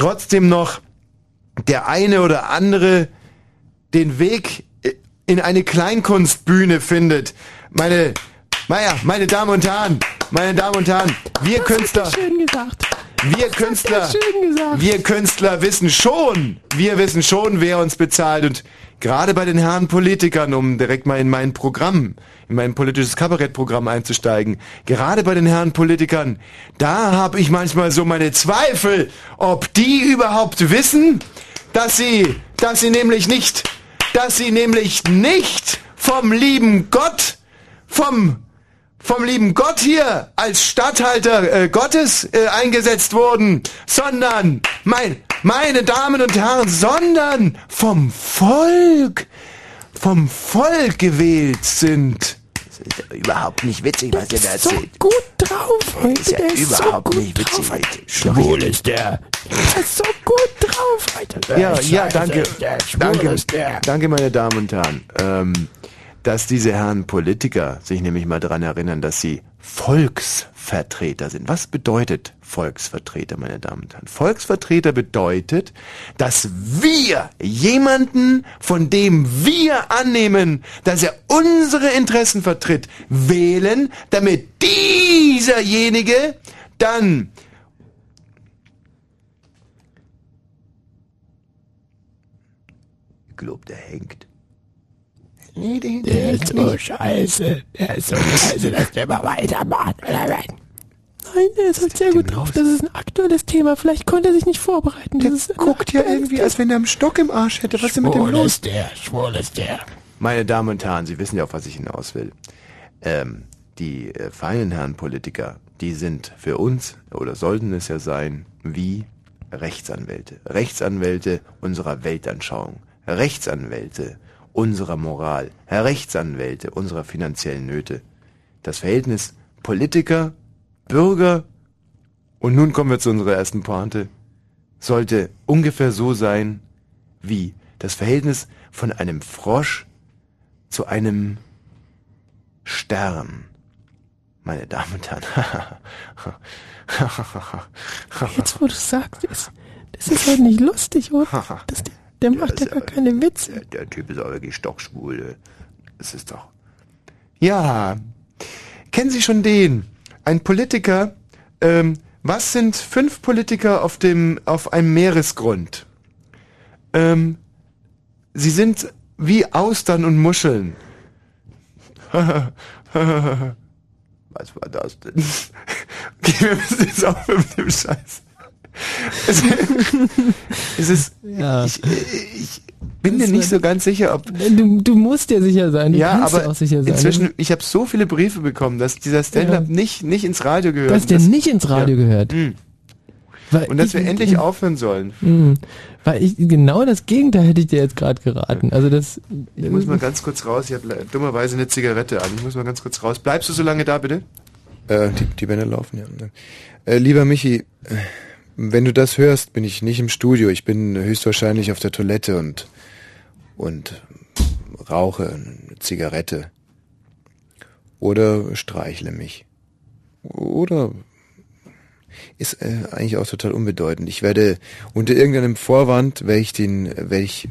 trotzdem noch der eine oder andere den Weg in eine Kleinkunstbühne findet. Meine, naja, meine Damen und Herren, meine Damen und Herren, wir Das Künstler, er schön gesagt. wir Das Künstler, er wir Künstler wissen schon, wir wissen schon, wer uns bezahlt und gerade bei den Herren Politikern, um direkt mal in mein Programm, in mein politisches Kabarettprogramm einzusteigen, gerade bei den Herren Politikern, da habe ich manchmal so meine Zweifel, ob die überhaupt wissen, dass sie, dass sie nämlich nicht, dass sie nämlich nicht vom lieben Gott, vom vom lieben Gott hier als Statthalter äh, Gottes äh, eingesetzt wurden, sondern, mein, meine Damen und Herren, sondern vom Volk, vom Volk gewählt sind. Das ist ja überhaupt nicht witzig, was ihr da so erzählt. gut drauf heute. Das ist ja der ist überhaupt so gut nicht witzig. drauf. Alter. Schwul ist der. Der ist so gut drauf, Alter. Ja, ja, danke, danke, ist der. danke, meine Damen und Herren. Ähm, dass diese Herren Politiker sich nämlich mal daran erinnern, dass sie Volksvertreter sind. Was bedeutet Volksvertreter, meine Damen und Herren? Volksvertreter bedeutet, dass wir jemanden, von dem wir annehmen, dass er unsere Interessen vertritt, wählen, damit dieserjenige dann Ich glaub, der hängt. Nee, den, Der den ist so nicht. scheiße. Der ist so scheiße, dass der mal weitermacht. Nein, der ist halt sehr gut drauf. Das ist ein aktuelles Thema. Vielleicht konnte er sich nicht vorbereiten. Ein guckt ja irgendwie, als wenn er einen Stock im Arsch hätte. Was ist denn mit dem Schwul los? ist der. Schwul ist der. Meine Damen und Herren, Sie wissen ja, auf was ich hinaus will. Ähm, die äh, feinen Herren Politiker, die sind für uns, oder sollten es ja sein, wie Rechtsanwälte. Rechtsanwälte unserer Weltanschauung. Rechtsanwälte unserer Moral. Rechtsanwälte unserer finanziellen Nöte. Das Verhältnis Politiker, Bürger und nun kommen wir zu unserer ersten Pointe, sollte ungefähr so sein wie das Verhältnis von einem Frosch zu einem Stern. Meine Damen und Herren. Jetzt, wo du sagst, ist, das ist halt nicht lustig, oder? Das, der, macht ja gar keine Witze. Der, Typ ist auch wirklich stockschwul. Das ist doch. Ja. Kennen Sie schon den? Ein Politiker. Ähm, was sind fünf Politiker auf dem auf einem Meeresgrund? Ähm, sie sind wie Austern und Muscheln. Was war das denn? Okay, wir müssen jetzt aufhören mit dem Scheiß. Es, es ist, Ja. ich, ich bin mir nicht so ganz sicher, ob, Du, du musst dir sicher sein. Du ja, kannst aber dir auch sicher sein. inzwischen, ich habe so viele Briefe bekommen, dass dieser Stand-up Ja. nicht, nicht ins Radio gehört. dass der Das- nicht ins Radio ja. gehört. Weil Und dass wir ich- endlich aufhören sollen. Mhm. Weil ich, genau das Gegenteil hätte ich dir jetzt gerade geraten. Also das. Ich muss mal ganz kurz raus, ich habe dummerweise eine Zigarette an. Ich muss mal ganz kurz raus. Bleibst du so lange da, bitte? Äh, die, die Bänder laufen, ja. Äh, lieber Michi, äh, wenn du das hörst, bin ich nicht im Studio. Ich bin höchstwahrscheinlich auf der Toilette und, und rauche eine Zigarette. Oder streichle mich. Oder ist äh, eigentlich auch total unbedeutend. Ich werde unter irgendeinem Vorwand, werde ich den, werde ich,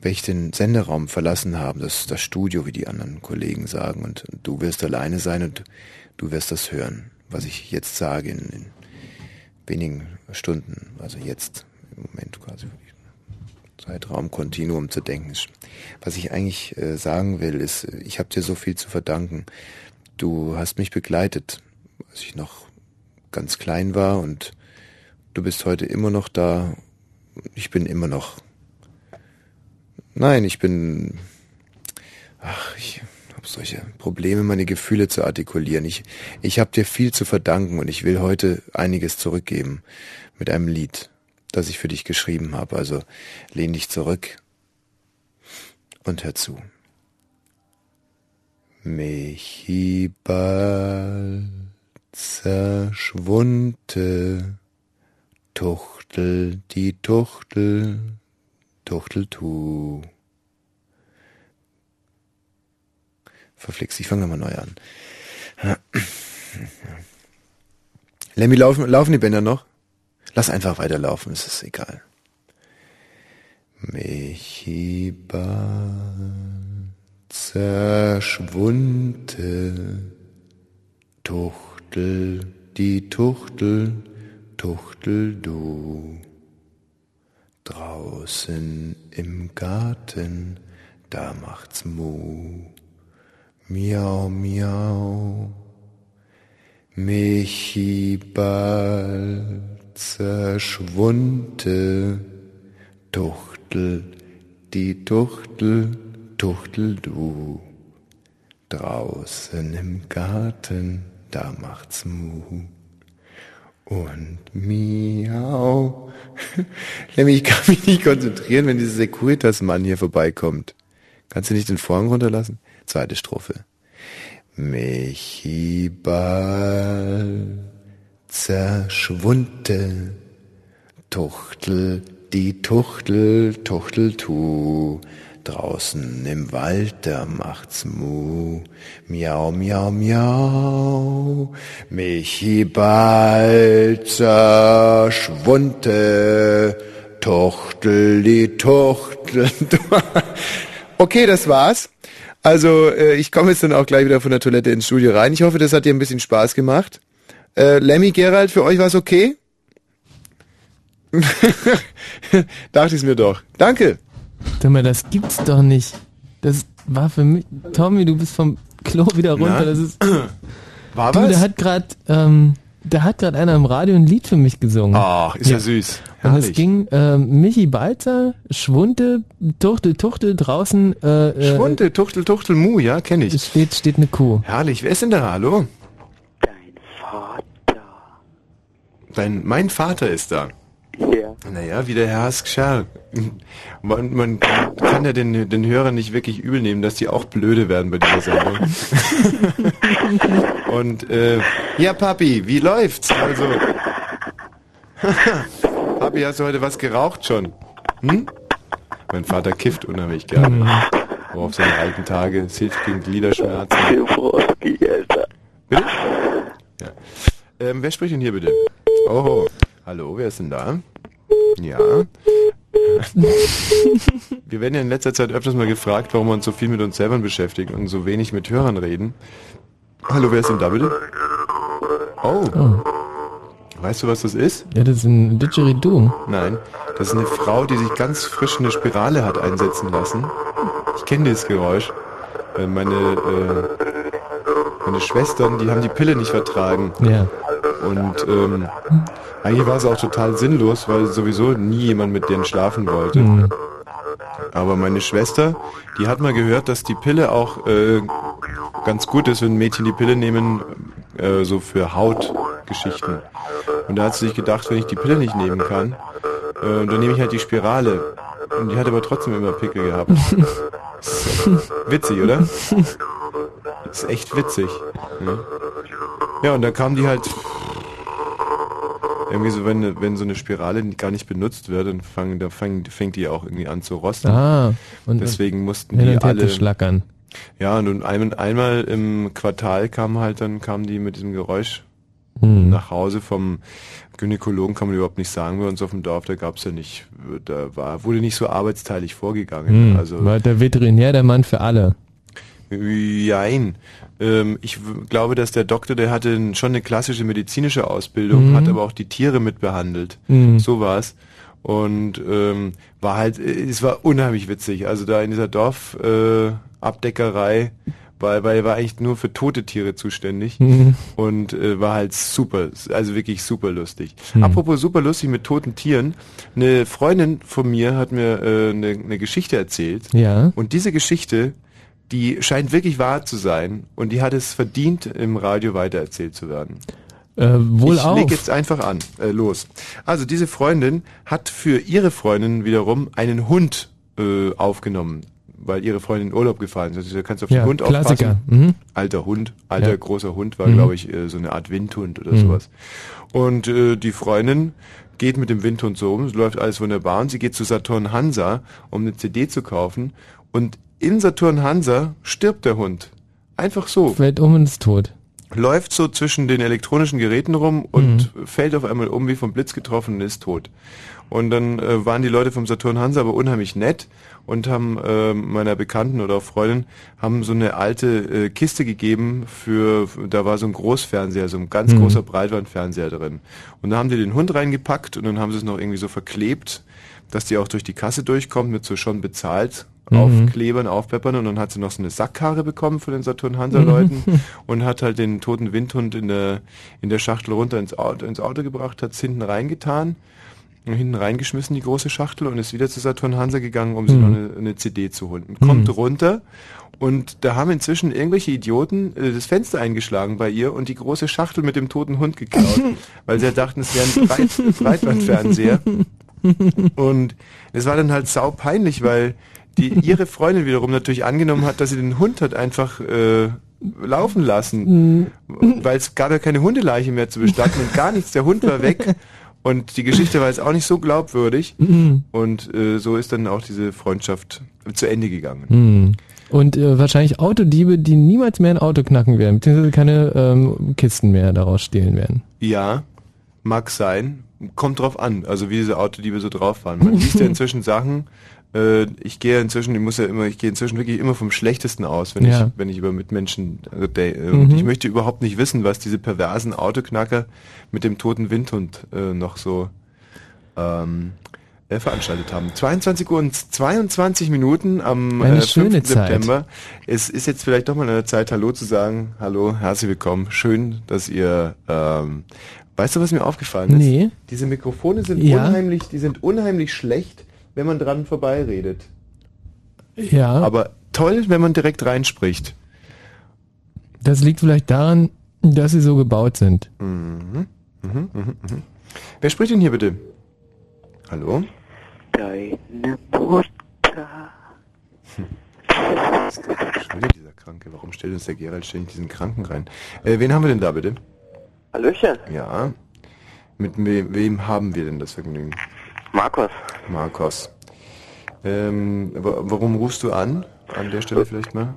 werde ich den Senderaum verlassen haben, das, das Studio, wie die anderen Kollegen sagen, und du wirst alleine sein und du wirst das hören, was ich jetzt sage in, in wenigen Stunden, also jetzt im Moment quasi Zeitraum Kontinuum zu denken. Was ich eigentlich äh, sagen will, ist, ich habe dir so viel zu verdanken. Du hast mich begleitet, als ich noch ganz klein war und du bist heute immer noch da. Ich bin immer noch. Nein, ich bin. Ach, ich solche Probleme, meine Gefühle zu artikulieren. Ich, ich habe dir viel zu verdanken und ich will heute einiges zurückgeben mit einem Lied, das ich für dich geschrieben habe. Also lehn dich zurück und hör zu. Michibald zerschwunte, Tuchtel, die Tuchtel, Tuchtel tu. Verflixt, ich fange nochmal neu an. Lemmy, laufen, laufen die Bänder noch? Lass einfach weiterlaufen, es ist egal. Michi zerschwunte, Tuchtel, die Tuchtel, Tuchtel du. Draußen im Garten, da macht's Mu. Miau, miau. Michi bald zerschwunte, Tuchtel, die Tuchtel, Tuchtel du. Draußen im Garten, da macht's Mu. Und miau. Nämlich, ich kann mich nicht konzentrieren, wenn dieser Securitas-Mann hier vorbeikommt. Kannst du nicht den Vorhang runterlassen? Zweite Strophe. Michi bald zerschwunte, Tuchtel, die Tuchtel, Tuchtel tu, draußen im Wald, da macht's Mu, miau, miau, miau, Michi bald zerschwunte, Tuchtel, die Tuchtel. Okay, das war's. Also äh, ich komme jetzt dann auch gleich wieder von der Toilette ins Studio rein. Ich hoffe, das hat dir ein bisschen Spaß gemacht. Äh, Lemmy Gerald, für euch war's okay? Dachte ich mir doch. Danke. Sag mal, das gibt's doch nicht. Das war für mich. Tommy, du bist vom Klo wieder runter. Na? Das ist. War Du, was? da hat gerade, ähm, da hat gerade einer im Radio ein Lied für mich gesungen. Ach, ist ja, süß. Und es Herrlich. ging ähm, Michi Balzer, Schwunte, Tuchtel, Tuchtel, draußen äh, äh, Schwunte, Tuchtel, Tuchtel, Mu, ja, kenne ich. steht, steht eine Kuh. Herrlich. Wer ist denn da? Hallo? Dein Vater. Dein, mein Vater ist da. Ja. Naja, wie der Herr Haskschar. Man, man kann ja den, den Hörern nicht wirklich übel nehmen, dass die auch blöde werden bei dieser Sendung. Und, äh, ja, Papi, wie läuft's? Also, Papi, hast du heute was geraucht schon? Hm? Mein Vater kifft unheimlich gerne. Auch auf seine alten Tage. Es hilft gegen Gliederschmerzen. Schiffroski, Alter. Bitte? Ja. Ähm, wer spricht denn hier bitte? Oh, hallo, wer ist denn da? Ja. Wir werden ja in letzter Zeit öfters mal gefragt, warum wir uns so viel mit uns selber beschäftigen und so wenig mit Hörern reden. Hallo, wer ist denn da bitte? Oh. Weißt du, was das ist? Ja, das ist ein Didgeridoo. Nein, das ist eine Frau, die sich ganz frisch eine Spirale hat einsetzen lassen. Ich kenne dieses Geräusch. Äh, Meine, äh, meine Schwestern, die haben die Pille nicht vertragen. Ja. Und ähm, eigentlich war es auch total sinnlos, weil sowieso nie jemand mit denen schlafen wollte. Mhm. Aber meine Schwester, die hat mal gehört, dass die Pille auch äh, ganz gut ist, wenn Mädchen die Pille nehmen, äh, so für Hautgeschichten. Und da hat sie sich gedacht, wenn ich die Pille nicht nehmen kann, äh, dann nehme ich halt die Spirale. Und die hat aber trotzdem immer Pickel gehabt. Witzig, oder? Ist echt witzig. Ne? Ja, und dann kam die halt irgendwie so, wenn, wenn so eine Spirale gar nicht benutzt wird, dann fangen, da fang, fängt die auch irgendwie an zu rosten. Ah, und Deswegen mussten die alle. schlackern. Ja, und ein, einmal im Quartal kam halt dann, kamen die mit diesem Geräusch Hm. nach Hause vom Gynäkologen, kann man überhaupt nicht sagen, bei uns auf dem Dorf, da gab's ja nicht, da war, wurde nicht so arbeitsteilig vorgegangen. Hm. Also War der Veterinär der Mann für alle. Jein. Ähm, ich glaube, dass der Doktor, der hatte schon eine klassische medizinische Ausbildung, Mhm. hat aber auch die Tiere mitbehandelt. Mhm. So war's. Und ähm, war halt, äh, es war unheimlich witzig. Also da in dieser Dorfabdeckerei, äh, weil, weil er war eigentlich nur für tote Tiere zuständig Mhm. und äh, war halt super, also wirklich super lustig. Mhm. Apropos super lustig mit toten Tieren, eine Freundin von mir hat mir äh, eine, eine Geschichte erzählt Ja. und diese Geschichte, die scheint wirklich wahr zu sein und die hat es verdient, im Radio weitererzählt zu werden. Äh, wohl ich leg jetzt einfach an, äh, los. Also diese Freundin hat für ihre Freundin wiederum einen Hund äh, aufgenommen, weil ihre Freundin in Urlaub gefahren ist. Also da kannst du auf Ja, den Hund Klassiker. aufpassen. Mhm. Alter Hund, alter Ja. großer Hund war, Mhm. glaube ich, äh, so eine Art Windhund oder Mhm. sowas. Und äh, die Freundin geht mit dem Windhund so um, es läuft alles wunderbar und sie geht zu Saturn Hansa, um eine CD zu kaufen und in Saturn Hansa stirbt der Hund. Einfach so. Fällt um und ist tot. läuft so zwischen den elektronischen Geräten rum und fällt auf einmal um, wie vom Blitz getroffen und ist tot. Und dann äh, waren die Leute vom Saturn Hansa aber unheimlich nett und haben äh, meiner Bekannten oder auch Freundin haben so eine alte äh, Kiste gegeben für, da war so ein Großfernseher, so ein ganz Mhm. großer Breitbandfernseher drin. Und da haben die den Hund reingepackt und dann haben sie es noch irgendwie so verklebt, dass die auch durch die Kasse durchkommt mit so schon bezahlt Mhm. Aufklebern, Aufpeppern und dann hat sie noch so eine Sackkarre bekommen von den Saturn Hansa Leuten und hat halt den toten Windhund in der in der Schachtel runter ins Auto, ins Auto gebracht, hat es hinten reingetan und hinten reingeschmissen die große Schachtel und ist wieder zu Saturn Hansa gegangen, um sich noch eine, eine CD zu holen. Kommt runter und da haben inzwischen irgendwelche Idioten äh, das Fenster eingeschlagen bei ihr und die große Schachtel mit dem toten Hund geklaut, weil sie ja dachten, es wäre ein Breit Breitbandfernseher. Und es war dann halt sau peinlich, weil die ihre Freundin wiederum natürlich angenommen hat, dass sie den Hund hat einfach äh, laufen lassen, weil es gab ja keine Hundeleiche mehr zu bestatten und gar nichts. Der Hund war weg und die Geschichte war jetzt auch nicht so glaubwürdig und äh, so ist dann auch diese Freundschaft zu Ende gegangen. Hm. Und äh, wahrscheinlich Autodiebe, die niemals mehr ein Auto knacken werden, beziehungsweise keine ähm, Kisten mehr daraus stehlen werden. Ja, mag sein. Kommt drauf an, also wie diese Autodiebe so drauf waren. Man liest ja inzwischen Sachen. Äh, ich gehe inzwischen, ich muss ja immer, ich gehe inzwischen wirklich immer vom Schlechtesten aus, wenn Ja. ich, wenn ich über Mitmenschen rede. Äh, Mhm. Und ich möchte überhaupt nicht wissen, was diese perversen Autoknacker mit dem toten Windhund äh, noch so ähm, äh, veranstaltet haben. 22 Uhr und 22 Minuten am Eine äh, schöne 5. Zeit. September. Es ist jetzt vielleicht doch mal der Zeit, Hallo zu sagen. Hallo, herzlich willkommen. Schön, dass ihr. Ähm, weißt du, was mir aufgefallen ist? Nee. Diese Mikrofone sind Ja. unheimlich, die sind unheimlich schlecht, wenn man dran vorbeiredet. Ja, Aber toll, wenn man direkt reinspricht. das liegt vielleicht daran, dass sie so gebaut sind. Wer spricht denn hier bitte? Hallo? Deine Mutter. Schon wieder dieser Kranke. Warum stellt uns der Gerald ständig diesen Kranken rein? Äh, wen haben wir denn da bitte? Hallöchen, Ja. Mit wem, wem haben wir denn das Vergnügen? Markus. Markus. Ähm, wa- warum rufst du an? An der Stelle vielleicht mal?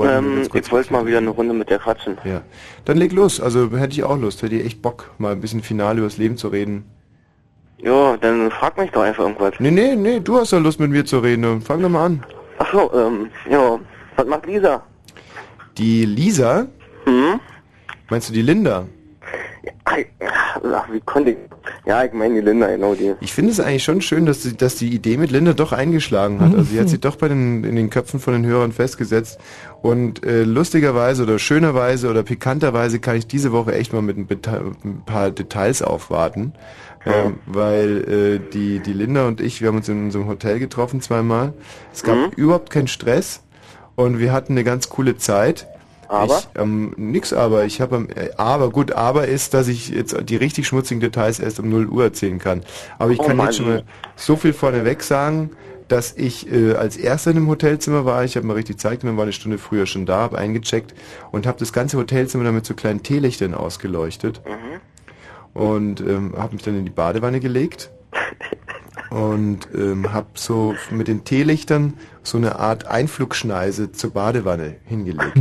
Ähm, ich wollte mal wieder eine Runde mit dir quatschen. Ja. Dann leg los. Also hätte ich auch Lust. Hätte ich echt Bock, mal ein bisschen final übers Leben zu reden. Jo, dann frag mich doch einfach irgendwas. Nee, nee, nee, du hast ja Lust mit mir zu reden. Fang doch mal an. Ach so, ähm, jo, was macht Lisa? Die Lisa? Hm? Meinst du die Linda? Ach, wie konnte ich... Ja, ich meine die Linda, genau die. Ich finde es eigentlich schon schön, dass die, dass die Idee mit Linda doch eingeschlagen hat. Also sie hat sich doch bei den, in den Köpfen von den Hörern festgesetzt. Und äh, lustigerweise oder schönerweise oder pikanterweise kann ich diese Woche echt mal mit ein, ein paar Details aufwarten. Ähm, weil äh, die, die Linda und ich, wir haben uns in unserem Hotel getroffen zweimal. Es gab überhaupt keinen Stress und wir hatten eine ganz coole Zeit. Aber? Ich, ähm, nix aber. Ich habe äh, aber gut, aber ist, dass ich jetzt die richtig schmutzigen Details erst um 0 Uhr erzählen kann. Aber ich Oh kann Mann. jetzt schon mal so viel vorneweg sagen, dass ich äh, als erster in dem Hotelzimmer war. Ich habe mir richtig Zeit genommen, war eine Stunde früher schon da, habe eingecheckt und habe das ganze Hotelzimmer dann mit so kleinen Teelichtern ausgeleuchtet und ähm, habe mich dann in die Badewanne gelegt und ähm, habe so mit den Teelichtern so eine Art Einflugschneise zur Badewanne hingelegt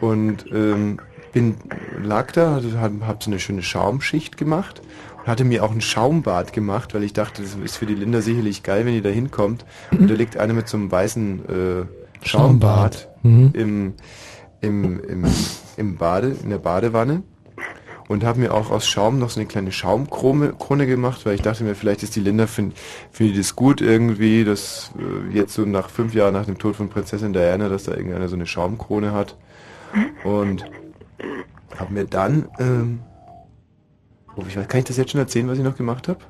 und ähm, bin lag da, hatte, hab, hab so eine schöne Schaumschicht gemacht und hatte mir auch ein Schaumbad gemacht, weil ich dachte, das ist für die Linda sicherlich geil, wenn die da hinkommt. Und da liegt eine mit so einem weißen äh, Schaumbad Mhm. im, im, im, im Bade, in der Badewanne und habe mir auch aus Schaum noch so eine kleine Schaumkrone Krone gemacht, weil ich dachte mir, vielleicht ist die Linda, finde find das gut irgendwie, dass äh, jetzt so nach fünf Jahren nach dem Tod von Prinzessin Diana, dass da irgendeiner so eine Schaumkrone hat. Und habe mir dann, ähm, oh, ich weiß, kann ich das jetzt schon erzählen, was ich noch gemacht habe?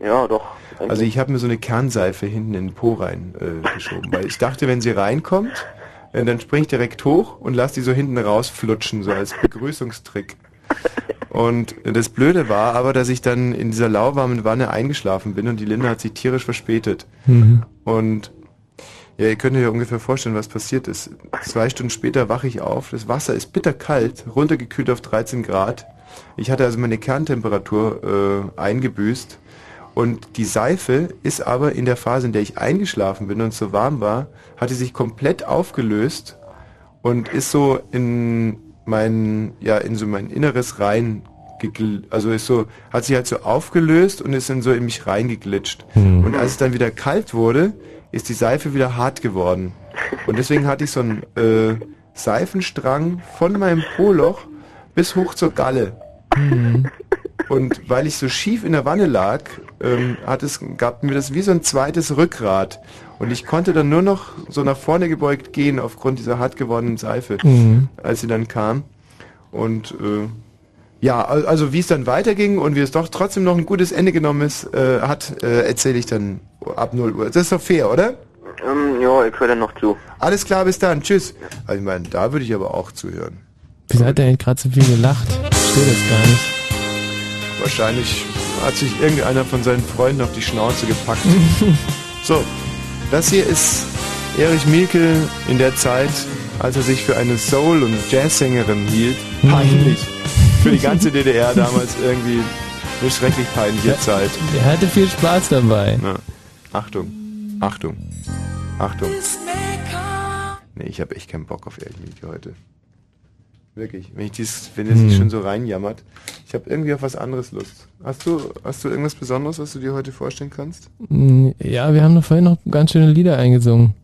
Ja, doch. Also ich habe mir so eine Kernseife hinten in den Po rein äh, geschoben, weil ich dachte, wenn sie reinkommt, äh, dann spring ich direkt hoch und lass die so hinten rausflutschen, so als Begrüßungstrick. Und das Blöde war aber, dass ich dann in dieser lauwarmen Wanne eingeschlafen bin und die Linda hat sich tierisch verspätet. Und ja, ihr könnt euch ja ungefähr vorstellen, was passiert ist. Zwei Stunden später wache ich auf, das Wasser ist bitterkalt, runtergekühlt auf 13 Grad. Ich hatte also meine Kerntemperatur äh, eingebüßt. Und die Seife ist aber in der Phase, in der ich eingeschlafen bin und so warm war, hatte sich komplett aufgelöst und ist so in mein, ja, in so mein Inneres rein also ist so, hat sich halt so aufgelöst und ist dann so in mich reingeglitscht. Hm. Und als es dann wieder kalt wurde, ist die Seife wieder hart geworden. Und deswegen hatte ich so einen äh, Seifenstrang von meinem Poloch bis hoch zur Galle. Und weil ich so schief in der Wanne lag, ähm, hat es, gab mir das wie so ein zweites Rückgrat. Und ich konnte dann nur noch so nach vorne gebeugt gehen aufgrund dieser hart gewordenen Seife, Mhm. als sie dann kam. Und äh, ja, al- also wie es dann weiterging und wie es doch trotzdem noch ein gutes Ende genommen ist, äh, hat, äh, erzähle ich dann ab 0 Uhr. Das ist doch fair, oder? Ähm, ja, ich höre dann noch zu. Alles klar, bis dann. Tschüss. Also ich meine, da würde ich aber auch zuhören. Wieso hat er denn gerade so viel gelacht? Ich verstehe das gar nicht. Wahrscheinlich hat sich irgendeiner von seinen Freunden auf die Schnauze gepackt. so, das hier ist Erich Mielke in der Zeit, als er sich für eine Soul- und Jazzsängerin hielt. Peinlich. Für die ganze DDR damals irgendwie eine schrecklich peinliche Zeit. Er hatte viel Spaß dabei. Ja. Achtung, Achtung, Achtung. Nee, ich habe echt keinen Bock auf Mielke heute. Wirklich, wenn ich dies, wenn sich Hm. schon so reinjammert. Ich habe irgendwie auf was anderes Lust. Hast du, hast du irgendwas Besonderes, was du dir heute vorstellen kannst? Mm, Ja, wir haben doch vorhin noch ganz schöne Lieder eingesungen.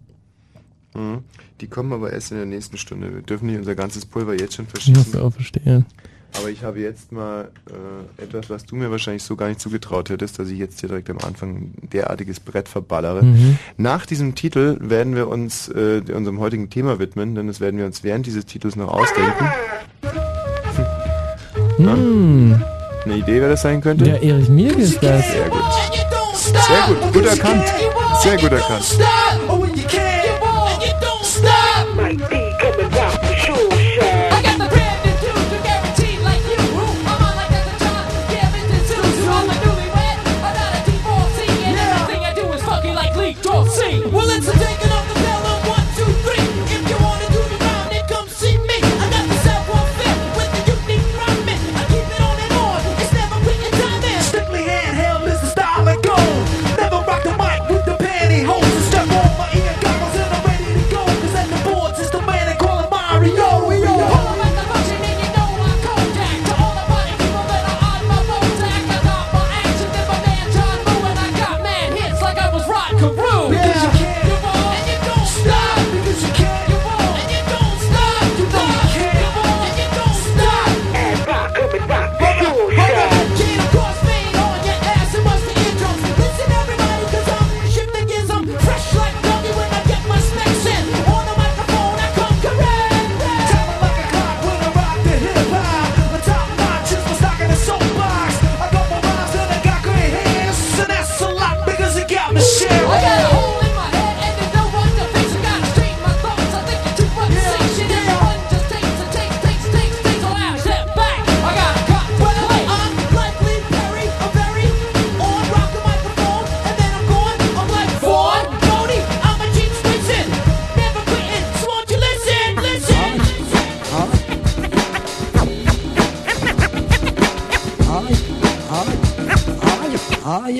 Mhm. Die kommen aber erst in der nächsten Stunde. Wir dürfen nicht unser ganzes Pulver jetzt schon Ich verschießen. muss auch verstehen. Aber ich habe jetzt mal äh, etwas, was du mir wahrscheinlich so gar nicht zugetraut hättest, dass ich jetzt hier direkt am Anfang ein derartiges Brett verballere. Mhm. Nach diesem Titel werden wir uns äh, unserem heutigen Thema widmen, denn das werden wir uns während dieses Titels noch ausdenken. Hm. Eine Idee, wer das sein könnte? Ja, Erich Mielke ist das. Sehr gut. Sehr gut, gut erkannt. Sehr gut erkannt.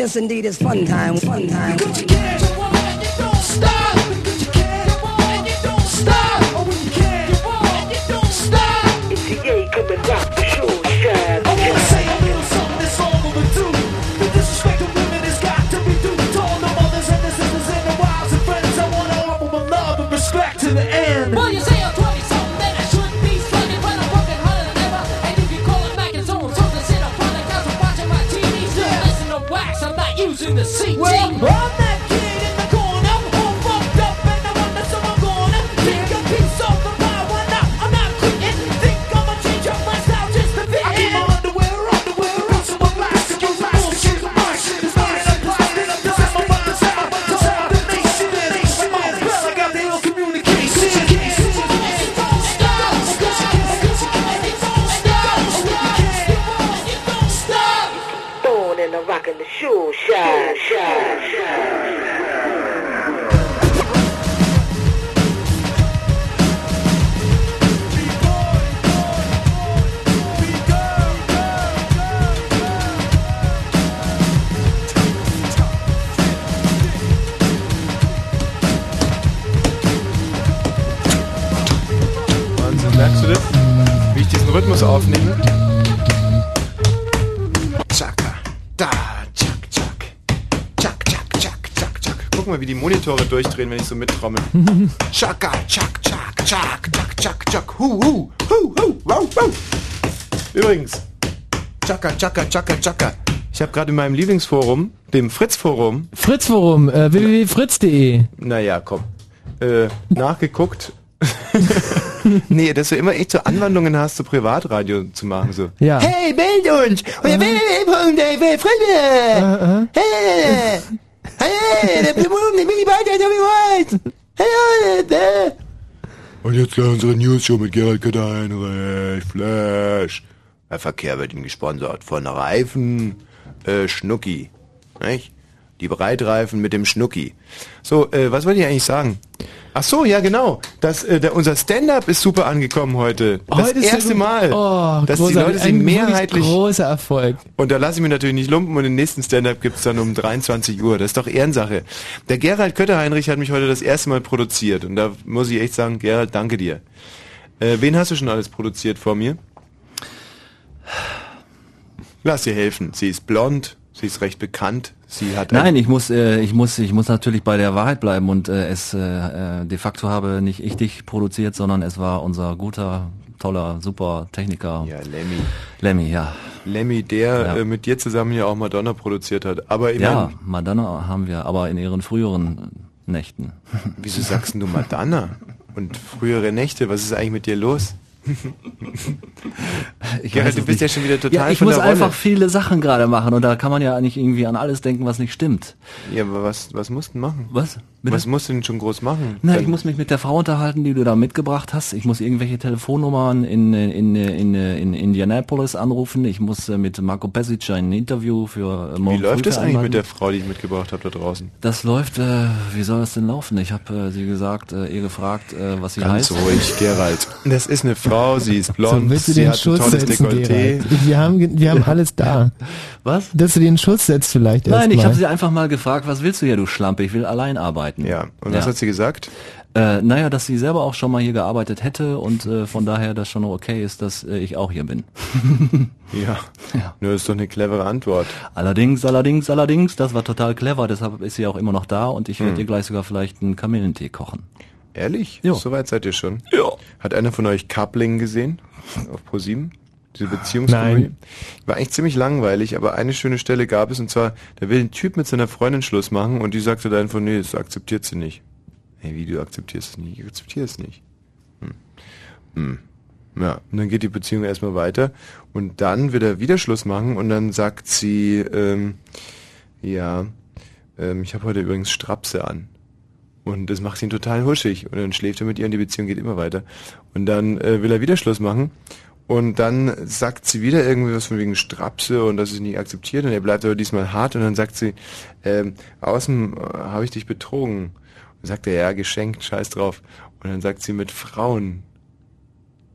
Yes, indeed, it's fun time, fun time. Monitore durchdrehen, wenn ich so mittrommel. Chaka, tschak, tschak, tschak, tschak, tschak, tschak. Hu, hu, hu, hu, wow, wow. Übrigens, Chaka, Chaka, Chaka, Chaka. Ich habe gerade in meinem Lieblingsforum, dem Fritz-Forum, Fritzforum, äh, www.fritz.de. naja, komm, äh, nachgeguckt. nee, dass du immer echt so Anwandlungen hast, so Privatradio zu machen, so. Ja. Hey, bild uns! Oder www.fritz! Hey! Hey, der Blumen, der Willi Walter, der Willi Hey, Gleich unsere News-Show mit Gerald Kötter-Heinrich, Flash. Der Verkehr wird ihm gesponsert von Reifen, äh, Schnucki. Nicht? Die Breitreifen mit dem Schnucki. So, äh, was wollte ich eigentlich sagen? Ach so, ja genau. Das, äh, der, unser Stand-up ist super angekommen heute. Das Heute erste Mal, Oh, dass die großartig. Leute sich mehrheitlich großer Erfolg. und da lasse ich mich natürlich nicht lumpen und den nächsten Stand-up gibt's dann um 23 Uhr. Das ist doch Ehrensache. Der Gerald Kötterheinrich hat mich heute das erste Mal produziert und da muss ich echt sagen, Gerald, danke dir. Äh, wen hast du schon alles produziert vor mir? Lass dir helfen. Sie ist blond, sie ist recht bekannt, sie hat ein- Nein, ich muss, äh, ich muss, ich muss natürlich bei der Wahrheit bleiben und äh, es äh, äh, de facto habe nicht ich dich produziert, sondern es war unser guter, toller, super Techniker ja, Lemmy. Lemmy, ja. Lemmy, der Ja. äh, mit dir zusammen ja auch Madonna produziert hat. Aber ich Ja, mein, Madonna haben wir, aber in ihren früheren Nächten. wieso sagst du Madonna? Und frühere Nächte, was ist eigentlich mit dir los? Ich Gerald, du bist ja nicht. schon wieder total Ja, ich muss einfach viele Sachen gerade machen und da kann man ja nicht irgendwie an alles denken, was nicht stimmt. Ja, aber was, was musst du machen? Was? Bitte? Was musst du denn schon groß machen? Na, ich muss mich mit der Frau unterhalten, die du da mitgebracht hast. Ich muss irgendwelche Telefonnummern in, in, in, in Indianapolis anrufen. Ich muss äh, mit Marco Pesic ein Interview für äh, Wie morgen läuft früh das eigentlich mit der Frau, die ich mitgebracht habe da draußen? Das läuft, äh, wie soll das denn laufen? Ich habe äh, sie gesagt, äh, ihr gefragt, äh, was sie Ganz heißt. ruhig, Gerald. Das ist eine Frau, sie ist So, blond, willst du sie den hat ein Schuss tolles setzen, Dekolleté. Gerald? Wir haben, wir haben alles da. Was? Dass du den Schuss setzt vielleicht Nein, ich habe sie einfach mal gefragt, was willst du hier, du Schlampe? Ich will allein arbeiten. Ja, und was hat sie gesagt? Äh, naja, dass sie selber auch schon mal hier gearbeitet hätte und äh, von daher das schon okay ist, dass äh, ich auch hier bin. Ja. Ja. Nur ist doch eine clevere Antwort. Allerdings, allerdings, allerdings, das war total clever, deshalb ist sie auch immer noch da und ich werde Hm. ihr gleich sogar vielleicht einen Kamillentee kochen. Ehrlich? Ja. So weit seid ihr schon? Ja. Hat einer von euch Coupling gesehen? Auf ProSieben? Diese Beziehungskomödie? Nein. War eigentlich ziemlich langweilig, aber eine schöne Stelle gab es und zwar, da will ein Typ mit seiner Freundin Schluss machen und die sagte dann von, nee, das akzeptiert sie nicht. Hey, wie, du akzeptierst es nicht? Ich akzeptiere es nicht. Hm. Hm. Ja, und dann geht die Beziehung erstmal weiter und dann wird er wieder Schluss machen und dann sagt sie, ähm, ja, ähm, ich habe heute übrigens Strapse an. Und das macht ihn total huschig. Und dann schläft er mit ihr und die Beziehung geht immer weiter. Und dann äh, will er wieder Schluss machen. Und dann sagt sie wieder irgendwie was von wegen Strapse und das ist nicht akzeptiert. Und er bleibt aber diesmal hart. Und dann sagt sie, ähm, außen äh, habe ich dich betrogen. Und sagt er, ja, geschenkt, scheiß drauf. Und dann sagt sie mit Frauen.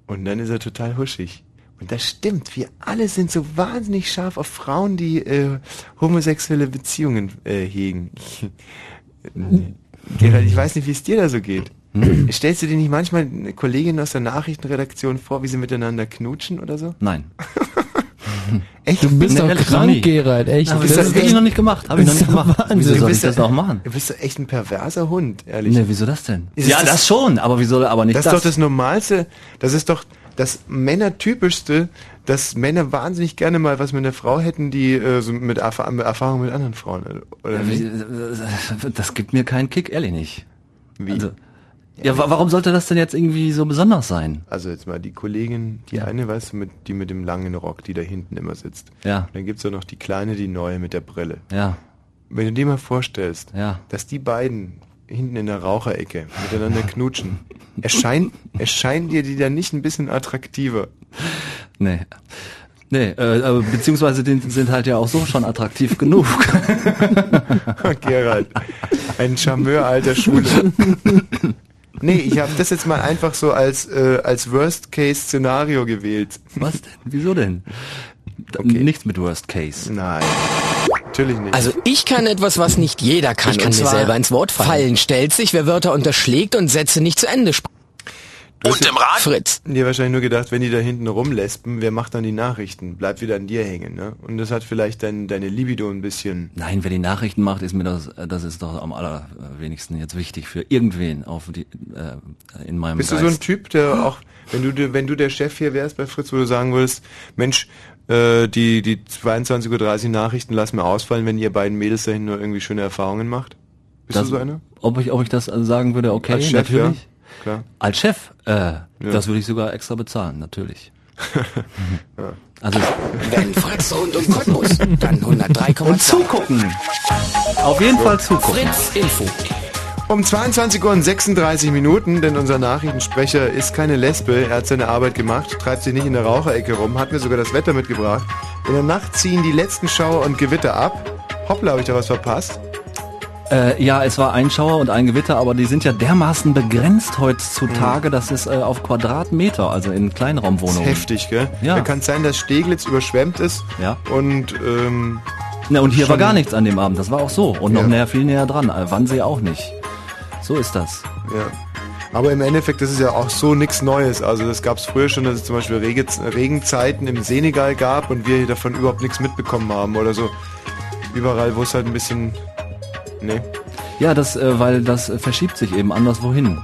Und dann ist er total huschig. Und das stimmt. Wir alle sind so wahnsinnig scharf auf Frauen, die äh, homosexuelle Beziehungen äh, hegen. Gerald, ich weiß nicht, wie es dir da so geht. Stellst du dir nicht manchmal eine Kollegin aus der Nachrichtenredaktion vor, wie sie miteinander knutschen oder so? Nein. Echt? Du bist doch krank. Gerald, echt. Aber das das habe ich noch nicht gemacht. Habe ich noch das nicht gemacht. Wahnsinn. Wieso Du soll ich bist das ja- noch machen? Du bist doch echt ein perverser Hund, ehrlich. Ne, wieso das denn? Ist ja, das- das, schon, aber wieso, aber nicht das das. ist doch das Normalste, das ist doch das Männertypischste, dass Männer wahnsinnig gerne mal was mit einer Frau hätten, die äh, so mit, Erfa mit Erfahrung mit anderen Frauen. Oder Ja, wie- Das gibt mir keinen Kick, ehrlich nicht. Wie? Also, ja, wa- warum sollte das denn jetzt irgendwie so besonders sein? Also jetzt mal die Kollegin, die eine, weißt du, mit, die mit dem langen Rock, die da hinten immer sitzt. Ja, Dann gibt's ja noch die kleine, die neue mit der Brille. ja, Wenn du dir mal vorstellst, ja. dass die beiden hinten in der Raucherecke miteinander knutschen, erscheint, erscheinen dir die dann nicht ein bisschen attraktiver? Nee. Nee, äh, beziehungsweise die sind halt ja auch so schon attraktiv genug. Gerald, ein Charmeur alter Schule. Nee, ich habe das jetzt mal einfach so als, äh, als Worst-Case-Szenario gewählt. Was denn? Wieso denn? Okay. Nichts mit Worst Case. Nein, natürlich nicht. Also ich kann etwas, was nicht jeder kann. Ich kann und mir zwar selber ins Wort fallen. Fallen stellt sich, wer Wörter unterschlägt und Sätze nicht zu Ende spricht. Du Und im Radio? Fritz. Dir wahrscheinlich nur gedacht, wenn die da hinten rumlespen, wer macht dann die Nachrichten? Bleibt wieder an dir hängen, ne? Und das hat vielleicht dein, deine Libido ein bisschen. Nein, wer die Nachrichten macht, ist mir das, das ist doch am allerwenigsten jetzt wichtig für irgendwen auf die, äh, in meinem Bist du Geist. so ein Typ, der auch, wenn du, wenn du der Chef hier wärst bei Fritz, wo du sagen würdest, Mensch, äh, die, die 22.30 Uhr Nachrichten lassen wir ausfallen, wenn ihr beiden Mädels dahin nur irgendwie schöne Erfahrungen macht? Bist Das- du so einer? Ob ich, ob ich das sagen würde, okay, Chef, natürlich. ja. Klar. Als Chef, äh, das würde ich sogar extra bezahlen, natürlich. Also Wenn Fritz rund um Cottbus, dann 103,2. und zugucken. Auf jeden Fall zugucken. Fritz Info. Um 22 Uhr und 36 Minuten, denn unser Nachrichtensprecher ist keine Lesbe, er hat seine Arbeit gemacht, treibt sich nicht in der Raucherecke rum, hat mir sogar das Wetter mitgebracht. In der Nacht ziehen die letzten Schauer und Gewitter ab. Hoppla, habe ich da was verpasst? Äh, ja, es war ein Schauer und ein Gewitter, aber die sind ja dermaßen begrenzt heutzutage, dass es äh, auf Quadratmeter, also in Das ist Kleinraumwohnungen. heftig, gell? Ja. Da kann es sein, dass Steglitz überschwemmt ist Ja. und ähm, Na, und hier war gar nichts an dem Abend, das war auch so. Und noch Ja. näher, viel näher dran. Äh, Wannsee auch nicht. So ist das. Ja. Aber im Endeffekt, das ist ja auch so nichts Neues. Also das gab es früher schon, dass es zum Beispiel Rege Regenzeiten im Senegal gab und wir davon überhaupt nichts mitbekommen haben oder so. Überall, wo es halt ein bisschen... Nee. Ja, das, äh, weil das äh, verschiebt sich eben anderswohin.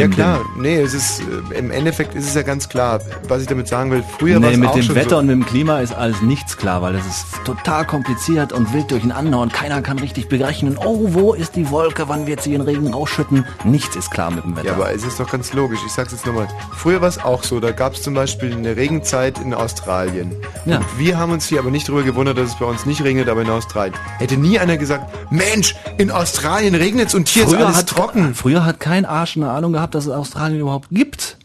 Ja klar, nee, es ist äh, im Endeffekt ist es ja ganz klar, was ich damit sagen will. Früher war Nee, es mit auch dem schon Wetter so. und mit dem Klima ist alles nichts klar, weil das ist total kompliziert und wild durcheinander und keiner kann richtig berechnen, oh, wo ist die Wolke, wann wird sie in Regen rausschütten? Nichts ist klar mit dem Wetter. Ja, aber es ist doch ganz logisch. Ich sag's jetzt nochmal. Früher war es auch so. Da gab es zum Beispiel eine Regenzeit in Australien. Ja. Und wir haben uns hier aber nicht darüber gewundert, dass es bei uns nicht regnet, aber in Australien. Hätte nie einer gesagt, Mensch, in Australien regnet's und hier ist alles hat, trocken. Früher hat kein Arsch eine Ahnung gehabt, dass es Australien überhaupt gibt.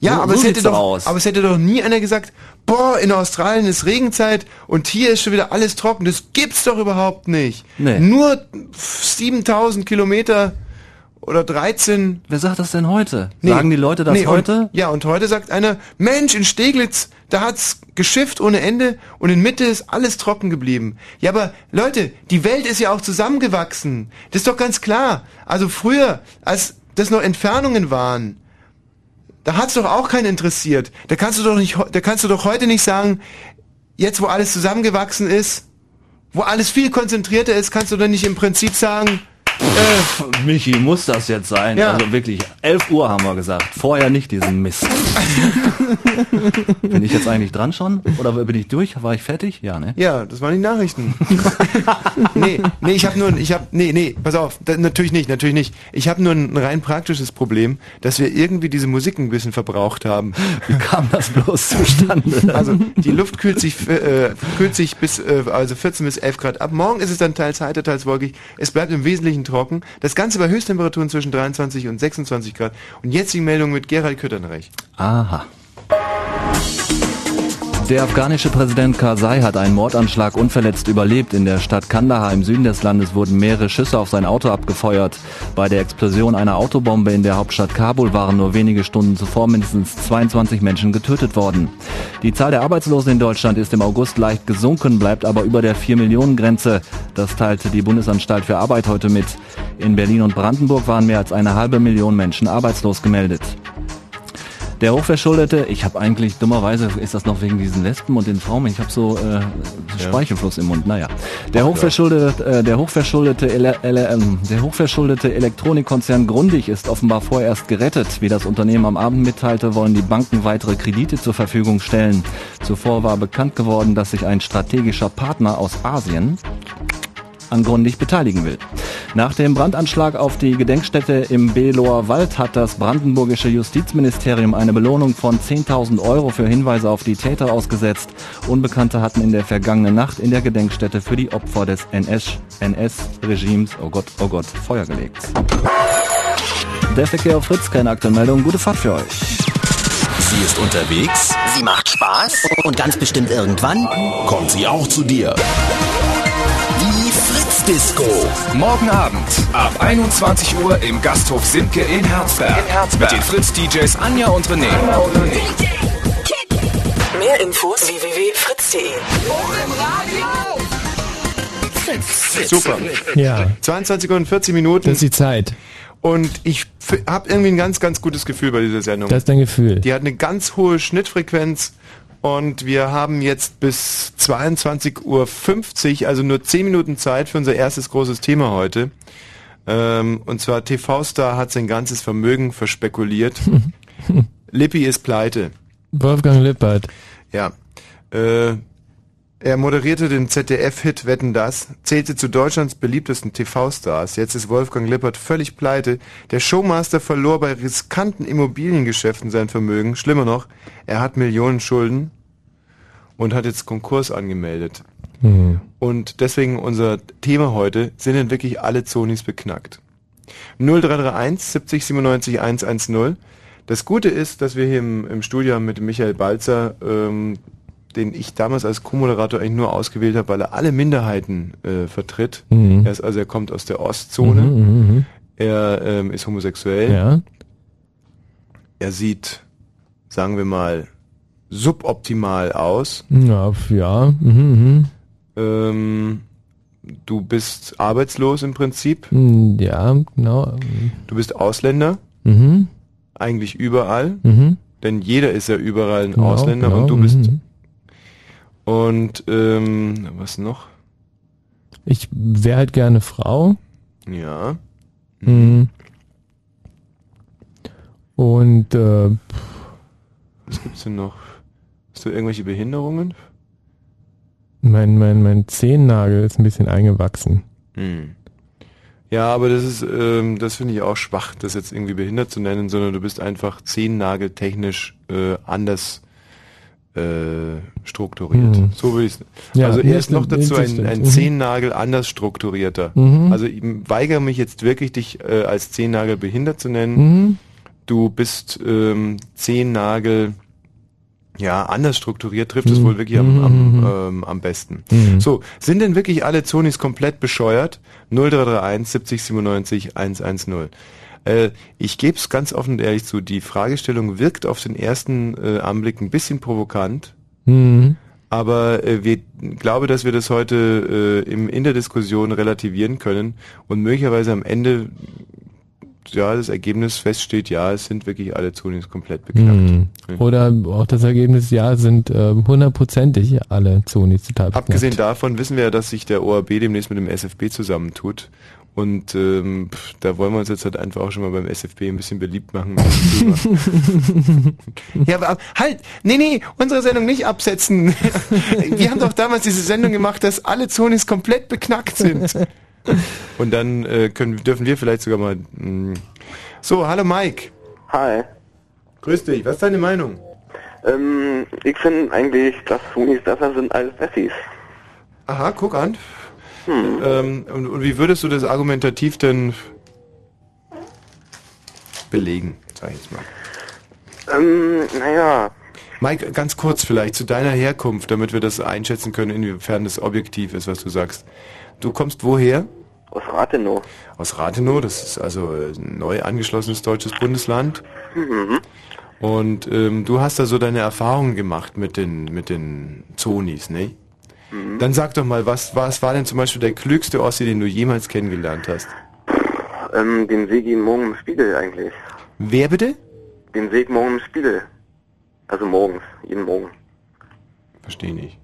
Ja, So- aber, so es hätte doch, aus. aber es hätte doch nie einer gesagt, boah, in Australien ist Regenzeit und hier ist schon wieder alles trocken. Das gibt's doch überhaupt nicht. Nee. Nur 7000 Kilometer oder 13 Wer sagt das denn heute? Nee. Sagen die Leute das Nee, heute? Und, ja, und heute sagt einer, Mensch, in Steglitz, da hat's geschifft ohne Ende und in Mitte ist alles trocken geblieben. Ja, aber Leute, die Welt ist ja auch zusammengewachsen. Das ist doch ganz klar. Also früher, als das noch Entfernungen waren, da hat's doch auch keinen interessiert. Da kannst du doch nicht, da kannst du doch heute nicht sagen, jetzt wo alles zusammengewachsen ist, wo alles viel konzentrierter ist, kannst du dann nicht im Prinzip sagen, äh, Michi, muss das jetzt sein? Ja. Also wirklich, 11 Uhr haben wir gesagt. Vorher nicht diesen Mist. bin ich jetzt eigentlich dran schon? Oder bin ich durch? War ich fertig? Ja, ne? Ja, das waren die Nachrichten. nee, nee, ich habe nur, ich habe, nee, nee, pass auf, da, natürlich nicht, natürlich nicht. Ich habe nur ein rein praktisches Problem, dass wir irgendwie diese Musik ein bisschen verbraucht haben. Wie kam das bloß zustande? Also die Luft kühlt sich, äh, kühlt sich bis äh, also 14 bis 11 Grad ab. Morgen ist es dann teils heiter, teils wolkig. Es bleibt im Wesentlichen trocken. Das Ganze bei Höchsttemperaturen zwischen 23 und 26 Grad. Und jetzt die Meldung mit Gerald Kütternreich. Aha. Der afghanische Präsident Karzai hat einen Mordanschlag unverletzt überlebt. In der Stadt Kandahar im Süden des Landes wurden mehrere Schüsse auf sein Auto abgefeuert. Bei der Explosion einer Autobombe in der Hauptstadt Kabul waren nur wenige Stunden zuvor mindestens 22 Menschen getötet worden. Die Zahl der Arbeitslosen in Deutschland ist im August leicht gesunken, bleibt aber über der 4-Millionen-Grenze. Das teilte die Bundesanstalt für Arbeit heute mit. In Berlin und Brandenburg waren mehr als eine halbe Million Menschen arbeitslos gemeldet. Der Hochverschuldete, ich habe eigentlich dummerweise, ist das noch wegen diesen Lesben und den Frauen, ich habe so äh, Speichelfluss im Mund, naja. Der hochverschuldete, äh, der hochverschuldete, Ele Ele ähm, der hochverschuldete Elektronikkonzern Grundig ist offenbar vorerst gerettet. Wie das Unternehmen am Abend mitteilte, wollen die Banken weitere Kredite zur Verfügung stellen. Zuvor war bekannt geworden, dass sich ein strategischer Partner aus Asien an Grundig beteiligen will. Nach dem Brandanschlag auf die Gedenkstätte im Beloer Wald hat das brandenburgische Justizministerium eine Belohnung von 10.000 Euro für Hinweise auf die Täter ausgesetzt. Unbekannte hatten in der vergangenen Nacht in der Gedenkstätte für die Opfer des NS NS-Regimes, oh Gott, oh Gott, Feuer gelegt. Der Verkehr auf Fritz, keine Aktuellmeldung, gute Fahrt für euch. Sie ist unterwegs, Sie macht Spaß und ganz bestimmt irgendwann kommt sie auch zu dir. Disco. Morgen Abend ab 21 Uhr im Gasthof Simke in Herzberg. Mit den Fritz DJs Anja und René. Mehr Infos www.fritz.de Super. Ja. 22 und 40 Minuten. Das ist die Zeit. Und ich habe irgendwie ein ganz, ganz gutes Gefühl bei dieser Sendung. Das ist dein Gefühl. Die hat eine ganz hohe Schnittfrequenz und wir haben jetzt bis 22.50 Uhr, also nur 10 Minuten Zeit für unser erstes großes Thema heute. Ähm, und zwar TV-Star hat sein ganzes Vermögen verspekuliert. Lippi ist pleite. Wolfgang Lippert. Ja. Äh, er moderierte den ZDF-Hit Wetten das, zählte zu Deutschlands beliebtesten TV-Stars. Jetzt ist Wolfgang Lippert völlig pleite. Der Showmaster verlor bei riskanten Immobiliengeschäften sein Vermögen. Schlimmer noch, er hat Millionen Schulden und hat jetzt Konkurs angemeldet. Mhm. Und deswegen unser Thema heute, sind denn wirklich alle Zonis beknackt? 0331 70 97 110. Das Gute ist, dass wir hier im, im Studio mit Michael Balzer, ähm, den ich damals als Co-Moderator eigentlich nur ausgewählt habe, weil er alle Minderheiten äh, vertritt. Mhm. Er ist also er kommt aus der Ostzone. Mhm, mhm, mhm. Er ähm, ist homosexuell. Ja. Er sieht, sagen wir mal, suboptimal aus. Ja, ja. Mhm, Ähm, du bist arbeitslos im Prinzip. mhm. Ja, genau. Du bist Ausländer. Mhm. Eigentlich überall. Mhm. Denn jeder ist ja überall ein Genau, Ausländer genau, und du bist. mhm. Und ähm, was noch? Ich wäre halt gerne Frau. Ja. Mhm. Und äh, Was gibt's denn noch? Hast du irgendwelche Behinderungen? mein, mein, mein Zehennagel ist ein bisschen eingewachsen. Hm. Ja, aber das ist, ähm, das finde ich auch schwach, das jetzt irgendwie behindert zu nennen, sondern du bist einfach zehnnageltechnisch äh, anders äh, strukturiert. Hm. So würde ich es. Ja, also er ist noch dazu ein, ein Mhm. Zehennagel anders strukturierter. Mhm. Also ich weigere mich jetzt wirklich, dich äh, als Zehennagel behindert zu nennen. Mhm. Du bist ähm, Zehennagel ja, anders strukturiert trifft es Mhm. wohl wirklich am, Mhm, am, mhm. ähm, am besten. Mhm. So, sind denn wirklich alle Zonis komplett bescheuert? 0331 70 97 110. Äh, ich gebe es ganz offen und ehrlich zu, die Fragestellung wirkt auf den ersten äh, Anblick ein bisschen provokant, Mhm. aber äh, wir glaube, dass wir das heute äh, im, in der Diskussion relativieren können und möglicherweise am Ende ja, das Ergebnis feststeht, ja, es sind wirklich alle Zonis komplett beknackt. Mhm. Oder auch das Ergebnis, ja, sind äh, hundertprozentig alle Zonis total beknackt. Abgesehen davon wissen wir ja, dass sich der ORB demnächst mit dem SFB zusammentut. Und ähm, da wollen wir uns jetzt halt einfach auch schon mal beim SFB ein bisschen beliebt machen. ja, aber halt, nee, nee, unsere Sendung nicht absetzen. wir haben doch damals diese Sendung gemacht, dass alle Zonis komplett beknackt sind. Und dann äh, können, dürfen wir vielleicht sogar mal... Mh. So, hallo Mike. Hi. Grüß dich, was ist deine Meinung? Ähm, ich finde eigentlich, dass Hunis besser sind als Wessis. Aha, guck an. Ähm, und, und wie würdest du das argumentativ denn belegen, sag ich jetzt mal? Ähm, naja, Mike, ganz kurz vielleicht zu deiner Herkunft, damit wir das einschätzen können, inwiefern das objektiv ist, was du sagst. Du kommst woher? aus Rathenow. Aus Rathenow, das ist also äh, ein neu angeschlossenes deutsches Bundesland. Mhm. Und ähm, du hast da so deine Erfahrungen gemacht mit den, mit den Zonis, ne? Mhm. Dann sag doch mal, was, was war denn zum Beispiel der klügste Ossi, den du jemals kennengelernt hast? Ähm, den jeden Morgen im Spiegel eigentlich. Wer bitte? Den ich morgen im Spiegel. Also morgens, jeden Morgen. Verstehe nicht.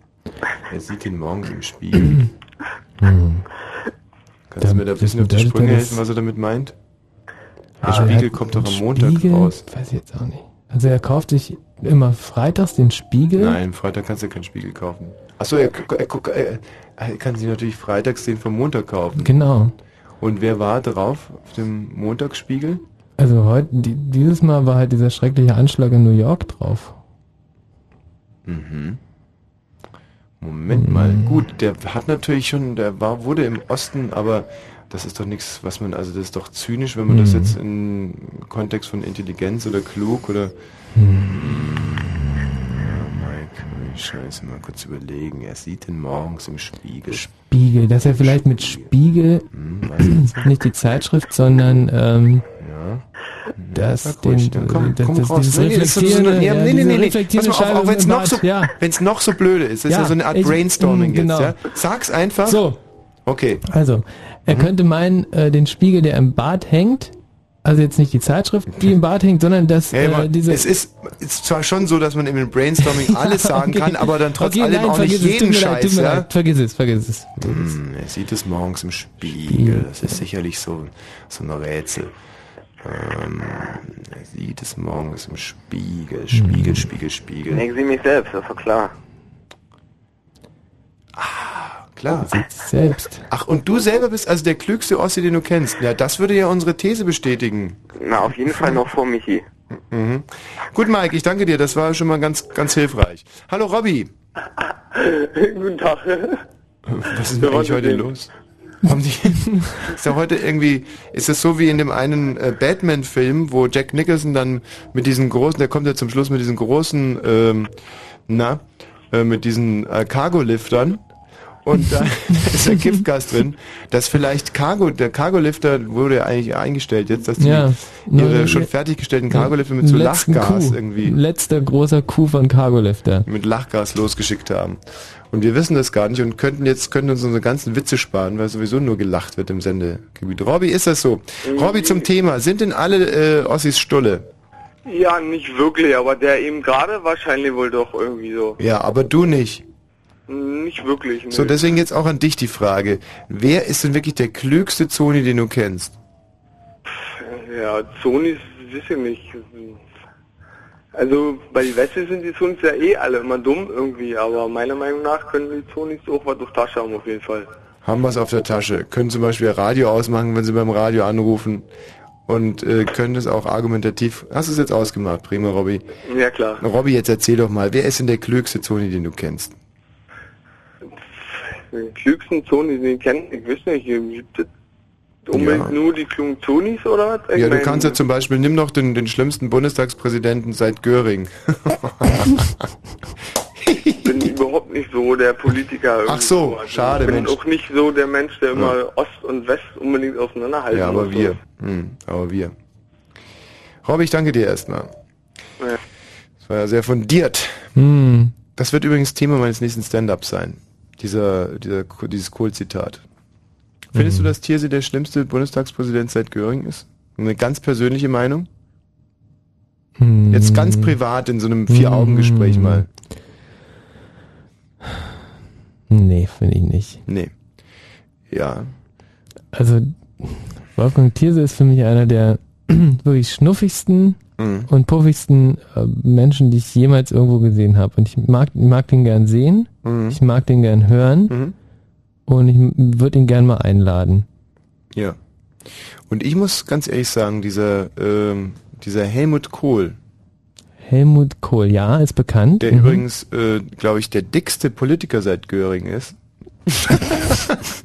Er sieht ihn morgens im Spiegel. Kannst du mir da ein bisschen auf die Sprünge helfen, was er damit meint? Der Ah, Spiegel kommt doch am Montag Spiegel? raus. Weiß ich jetzt auch nicht. Also er kauft sich immer freitags den Spiegel. Nein, Freitag kannst du keinen Spiegel kaufen. Achso, er, er, er, kann sich natürlich freitags den vom Montag kaufen. Genau. Und wer war drauf auf dem Montagsspiegel? Also heute, die, dieses Mal war halt dieser schreckliche Anschlag in New York drauf. Mhm. Moment mal. Gut, der hat natürlich schon, der war, wurde im Osten, aber das ist doch nichts, was man, also das ist doch zynisch, wenn man das Mhm. jetzt im Kontext von Intelligenz oder klug oder. Ja, Scheiße, mal kurz überlegen. Er sieht ihn morgens im Spiegel. Spiegel, dass er vielleicht mit Spiegel nicht die Zeitschrift, sondern ähm, das, Sag den, ruhig, dann komm, das, komm das, raus. dieses nee, das reflektierende, ja, ja, nee, nee, nee, nee. reflektierende Pass mal auf, Scheibe auch wenn's im noch so, ja. noch so blöde ist, das ist ja Ja, so eine Art ich- Brainstorming mm, genau. jetzt, ja. Sag's einfach. So. Okay. Also, er könnte meinen, äh, den Spiegel, der im Bad hängt, also jetzt nicht die Zeitschrift, die im Bad hängt, sondern dass Ja, äh, diese... es ist, ist zwar schon so, dass man im Brainstorming alles sagen Okay. kann, aber dann trotz Okay, allem nein, auch nicht es, jeden leid, Scheiß. ja? vergiss es, vergiss es. Hm, er sieht es morgens im Spiegel. Das ist sicherlich so, so ein Rätsel. Ähm, er sieht es morgens im Spiegel. Spiegel, Spiegel, Spiegel. Denken Sie mich selbst, das ist doch klar. Klar. Selbst. Ach, und du selber bist also der klügste Ossi, den du kennst. Ja, das würde ja unsere These bestätigen. Na, auf jeden Fall noch vor Michi. Mhm. Gut, Mike, ich danke dir. Das war schon mal ganz, ganz hilfreich. Hallo, Robby. Guten Tag. Was ist denn eigentlich heute los? Haben die, ist ja heute irgendwie, ist das so wie in dem einen äh, Batman-Film, wo Jack Nicholson dann mit diesen großen, der kommt ja zum Schluss mit diesen großen, ähm, na, äh, mit diesen äh, Cargo-Liftern und da ist der Giftgas drin, dass vielleicht Cargo, der Cargo-Lifter wurde ja eigentlich eingestellt jetzt, dass die Ja. ihre schon fertiggestellten Cargo-Lifter mit so Lachgas Coup. irgendwie Letzter großer Coup von Cargolifter. mit Lachgas losgeschickt haben. Und wir wissen das gar nicht und könnten jetzt könnten uns unsere ganzen Witze sparen, weil sowieso nur gelacht wird im Sendegebiet. Robby, ist das so? Robby zum Thema. Sind denn alle äh, Ossis Stulle? Ja, nicht wirklich, aber der eben gerade wahrscheinlich wohl doch irgendwie so. Ja, aber du nicht. Nicht wirklich. Ne. So, deswegen jetzt auch an dich die Frage. Wer ist denn wirklich der klügste Zoni, den du kennst? Ja, weiß ich nicht. Also bei die Weste sind die Sonys ja eh alle immer dumm irgendwie, aber meiner Meinung nach können die Sonys auch was auf Tasche haben auf jeden Fall. Haben was auf der Tasche. Können zum Beispiel Radio ausmachen, wenn sie beim Radio anrufen. Und äh, können das auch argumentativ. Hast du es jetzt ausgemacht? Prima, Robby. Ja klar. Robby, jetzt erzähl doch mal, wer ist denn der klügste Zoni, den du kennst? Klügsten Sonys, den ich kenne, ich weiß nicht, gibt es unbedingt Ja. nur die klugen Sonys oder was? Ich Ja, du kannst ja zum Beispiel, nimm doch den, den schlimmsten Bundestagspräsidenten seit Göring. Ich bin überhaupt nicht so der Politiker. Ach irgendwie so, Also schade, Ich bin Mensch. auch nicht so der Mensch, der immer Ja. Ost und West unbedingt auseinanderhalten ja, aber wir. Hm, aber wir. Robby, ich danke dir erstmal. Ja. Das war ja sehr fundiert. Hm. Das wird übrigens Thema meines nächsten Stand-Ups sein. Dieser, dieser, dieses Kohl-Zitat. Findest Mhm. du, dass Thierse der schlimmste Bundestagspräsident seit Göring ist? Eine ganz persönliche Meinung? Hm. Jetzt ganz privat in so einem Vier-Augen-Gespräch mal. Nee, finde ich nicht. Nee. Ja. Also, Wolfgang Thierse ist für mich einer der wirklich schnuffigsten Mhm. und puffigsten äh, Menschen, die ich jemals irgendwo gesehen habe. Und ich mag, mag den gern sehen, Mhm. ich mag den gern hören Mhm. und ich würde ihn gern mal einladen. Ja. Und ich muss ganz ehrlich sagen, dieser, ähm, dieser Helmut Kohl, Helmut Kohl, ja, ist bekannt. der Mhm. übrigens, äh, glaube ich, der dickste Politiker seit Göring ist.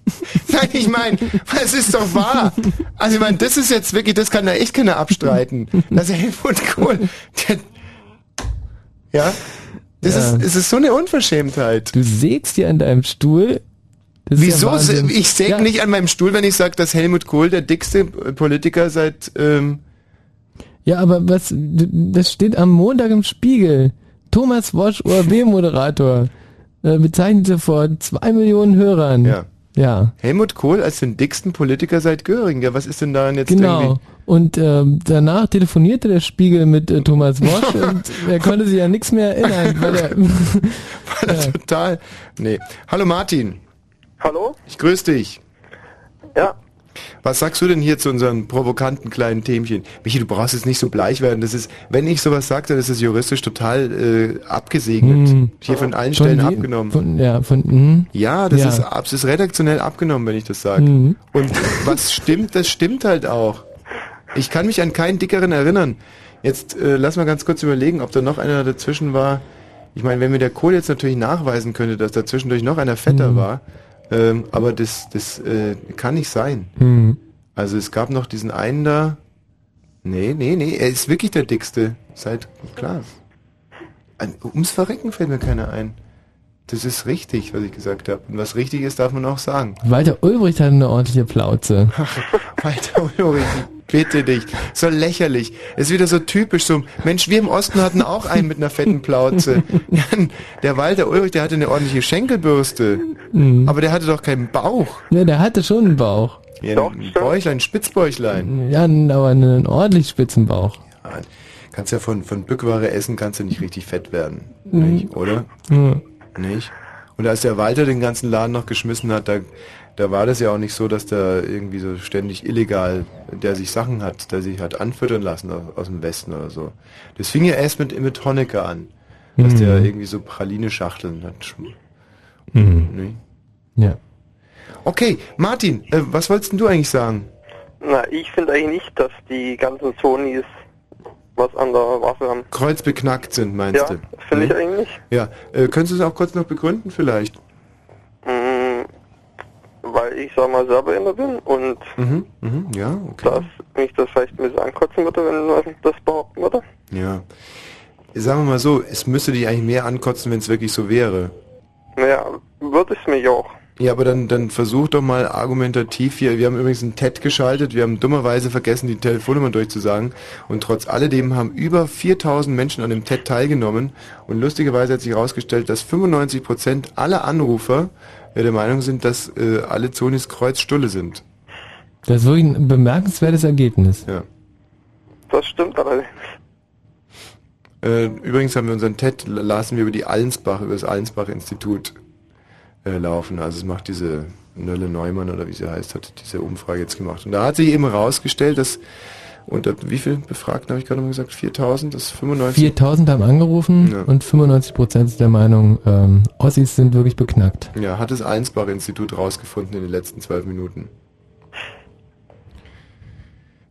Nein, ich meine, es ist doch wahr. Also ich meine, das ist jetzt wirklich, das kann da echt keiner abstreiten. Das Helmut Kohl, der, ja, das Ja. ist, es ist so eine Unverschämtheit. Du sägst dir an deinem Stuhl. Das Wieso? ja ich säge Ja. nicht an meinem Stuhl, wenn ich sage, dass Helmut Kohl der dickste Politiker seit, ähm, Ja, aber was, das steht am Montag im Spiegel. Thomas Wosch, ORB-Moderator, äh, bezeichnete vor zwei Millionen Hörern. Ja. Ja, Helmut Kohl als den dicksten Politiker seit Göring. Ja, was ist denn daran jetzt genau. irgendwie? Und ähm, danach telefonierte der Spiegel mit äh, Thomas Wosch und er konnte sich an nichts mehr erinnern, weil er, Weil er total. Nee. Hallo Martin. Hallo? Ich grüße dich. Ja. Was sagst du denn hier zu unseren provokanten kleinen Themchen? Michi, du brauchst jetzt nicht so bleich werden. Das ist, wenn ich sowas sage, dann ist es juristisch total äh, abgesegnet. Hm. Hier von allen Von Stellen je- abgenommen. von, ja, von, mhm. ja, das Ja. ist das ist redaktionell abgenommen, wenn ich das sage. Mhm. Und was stimmt, das stimmt halt auch. Ich kann mich an keinen dickeren erinnern. Jetzt äh, lass mal ganz kurz überlegen, ob da noch einer dazwischen war. Ich meine, wenn mir der Kohl jetzt natürlich nachweisen könnte, dass da zwischendurch noch einer fetter Mhm. war, ähm, aber das, das äh, kann nicht sein. Mhm. Also es gab noch diesen einen da. Nee, nee, nee, er ist wirklich der dickste. Seit klar. Ein, ums Verrecken fällt mir keiner ein. Das ist richtig, was ich gesagt habe. Und was richtig ist, darf man auch sagen. Walter Ulbricht hatte eine ordentliche Plauze. Walter Ulrich, bitte dich. So lächerlich. Es ist wieder so typisch, so, Mensch, wir im Osten hatten auch einen mit einer fetten Plauze. Ja, der Walter Ulrich, der hatte eine ordentliche Schenkelbürste. Aber der hatte doch keinen Bauch. Ja, der hatte schon einen Bauch. Ja, ein Bäuchlein, ein Spitzbäuchlein. Ja, aber einen ordentlich spitzen Bauch. Ja, kannst ja von, von Bückware essen, kannst du nicht richtig fett werden. Mhm. Nicht, oder? Ja. Nicht? Und als der Walter den ganzen Laden noch geschmissen hat, da, da war das ja auch nicht so, dass da irgendwie so ständig illegal, der sich Sachen hat, der sich hat anfüttern lassen aus, aus dem Westen oder so. Das fing ja erst mit, mit Honecker an, dass Mhm. der irgendwie so Praline-Schachteln hat. Mhm. Nee? Ja. Okay, Martin, äh, was wolltest denn du eigentlich sagen? Na, ich finde eigentlich nicht, dass die ganzen Sonys was an der Waffe haben. Kreuzbeknackt sind, meinst Ja, du? finde ich Nee? eigentlich. Ja, äh, könntest du es auch kurz noch begründen vielleicht? Weil ich, sag mal, selber Inder bin und Mhm, mhm, ja, okay. dass mich das vielleicht ein bisschen ankotzen würde, wenn das behaupten würde. Ja. Sagen wir mal so, es müsste dich eigentlich mehr ankotzen, wenn es wirklich so wäre. Naja, würde es mich auch. Ja, aber dann, dann versuch doch mal argumentativ hier. Wir haben übrigens einen TED geschaltet. Wir haben dummerweise vergessen, die Telefonnummer durchzusagen. Und trotz alledem haben über 4000 Menschen an dem TED teilgenommen. Und lustigerweise hat sich herausgestellt, dass 95 Prozent aller Anrufer äh, der Meinung sind, dass äh, alle Zonis Kreuzstulle sind. Das ist wirklich ein bemerkenswertes Ergebnis. Ja. Das stimmt allerdings. Äh, übrigens haben wir unseren TED, lasen wir über die Allensbach, über das Allensbach-Institut äh, laufen. Also es macht diese Nölle Neumann oder wie sie heißt, hat diese Umfrage jetzt gemacht. Und da hat sich eben herausgestellt, dass unter wie viel Befragten habe ich gerade mal gesagt? 4000, das ist 95. 4000 haben angerufen Ja. und 95% sind der Meinung, ähm, Ossis sind wirklich beknackt. Ja, hat das Allensbach-Institut rausgefunden in den letzten zwölf Minuten.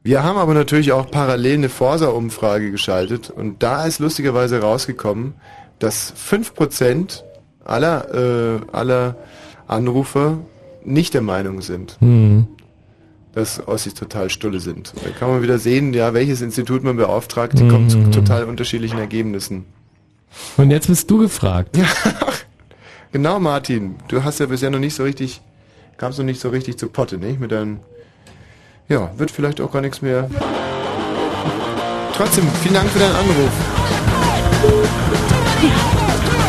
Wir haben aber natürlich auch parallel eine Forsa-Umfrage geschaltet und da ist lustigerweise rausgekommen, dass 5% aller, äh, aller Anrufer nicht der Meinung sind, Hm. Dass Ossis total stulle sind. Da kann man wieder sehen, ja, welches Institut man beauftragt, die Mhm. kommen zu total unterschiedlichen Ergebnissen. Und jetzt bist du gefragt. Ja, genau, Martin. Du hast ja bisher noch nicht so richtig, kamst noch nicht so richtig zu Potte, nicht? Mit deinem, ja, wird vielleicht auch gar nichts mehr. Trotzdem, vielen Dank für deinen Anruf.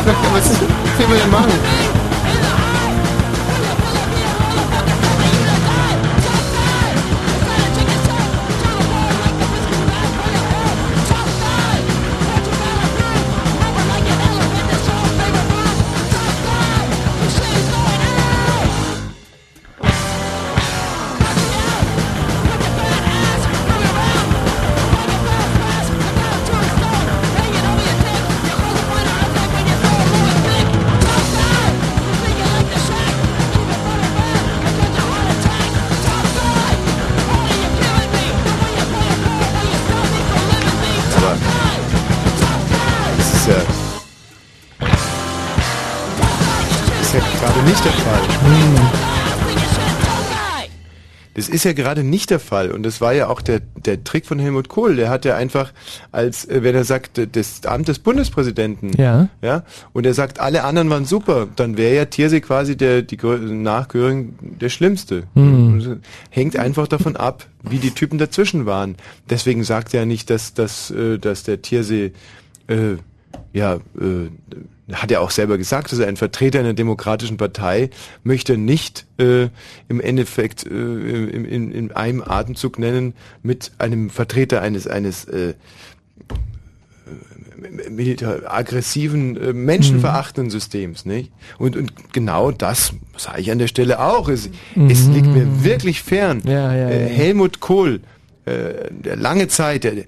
Was will wir denn machen? Gerade nicht der Fall. Das ist ja gerade nicht der Fall und das war ja auch der, der Trick von Helmut Kohl. Der hat ja einfach als, äh, wenn er sagt, das Amt des Bundespräsidenten, Ja. ja, und er sagt, alle anderen waren super, dann wäre ja Thierse quasi der, die Grö- nach Göring der Schlimmste. Hm. Es Hängt einfach davon ab, wie die Typen dazwischen waren. Deswegen sagt er nicht, dass, dass, äh, dass der Thierse, äh, ja, äh, hat er auch selber gesagt, dass er ein Vertreter einer demokratischen Partei möchte nicht äh, im Endeffekt äh, in, in, in einem Atemzug nennen mit einem Vertreter eines eines äh, militär aggressiven, äh, menschenverachtenden Systems, nicht? Und, und genau das sage ich an der Stelle auch. Es, es liegt mir wirklich fern. Ja, ja, äh, ja. Helmut Kohl, äh, der lange Zeit, der,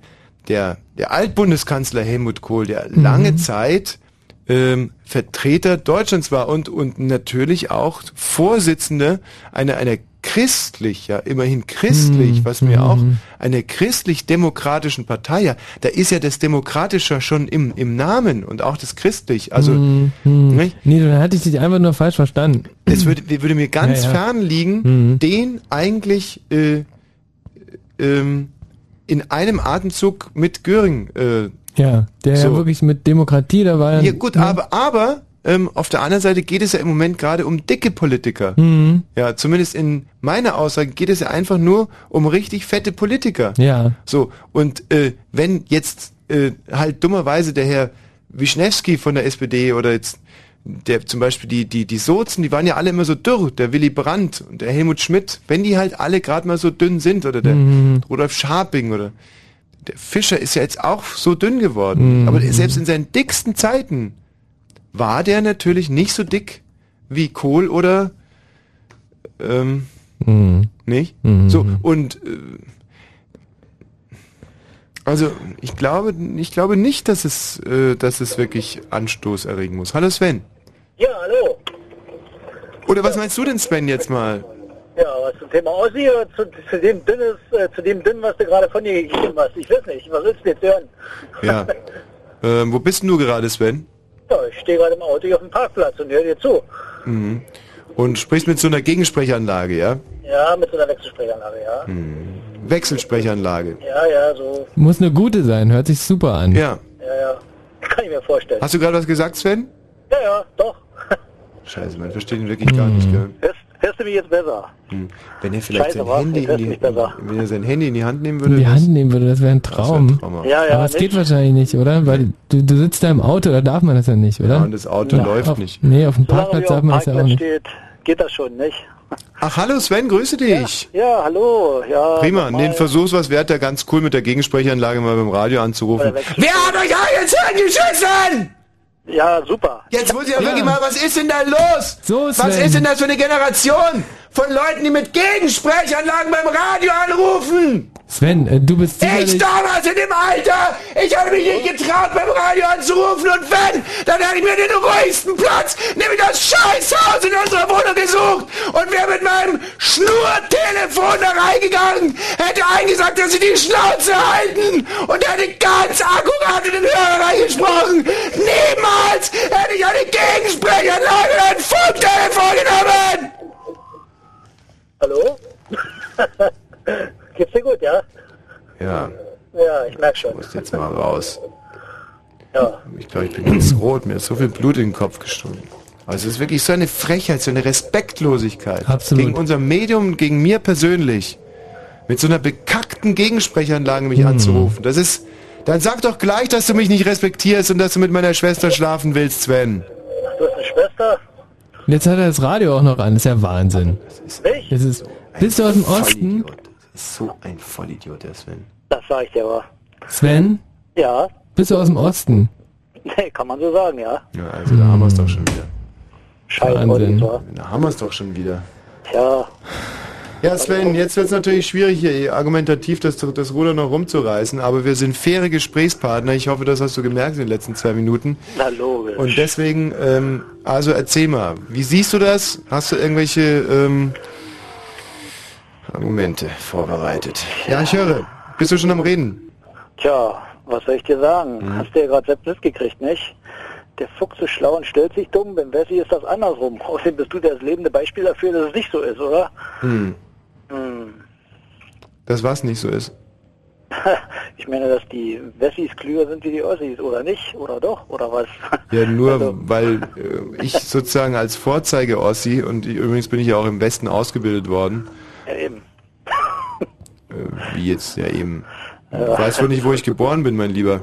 der, der Altbundeskanzler Helmut Kohl, der lange Zeit ähm, Vertreter Deutschlands war und, und natürlich auch Vorsitzende einer, einer christlich, ja, immerhin christlich, was mir auch einer christlich-demokratischen Partei, ja, da ist ja das Demokratische schon im, im Namen und auch das christlich, also, Hm, hm. nicht? Nee, dann hatte ich dich einfach nur falsch verstanden. es würde, würde mir ganz Ja, ja. fern liegen, den eigentlich äh, ähm, in einem Atemzug mit Göring äh, Ja, der ja So. wirklich mit Demokratie, da war Ja gut, aber, aber ähm, auf der anderen Seite geht es ja im Moment gerade um dicke Politiker. Mhm. Ja, zumindest in meiner Aussage geht es ja einfach nur um richtig fette Politiker. Ja. So, und äh, wenn jetzt äh, halt dummerweise der Herr Wischnewski von der SPD oder jetzt der zum Beispiel die, die, die Sozen, die waren ja alle immer so dürr, der Willy Brandt und der Helmut Schmidt, wenn die halt alle gerade mal so dünn sind oder der Mhm. Rudolf Scharping oder der Fischer ist ja jetzt auch so dünn geworden. Mhm. Aber selbst in seinen dicksten Zeiten war der natürlich nicht so dick wie Kohl oder ähm, Mhm. nicht? Mhm. So, und äh, also ich glaube, ich glaube nicht, dass es, äh, dass es wirklich Anstoß erregen muss. Hallo Sven. Ja, hallo. Oder was meinst du denn, Sven, jetzt mal? Ja, was zum Thema Ossi oder zu, zu dem dünnes, äh, zu dem dünnen, was du gerade von dir gegeben hast? Ich weiß nicht, was willst du jetzt hören? Ja. ähm, wo bist denn du gerade, Sven? Ja, ich stehe gerade im Auto hier auf dem Parkplatz und höre dir zu. Mhm. Und sprichst mit so einer Gegensprechanlage, ja? Ja, mit so einer Wechselsprechanlage, ja. Mhm. Wechselsprechanlage. Ja, ja, so. Muss eine gute sein, hört sich super an. Ja. Ja, ja. Kann ich mir vorstellen. Hast du gerade was gesagt, Sven? Ja, ja, doch. Scheiße, man versteht ihn wirklich gar nicht, gell? Hörst, hörst du mich jetzt besser? Hm. Wenn er vielleicht Scheiße, sein was? Handy in die, wenn er sein Handy in die Hand nehmen würde. In die Hand nehmen würde, das wäre ein Traum. traumhaft. Ja, ja, Aber es geht wahrscheinlich nicht, oder? Weil du, du sitzt da im Auto, da darf man das ja nicht, oder? Ja, und das Auto läuft auf, nicht. Nee, auf dem Parkplatz darf man das ja auch Parkplatz nicht. steht, geht das schon, nicht? Ach, hallo Sven, grüße dich. Ja, hallo. Ja, Prima, nochmal. den Versuch's was wert, da ganz cool mit der Gegensprechanlage mal beim Radio anzurufen. Wer hat euch jetzt angeschissen? Ja, super. Jetzt muss ich ja Ja. wirklich mal, was ist denn da los? So, was Sven. ist denn das für eine Generation von Leuten, die mit Gegensprechanlagen beim Radio anrufen? Sven, äh, du bist Ich damals in dem Alter, ich habe mich nicht getraut, beim Radio anzurufen und wenn, dann hätte ich mir den ruhigsten Platz, nämlich das Scheißhaus in unserer Wohnung gesucht und wäre mit meinem Schnurtelefon da reingegangen, hätte eingesagt, dass sie die Schnauze halten und hätte ganz akkurat in den Hörer reingesprochen. Niemals hätte ich eine Gegensprechanlage oder ein Funktelefon genommen! Hallo? Geht's dir gut, ja? Ja, Ja, ich merk schon. muss jetzt mal raus. Ja. Ich glaube, ich bin ganz rot. Mir ist so viel Blut in den Kopf gestoßen. Also es ist wirklich so eine Frechheit, so eine Respektlosigkeit. Absolut. Gegen unser Medium, gegen mir persönlich. Mit so einer bekackten Gegensprechanlage mich anzurufen. Das ist... Dann sag doch gleich, dass du mich nicht respektierst und dass du mit meiner Schwester schlafen willst, Sven. Du hast eine Schwester? Jetzt hat er das Radio auch noch an, das ist ja Wahnsinn. Nicht? Das ist, bist du aus dem Osten? Das ist so ein Vollidiot, der Sven. Das sag ich dir aber. Sven, Ja, bist du aus dem Osten? nee, kann man so sagen, ja. Ja, also da haben wir es doch schon wieder. Scheiß Wahnsinn. Auditor. Da haben wir es doch schon wieder. Tja, Ja, Sven, jetzt wird es natürlich schwierig, hier argumentativ das, das Ruder noch rumzureißen, aber wir sind faire Gesprächspartner. Ich hoffe, das hast du gemerkt in den letzten zwei Minuten. na logisch. Und deswegen, ähm, also erzähl mal, wie siehst du das? Hast du irgendwelche ähm, Argumente vorbereitet? Ja, ich höre. Bist du schon am Reden? Tja, was soll ich dir sagen? Mhm. Hast du ja gerade selbst mitgekriegt, nicht? Der Fuchs ist schlau und stellt sich dumm. Beim Wessi ist das andersrum. Außerdem bist du das lebende Beispiel dafür, dass es nicht so ist, oder? Hm. Hm. Das was nicht so ist. Ich meine, dass die Wessis klüger sind wie die Ossis, oder nicht? Oder doch? Oder was? Ja, nur Also- weil äh, ich sozusagen als Vorzeige-Ossi und ich, übrigens bin ich ja auch im Westen ausgebildet worden, Ja, eben. äh, wie jetzt ja eben. Ja. Weißt du nicht, wo ich geboren bin, mein Lieber?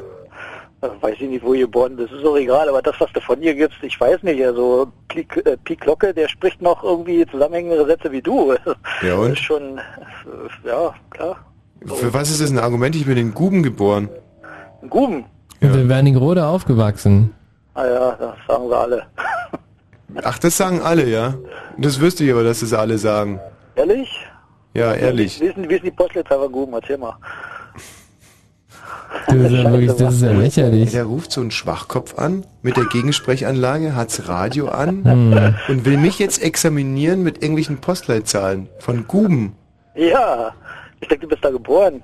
Äh, Weiß ich nicht, wo ihr geboren bist, ist auch egal, aber das, was du von dir gibst, ich weiß nicht, also äh, Pi Glocke, der spricht noch irgendwie zusammenhängende Sätze wie du. Ja, Das und? ist schon, ja, klar. Für was ist das ein Argument? Ich bin in Guben geboren. Ein Guben. Und in Wernigerode aufgewachsen. Ah ja, das sagen sie alle. Ach, das sagen alle, ja? Das wüsste ich aber, dass das alle sagen. Ehrlich? Ja, ehrlich. Ist denn die Postleitzahl von Guben? Erzähl mal. Das ist ja wirklich, das ist ja lächerlich. Der ruft so einen Schwachkopf an, mit der Gegensprechanlage, hat's Radio an Hm. und will mich jetzt examinieren mit irgendwelchen Postleitzahlen von Guben. Ja, ich denke, du bist da geboren.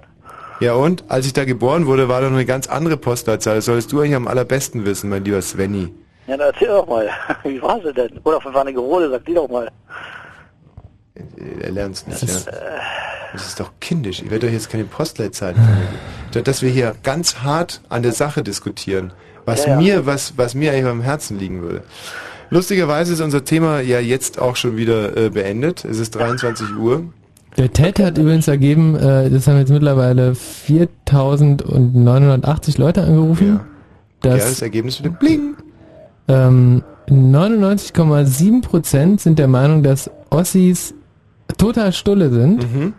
Ja und? Als ich da geboren wurde, war da noch eine ganz andere Postleitzahl. Das solltest du eigentlich am allerbesten wissen, mein lieber Svenny. Ja, dann erzähl doch mal. Wie war sie denn? Oder von Wernigerode, sag die doch mal. Äh, Er lernt's nicht, ja. Das ist doch kindisch. Ich werde doch jetzt keine Postleitzahlen vermitteln. Da- Dass wir hier ganz hart an der Sache diskutieren. Was Ja, ja. mir, was, was mir eigentlich am Herzen liegen würde. Lustigerweise ist unser Thema ja jetzt auch schon wieder äh, beendet. Es ist 23 Uhr. Der TED hat übrigens ergeben, äh, das haben jetzt mittlerweile 4980 Leute angerufen. Ja, dass das Ergebnis wieder bling. ähm, 99,7 Prozent sind der Meinung, dass Ossis total stulle sind. Mhm.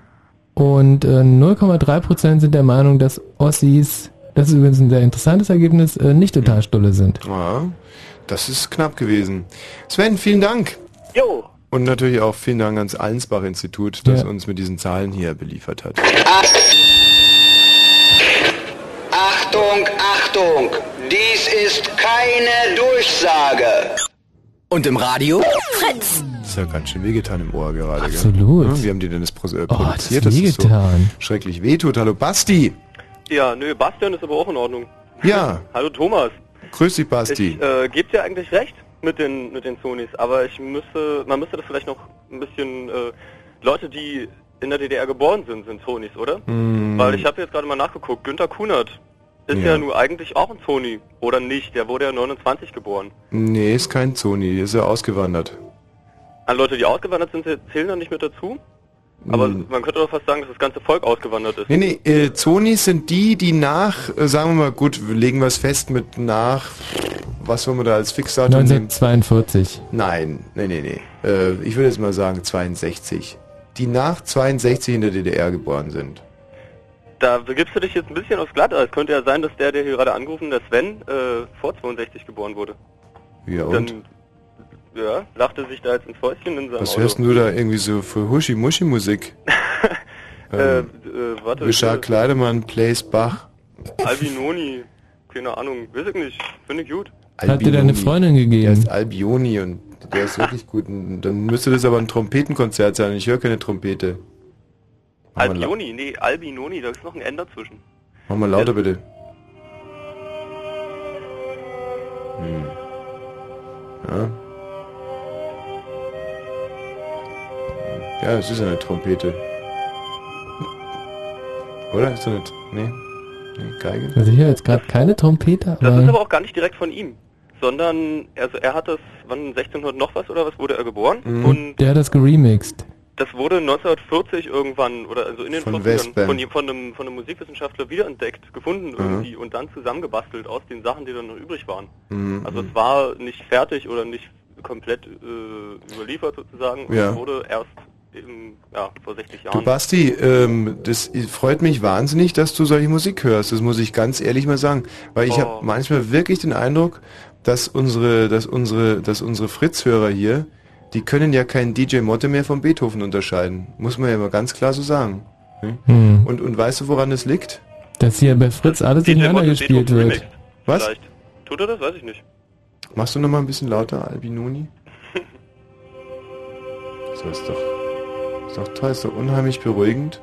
Und äh, 0,3 Prozent sind der Meinung, dass Ossis, das ist übrigens ein sehr interessantes Ergebnis, äh, nicht total stulle sind. Ja, das ist knapp gewesen. Sven, vielen Dank. Jo. Und natürlich auch vielen Dank ans Allensbach-Institut, das Ja. uns mit diesen Zahlen hier beliefert hat. Achtung, Achtung! Dies ist keine Durchsage. Und im Radio? Fritz! Das ist ja ganz schön wehgetan im Ohr gerade. Absolut. Gell? Wie haben die denn das pro äh, Oh, das produziert, dass es so schrecklich wehtut? Hallo Basti. Ja, nö, Bastian ist aber auch in Ordnung. Ja, Hallo Thomas. grüß dich Basti. Ich äh, gebe dir eigentlich recht mit den mit den Sonys, aber ich müsste, man müsste das vielleicht noch ein bisschen äh, Leute, die in der DDR geboren sind, sind Sonys, oder? Hm. Weil ich habe jetzt gerade mal nachgeguckt. Günter Kunert ist Ja. ja. nur eigentlich auch ein Sony oder nicht? Der wurde ja 29 geboren. Nee, ist kein Sony, ist ja ausgewandert. An Leute, die ausgewandert sind, zählen da nicht mit dazu. Aber Hm. man könnte doch fast sagen, dass das ganze Volk ausgewandert ist. Nee, nee, äh, Zonis sind die, die nach, äh, sagen wir mal, gut, legen wir es fest mit nach, was wollen wir da als Fixdatum nehmen? 1942. Nein, nee, nee, nee. Äh, ich würde jetzt mal sagen 62. Die nach 62 in der DDR geboren sind. Da begibst du dich jetzt ein bisschen aufs Glatteis. Könnte ja sein, dass der, der hier gerade angerufen, der Sven, äh, vor 62 geboren wurde. Ja, und? Dann, ja, lachte sich da jetzt ins Fäustchen in seinem Was Auto. hörst denn du da irgendwie so für Huschi-Muschi-Musik? Äh, äh, ähm, warte. Richard Kleidemann plays Bach. Albinoni. Keine Ahnung. Weiß ich nicht. Finde ich gut. Hat dir deine Freundin gegeben? Der ist Albioni und der ist wirklich gut. Und dann müsste das aber ein Trompetenkonzert sein. Ich höre keine Trompete. Mach Albioni? Nee, Albinoni. Da ist noch ein N dazwischen. mach mal lauter bitte. Hm. Ja. Ja, es ist eine Trompete. Oder? Ist das nicht? Nee. Nee, Geige? Also hier jetzt gerade keine Trompete, Das ist aber auch gar nicht direkt von ihm. Sondern, also er hat das, wann 1600 noch was oder was wurde er geboren? Mhm. Und der hat das geremixed. das wurde 1940 irgendwann oder also in den Von 40ern Westbam. von, von, einem, von einem Musikwissenschaftler wiederentdeckt, gefunden irgendwie und dann zusammengebastelt aus den Sachen, die dann noch übrig waren. Mhm. Also es war nicht fertig oder nicht komplett äh, überliefert sozusagen und Ja. es wurde erst im, ja, vor 60 Du Jahren. Basti, ähm, das freut mich wahnsinnig, dass du solche Musik hörst. Das muss ich ganz ehrlich mal sagen, weil ich Oh. habe manchmal wirklich den Eindruck, dass unsere, dass unsere, dass unsere Fritz-Hörer hier, die können ja keinen DJ Motte mehr von Beethoven unterscheiden. Muss man ja mal ganz klar so sagen. Hm? Hm. Und und weißt du, woran das liegt? Dass hier bei Fritz alles DJ durcheinander Motte gespielt Beethoven wird. Was? Vielleicht. Tut er das? Weiß ich nicht. Machst du noch mal ein bisschen lauter, Albinoni? So ist doch, ist doch toll, ist doch unheimlich beruhigend.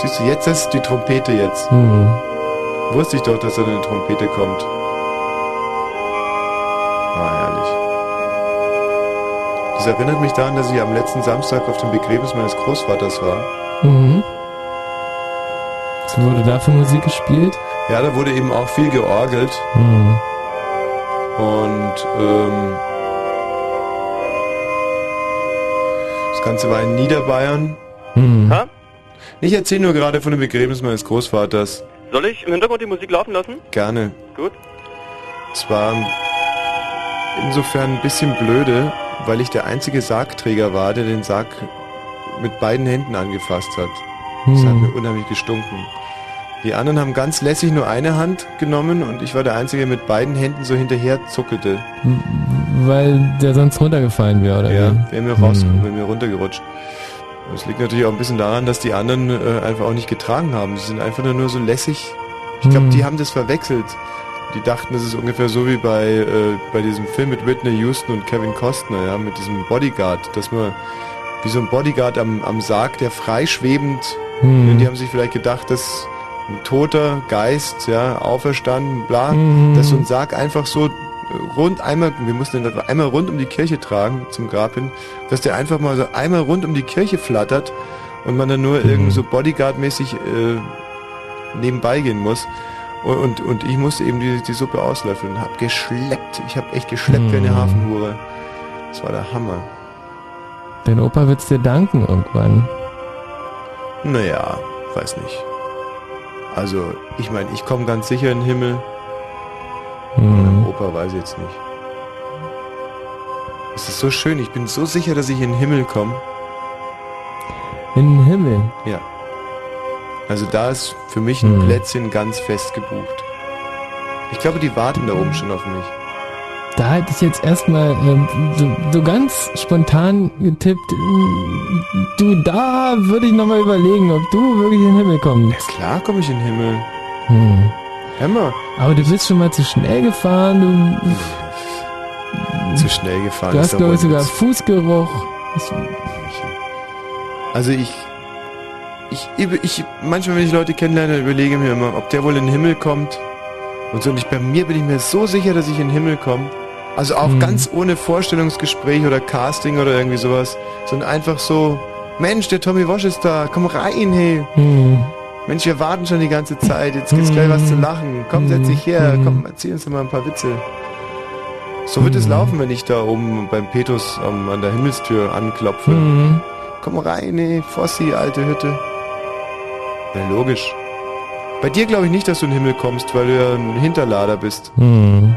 Siehst du, jetzt ist die Trompete jetzt. Hm. Wusste ich doch, dass da eine Trompete kommt. Ah, herrlich. Das erinnert mich daran, dass ich am letzten Samstag auf dem Begräbnis meines Großvaters war. Mhm. So wurde dafür Musik gespielt? Ja, da wurde eben auch viel georgelt. Hm. Und ähm, Ganze war in Niederbayern. Hm. Ha? Ich erzähle nur gerade von dem Begräbnis meines Großvaters. Soll ich im Hintergrund die Musik laufen lassen? Gerne. Gut. Es war insofern ein bisschen blöde, weil ich der einzige Sargträger war, der den Sarg mit beiden Händen angefasst hat. Das hat Hm. mir unheimlich gestunken. Die anderen haben ganz lässig nur eine Hand genommen und ich war der Einzige, der mit beiden Händen so hinterher zuckelte. Weil der sonst runtergefallen wäre, oder Ja, wie? wäre mir raus, Hm. wäre mir runtergerutscht. Das liegt natürlich auch ein bisschen daran, dass die anderen äh, einfach auch nicht getragen haben. Sie sind einfach nur, nur so lässig. Ich glaube, Hm. die haben das verwechselt. Die dachten, das ist ungefähr so wie bei, äh, bei diesem Film mit Whitney Houston und Kevin Costner, ja, mit diesem Bodyguard, dass man wie so ein Bodyguard am, am Sarg, der freischwebend, Hm. die haben sich vielleicht gedacht, dass ein toter Geist, ja, auferstanden, bla, Mhm. dass so ein Sarg einfach so rund einmal, wir mussten den einmal rund um die Kirche tragen zum Grab hin, dass der einfach mal so einmal rund um die Kirche flattert und man dann nur Mhm. irgendwie so Bodyguard-mäßig äh, nebenbei gehen muss. Und, und, und ich musste eben die, die Suppe auslöffeln und hab geschleppt. Ich hab echt geschleppt wie eine Hm. Hafenhure. Das war der Hammer. Dein Opa wird's dir danken irgendwann. Naja, weiß nicht. Also, ich meine, ich komme ganz sicher in den Himmel. Hm. Opa weiß ich jetzt nicht. Es ist so schön, ich bin so sicher, dass ich in den Himmel komme. In den Himmel. Ja. Also da ist für mich ein Hm. Plätzchen ganz fest gebucht. Ich glaube, die warten da oben schon auf mich. Da hätte ich jetzt erstmal ähm, so, so ganz spontan getippt, du, da würde ich nochmal überlegen, ob du wirklich in den Himmel kommst. Klar komme ich in den Himmel. Hm. Hammer. Aber du bist schon mal zu schnell gefahren, du, Zu schnell gefahren. du hast glaube ich sogar. Fußgeruch. Also ich, ich, ich, manchmal, wenn ich Leute kennenlerne, überlege ich mir immer, ob der wohl in den Himmel kommt. Und so, und ich, bei mir bin ich mir so sicher, dass ich in den Himmel komme. Also auch Mhm. ganz ohne Vorstellungsgespräch oder Casting oder irgendwie sowas, sondern einfach so, Mensch, der Tommy Walsh ist da, komm rein, hey. Hm. Mensch, wir warten schon die ganze Zeit, jetzt gibt's gleich was zu lachen. Komm, setz dich her, komm, erzähl uns doch mal ein paar Witze. So wird es laufen, wenn ich da oben beim Petrus ähm, an der Himmelstür anklopfe. Komm rein, ey, Fossi, alte Hütte. Ja, logisch. Bei dir glaube ich nicht, dass du in den Himmel kommst, weil du ja ein Hinterlader bist. Hm.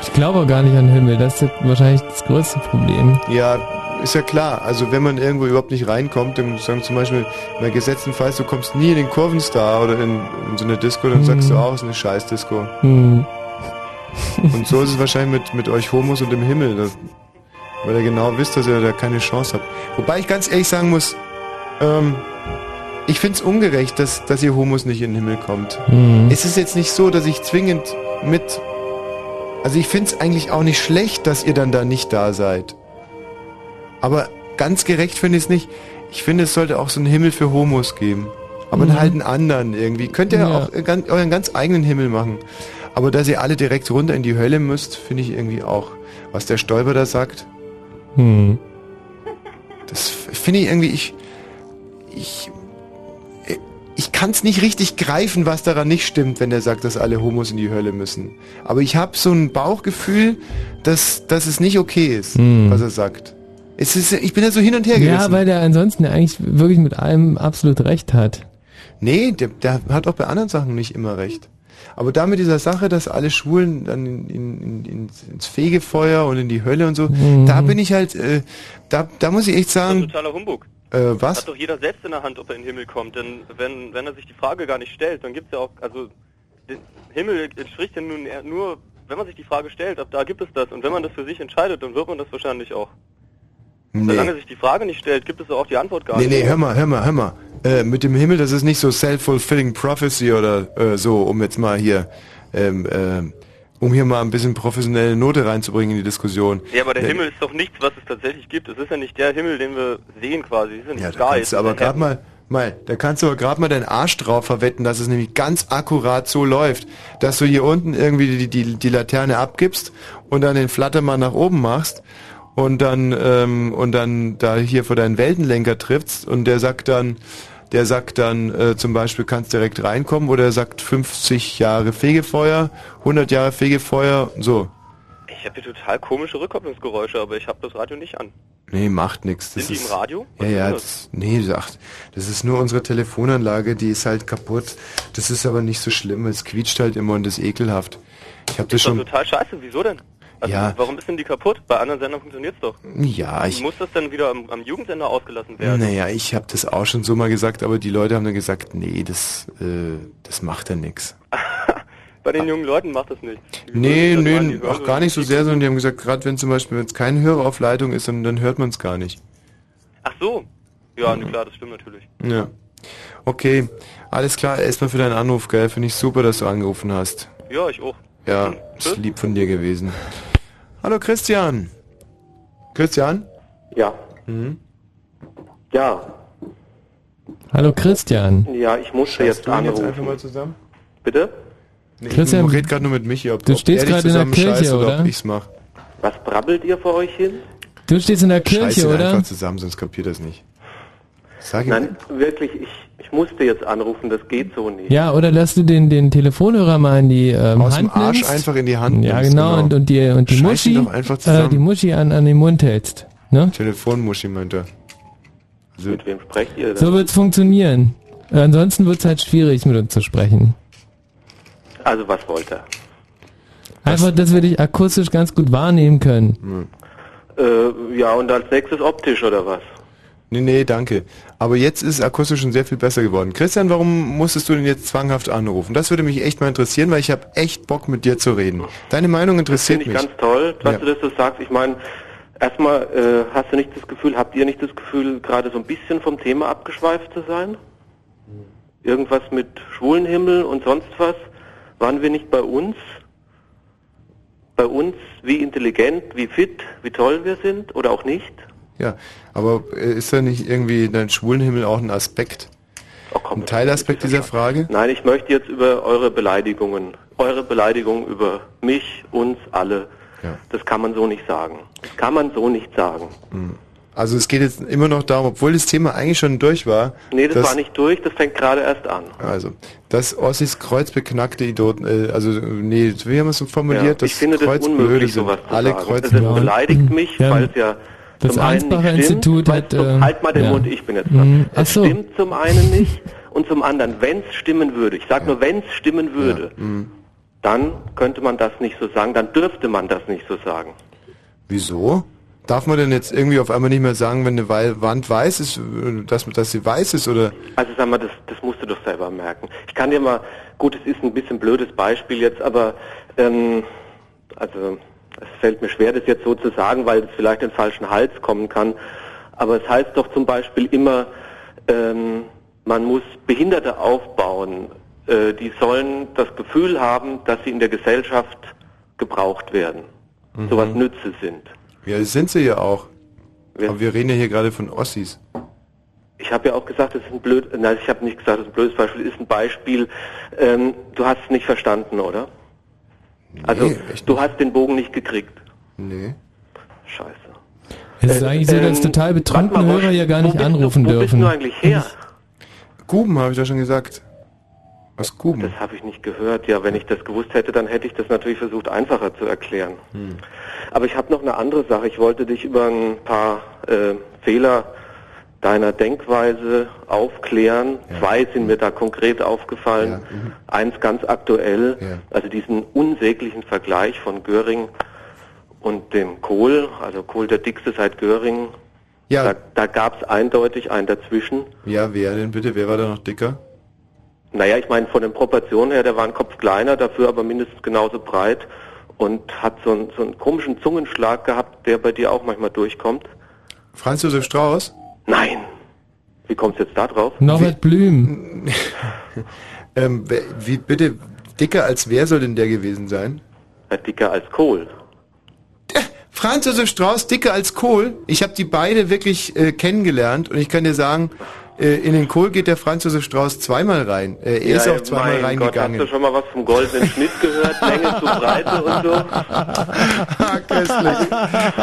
Ich glaube auch gar nicht an den Himmel, das ist wahrscheinlich das größte Problem. Ja, ist ja klar. Also wenn man irgendwo überhaupt nicht reinkommt, dann sagen zum Beispiel, bei gesetztenfalls, du kommst nie in den Kurvenstar oder in, in so eine Disco, dann Hm. sagst du auch, es ist eine Scheiß-Disco. Hm. Und so ist es wahrscheinlich mit, mit euch Homos und dem Himmel. Das, weil ihr genau wisst, dass ihr da keine Chance habt. Wobei ich ganz ehrlich sagen muss, ähm, ich find's ungerecht, dass, dass ihr Homos nicht in den Himmel kommt. Mhm. Es ist jetzt nicht so, dass ich zwingend mit... Also ich find's eigentlich auch nicht schlecht, dass ihr dann da nicht da seid. Aber ganz gerecht finde ich es nicht. Ich finde, es sollte auch so einen Himmel für Homos geben. Aber Mhm. halt einen anderen irgendwie. Könnt ihr Ja. auch äh, euren ganz eigenen Himmel machen. Aber dass ihr alle direkt runter in die Hölle müsst, finde ich irgendwie auch. Was der Stolper da sagt, Hm. das finde ich irgendwie, ich, ich, äh, ich kann es nicht richtig greifen, was daran nicht stimmt, wenn er sagt, dass alle Homos in die Hölle müssen. Aber ich habe so ein Bauchgefühl, dass, dass es nicht okay ist, Hm. was er sagt. Es ist, ich bin ja so hin und her gerissen. Ja, weil der ansonsten ja eigentlich wirklich mit allem absolut recht hat. Nee, der, der hat auch bei anderen Sachen nicht immer recht. Aber da mit dieser Sache, dass alle Schwulen dann in, in, in, ins, Fegefeuer und in die Hölle und so, Mhm. da bin ich halt, äh, da, da muss ich echt Das ist sagen, totaler Humbug. äh, was? Hat doch jeder selbst in der Hand, ob er in den Himmel kommt. Denn wenn, wenn er sich die Frage gar nicht stellt, dann gibt's ja auch, also den Himmel entspricht ja nun nur, wenn man sich die Frage stellt, ab da gibt es das. Und wenn man das für sich entscheidet, dann wird man das wahrscheinlich auch. Nee. Solange sich die Frage nicht stellt, gibt es auch die Antwort gar Nee, nicht. nee, hör mal, hör mal, hör mal. Äh, mit dem Himmel, das ist nicht so self-fulfilling prophecy oder äh, so, um jetzt mal hier, ähm, äh, um hier mal ein bisschen professionelle Note reinzubringen in die Diskussion. Ja, aber der Äh, Himmel ist doch nichts, was es tatsächlich gibt. Es ist ja nicht der Himmel, den wir sehen quasi. Es ist ja da kannst du aber gerade mal, mal, da kannst du aber gerade mal deinen Arsch drauf verwetten, dass es nämlich ganz akkurat so läuft, dass du hier unten irgendwie die, die, die Laterne abgibst und dann den Flattermann nach oben machst und dann ähm, und dann da hier vor deinen Weltenlenker triffst und der sagt dann, der sagt dann äh, zum Beispiel, kannst direkt reinkommen oder er sagt 50 Jahre Fegefeuer, 100 Jahre Fegefeuer, so. Ich habe hier total komische Rückkopplungsgeräusche, aber ich habe das Radio nicht an. Nee, macht nix. Das Sind die ist, im Radio? Ja, Was ja, ist das, nee, sagt, das ist nur unsere Telefonanlage, die ist halt kaputt. Das ist aber nicht so schlimm, es quietscht halt immer und ist ekelhaft. Ich habe das Das schon, total scheiße. Wieso denn? Also, Ja. warum ist denn die kaputt? Bei anderen Sendern funktioniert's doch. ja, ich, Muss das dann wieder am, am Jugendsender ausgelassen werden? naja, ich habe das auch schon so mal gesagt, aber die Leute haben dann gesagt, nee, das, äh, das macht ja nix. Bei den jungen Leuten macht das nicht. Die Nee, das nee, auch gar nicht so sehr, sondern die haben gesagt, gerade wenn zum Beispiel, wenn es keine Höreraufleitung ist, dann, dann hört man es gar nicht. Ach so. Ja, nee, klar, das stimmt natürlich. Ja. Okay, alles klar, erstmal für deinen Anruf, gell? Finde ich super, dass du angerufen hast. Ja, ich auch. Ja, ist lieb von dir gewesen. Hallo Christian. Christian? Ja. Mhm. Ja. Hallo Christian. Ja, ich musste jetzt du ihn jetzt anrufen. einfach mal zusammen? Bitte? Nee, Christian, ich red gerade nur mit Michi, ob, du ob stehst er dich gerade in der zusammen Kirche, scheißt oder, oder? ob ich's mach. Was brabbelt ihr vor euch hin? Du stehst in der Scheiß Kirche, ihn oder? einfach zusammen, sonst kapiert das nicht. Sag ihm. Nein, wirklich, ich, ich musste jetzt anrufen, das geht so nicht. Ja, oder dass du den, den Telefonhörer mal in die ähm, Aus dem Hand Arsch nimmst. einfach in die Hand Ja, nimmst, genau, genau. Und, und die, und die Scheiß Muschi, doch einfach äh, zusammen. die Muschi an, an den Mund hältst. Ne? Telefonmuschi meint er. Also, Mit wem sprecht ihr denn? So wird's funktionieren. Äh, ansonsten wird's halt schwierig, mit uns zu sprechen. Also was wollt er? Einfach, dass wir dich akustisch ganz gut wahrnehmen können. Äh, ja, und als nächstes optisch oder was? Nee, nee, danke. Aber jetzt ist akustisch schon sehr viel besser geworden. Christian, warum musstest du denn jetzt zwanghaft anrufen? Das würde mich echt mal interessieren, weil ich habe echt Bock mit dir zu reden. Deine Meinung interessiert Finde ich mich. ganz toll, dass Ja. du das so sagst. Ich meine, erstmal äh, hast du nicht das Gefühl, habt ihr nicht das Gefühl, gerade so ein bisschen vom Thema abgeschweift zu sein? Irgendwas mit Schwulenhimmel und sonst was? Waren wir nicht bei uns? Bei uns, wie intelligent, wie fit, wie toll wir sind oder auch nicht? Ja, aber äh, ist da nicht irgendwie dein Schwulenhimmel auch ein Aspekt? ein Teilaspekt dieser Frage? Nein, ich möchte jetzt über eure Beleidigungen, eure Beleidigungen über mich, uns alle, das kann man so nicht sagen. Das kann man so nicht sagen. Also es geht jetzt immer noch darum, obwohl das Thema eigentlich schon durch war. Nee, das dass- war nicht durch, das fängt gerade erst an. Also, dass Ossis kreuzbeknackte Idioten, äh, also nee, wie haben wir es so formuliert? Ja, ich finde das unmöglich, sind. sowas zu Alle sagen. Kreuz Also, das beleidigt mich, Ja. weil es ja Das zum einen nicht Ansbacher stimmt, Institut weil hat, zum, äh, halt mal den ja. Mund, ich bin jetzt Mhm. dran. Es so. stimmt zum einen nicht und zum anderen, wenn es stimmen würde, ich sage nur, wenn es stimmen würde, Mhm. dann könnte man das nicht so sagen, dann dürfte man das nicht so sagen. Wieso? Darf man denn jetzt irgendwie auf einmal nicht mehr sagen, wenn eine Wei- Wand weiß ist, dass, dass sie weiß ist oder? Also sag mal, das, das musst du doch selber merken. Ich kann dir mal, gut, es ist ein bisschen blödes Beispiel jetzt, aber ähm, also es fällt mir schwer, das jetzt so zu sagen, weil es vielleicht in den falschen Hals kommen kann. Aber es heißt doch zum Beispiel immer, ähm, man muss Behinderte aufbauen. Äh, die sollen das Gefühl haben, dass sie in der Gesellschaft gebraucht werden. Mhm. Sowas Nütze sind. Ja, das sind sie ja auch. Aber wir reden ja hier gerade von Ossis. Ich habe ja auch gesagt, das ist ein blöd, nein, ich habe nicht gesagt, das ist ein blödes Beispiel, ist ein Beispiel, ähm, du hast es nicht verstanden, oder? Also, du hast den Bogen nicht gekriegt. Nee. Scheiße. Es ist eigentlich so, dass ähm, total betrunkene Hörer ja gar nicht anrufen Wo bist dürfen. du eigentlich her? Guben, habe ich ja schon gesagt. Aus Guben. Das habe ich nicht gehört. Ja, wenn ich das gewusst hätte, dann hätte ich das natürlich versucht, einfacher zu erklären. Hm. Aber ich habe noch eine andere Sache. Ich wollte dich über ein paar äh, Fehler deiner Denkweise aufklären. Zwei sind mir da konkret aufgefallen. Eins ganz aktuell, also diesen unsäglichen Vergleich von Göring und dem Kohl, also Kohl der dickste seit Göring. Ja. Da, da gab es eindeutig einen dazwischen. Ja, wer denn bitte? Wer war da noch dicker? Naja, ich meine, von den Proportionen her, der war ein Kopf kleiner, dafür aber mindestens genauso breit und hat so, einen- so einen komischen Zungenschlag gehabt, der bei dir auch manchmal durchkommt. Franz Josef Strauß? Nein. Wie kommst du jetzt da drauf? Norbert Blüm. ähm, wie bitte, dicker als wer soll denn der gewesen sein? Ja, dicker als Kohl. Franz Josef Strauß, dicker als Kohl. Ich habe die beide wirklich äh, kennengelernt und ich kann dir sagen, äh, in den Kohl geht der Franz Josef Strauß zweimal rein. Äh, er ist Ja, auch zweimal mein reingegangen. Gott, hast du schon mal was vom goldenen Schnitt gehört? Länge zu Breite und so? Köstlich.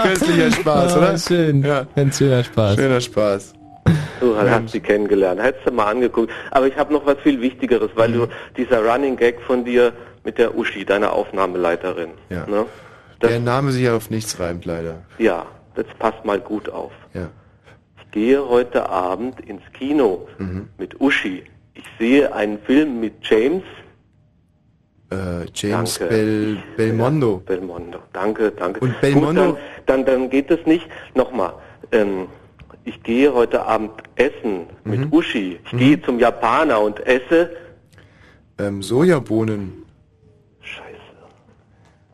Köstlicher Spaß, Ah, oder? Schön. Ja. Ein schöner Spaß. Schöner Spaß. Du hast sie kennengelernt, hättest du mal angeguckt. Aber ich habe noch was viel Wichtigeres, weil du dieser Running Gag von dir mit der Uschi, deiner Aufnahmeleiterin. Ja. Ne? Der Name sich ja auf nichts reimt, leider. Ja, das passt mal gut auf. Ja. Ich gehe heute Abend ins Kino Mhm. mit Uschi. Ich sehe einen Film mit James. Äh, James Danke. Bel Belmondo. Belmondo. Danke, danke. Und Belmondo- Gut, dann, dann, dann geht es nicht. Nochmal. Ähm, ich gehe heute Abend essen mit Mhm. Uschi. Ich gehe zum Japaner und esse. Ähm, Sojabohnen. Scheiße.